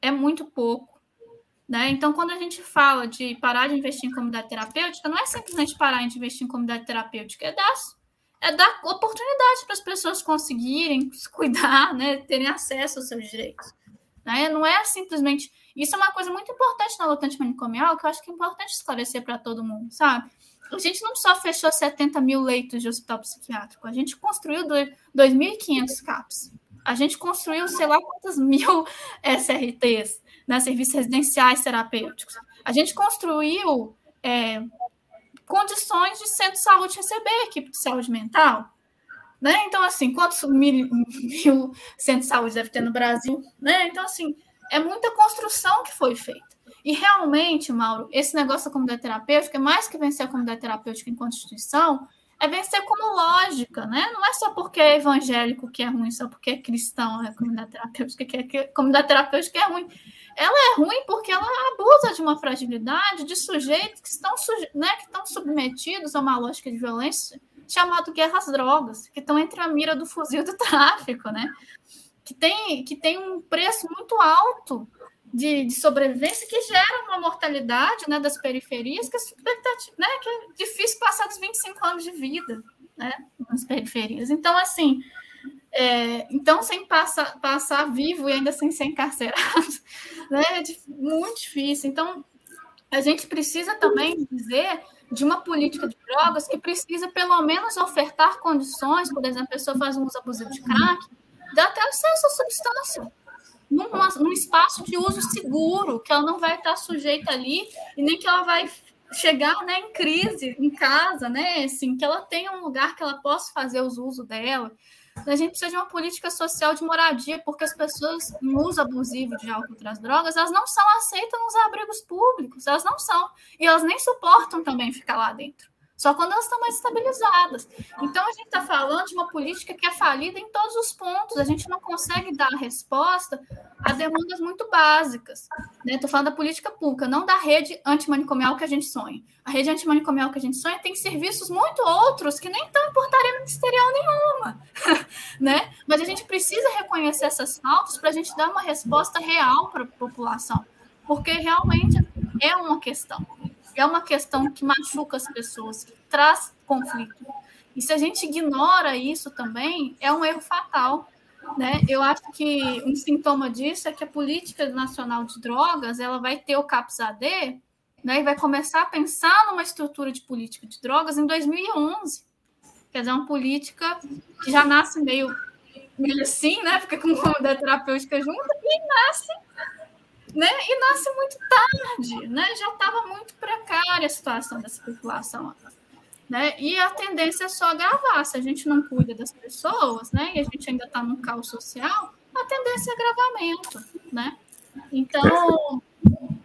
É muito pouco. Né? Então, quando a gente fala de parar de investir em comunidade terapêutica, não é simplesmente parar de investir em comunidade terapêutica, é dar é dar oportunidade para as pessoas conseguirem se cuidar, né, terem acesso aos seus direitos. Né? Não é simplesmente. Isso é uma coisa muito importante na luta antimanicomial, que eu acho que é importante esclarecer para todo mundo, sabe? A gente não só fechou 70 mil leitos de hospital psiquiátrico, a gente construiu 2.500 CAPs. A gente construiu, sei lá quantos mil SRTs, né, serviços residenciais terapêuticos. A gente construiu é, condições de centro de saúde receber equipe de saúde mental. Né? Então, assim, quantos mil, mil centros de saúde deve ter no Brasil? Né? Então, assim, é muita construção que foi feita. E realmente, Mauro, esse negócio da comunidade terapêutica, mais que vencer a comunidade terapêutica em Constituição, é vencer como lógica, né? Não é só porque é evangélico que é ruim, só porque é cristão é comunidade terapêutica que é que comunidade terapêutica é ruim. Ela é ruim porque ela abusa de uma fragilidade de sujeitos que estão, né, que estão submetidos a uma lógica de violência chamado guerra às drogas, que estão entre a mira do fuzil do tráfico, né? Que tem, que tem um preço muito alto de, de, sobrevivência que gera uma mortalidade né, das periferias que, é né, que é difícil passar dos 25 anos de vida né, nas periferias. Então, assim, é, então sem passar, passar vivo e ainda sem ser encarcerado, né? É muito difícil. Então, a gente precisa também dizer de uma política de drogas que precisa, pelo menos, ofertar condições, por exemplo, a pessoa faz um uso abusivo de crack, dá até acesso à substância, num, num espaço de uso seguro, que ela não vai estar sujeita ali, e nem que ela vai chegar né, em crise em casa, né? Assim, que ela tenha um lugar que ela possa fazer os usos dela. A gente precisa de uma política social de moradia, porque as pessoas em uso abusivo de álcool e outras drogas, elas não são aceitas nos abrigos públicos, elas não são. E elas nem suportam também ficar lá dentro. Só quando elas estão mais estabilizadas. Então, a gente está falando de uma política que é falida em todos os pontos. A gente não consegue dar resposta a demandas muito básicas. Estou né? falando da política pública, não da rede antimanicomial que a gente sonha. A rede antimanicomial que a gente sonha tem serviços muito outros que nem estão em portaria ministerial nenhuma. né? Mas a gente precisa reconhecer essas faltas para a gente dar uma resposta real para a população. Porque realmente é uma questão é uma questão que machuca as pessoas, que traz conflito. E se a gente ignora isso também, é um erro fatal. Né? Eu acho que um sintoma disso é que a política nacional de drogas ela vai ter o CAPS-AD né, e vai começar a pensar numa estrutura de política de drogas em 2011. Quer dizer, uma política que já nasce meio, meio assim, né? fica com uma da terapêutica junto, e nasce né? E nasce muito tarde, né? Já estava muito precária a situação dessa população. Né? E a tendência é só agravar. Se a gente não cuida das pessoas, né? E a gente ainda está num caos social, a tendência é agravamento, né? Então,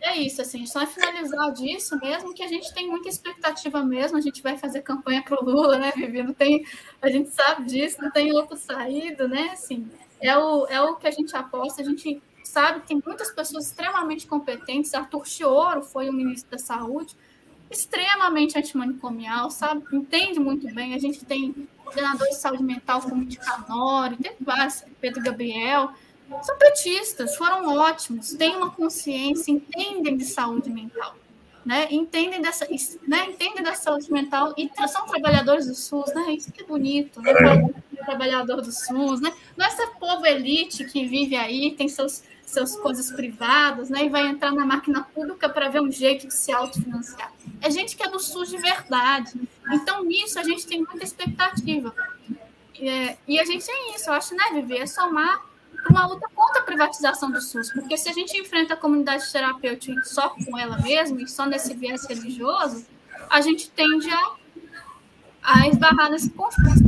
é isso, assim, só finalizar disso mesmo, que a gente tem muita expectativa mesmo, a gente vai fazer campanha para o Lula, né, Vivi? Não tem, a gente sabe disso, não tem outra saída, né? Assim, é o, é o que a gente aposta, a gente sabe tem muitas pessoas extremamente competentes. Arthur Chioro foi o ministro da Saúde, extremamente antimanicomial, sabe? Entende muito bem. A gente tem coordenadores de saúde mental como Ticanori, tem vários, Pedro Gabriel. São petistas, foram ótimos, têm uma consciência, entendem de saúde mental. Né, entendem dessa, né, entendem da saúde mental e são trabalhadores do SUS, né? Isso que é bonito, né? É. Trabalhador do SUS, né? Não é esse povo elite que vive aí, tem seus suas coisas privadas, né? E vai entrar na máquina pública para ver um jeito de se autofinanciar. É gente que é do SUS de verdade. Então, nisso, a gente tem muita expectativa. É, e a gente é isso, eu acho, né, Vivi? É somar uma luta contra a privatização do SUS. Porque se a gente enfrenta a comunidade terapêutica só com ela mesma e só nesse viés religioso, a gente tende a, a esbarrar nesse conflito.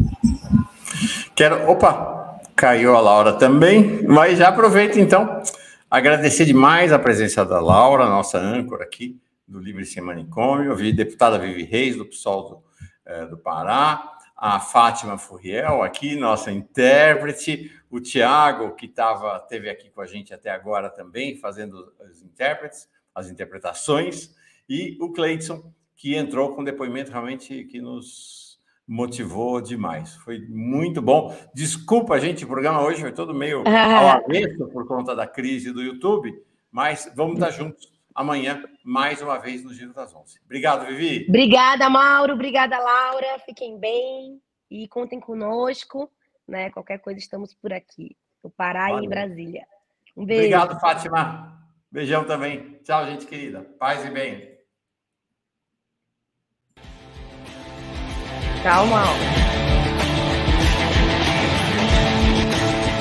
Quero. Opa! Caiu a Laura também, mas já aproveito então agradecer demais a presença da Laura, nossa âncora aqui do Livre Sem Manicômio, a deputada Vivi Reis, do PSOL do, é, do Pará, a Fátima Furriel aqui, nossa intérprete, o Tiago, que tava, teve aqui com a gente até agora também, fazendo os intérpretes, as interpretações, e o Cleiton, que entrou com um depoimento realmente que nos motivou demais. Foi muito bom. Desculpa, gente, o programa hoje foi todo meio ao avesso por conta da crise do YouTube, mas vamos estar juntos amanhã, mais uma vez, no Giro das Onze. Obrigado, Vivi. Obrigada, Mauro. Obrigada, Laura. Fiquem bem e contem conosco. Né? Qualquer coisa, estamos por aqui, no Pará Valeu. e em Brasília. Um beijo. Obrigado, Fátima. Beijão também. Tchau, gente querida. Paz e bem. Calma.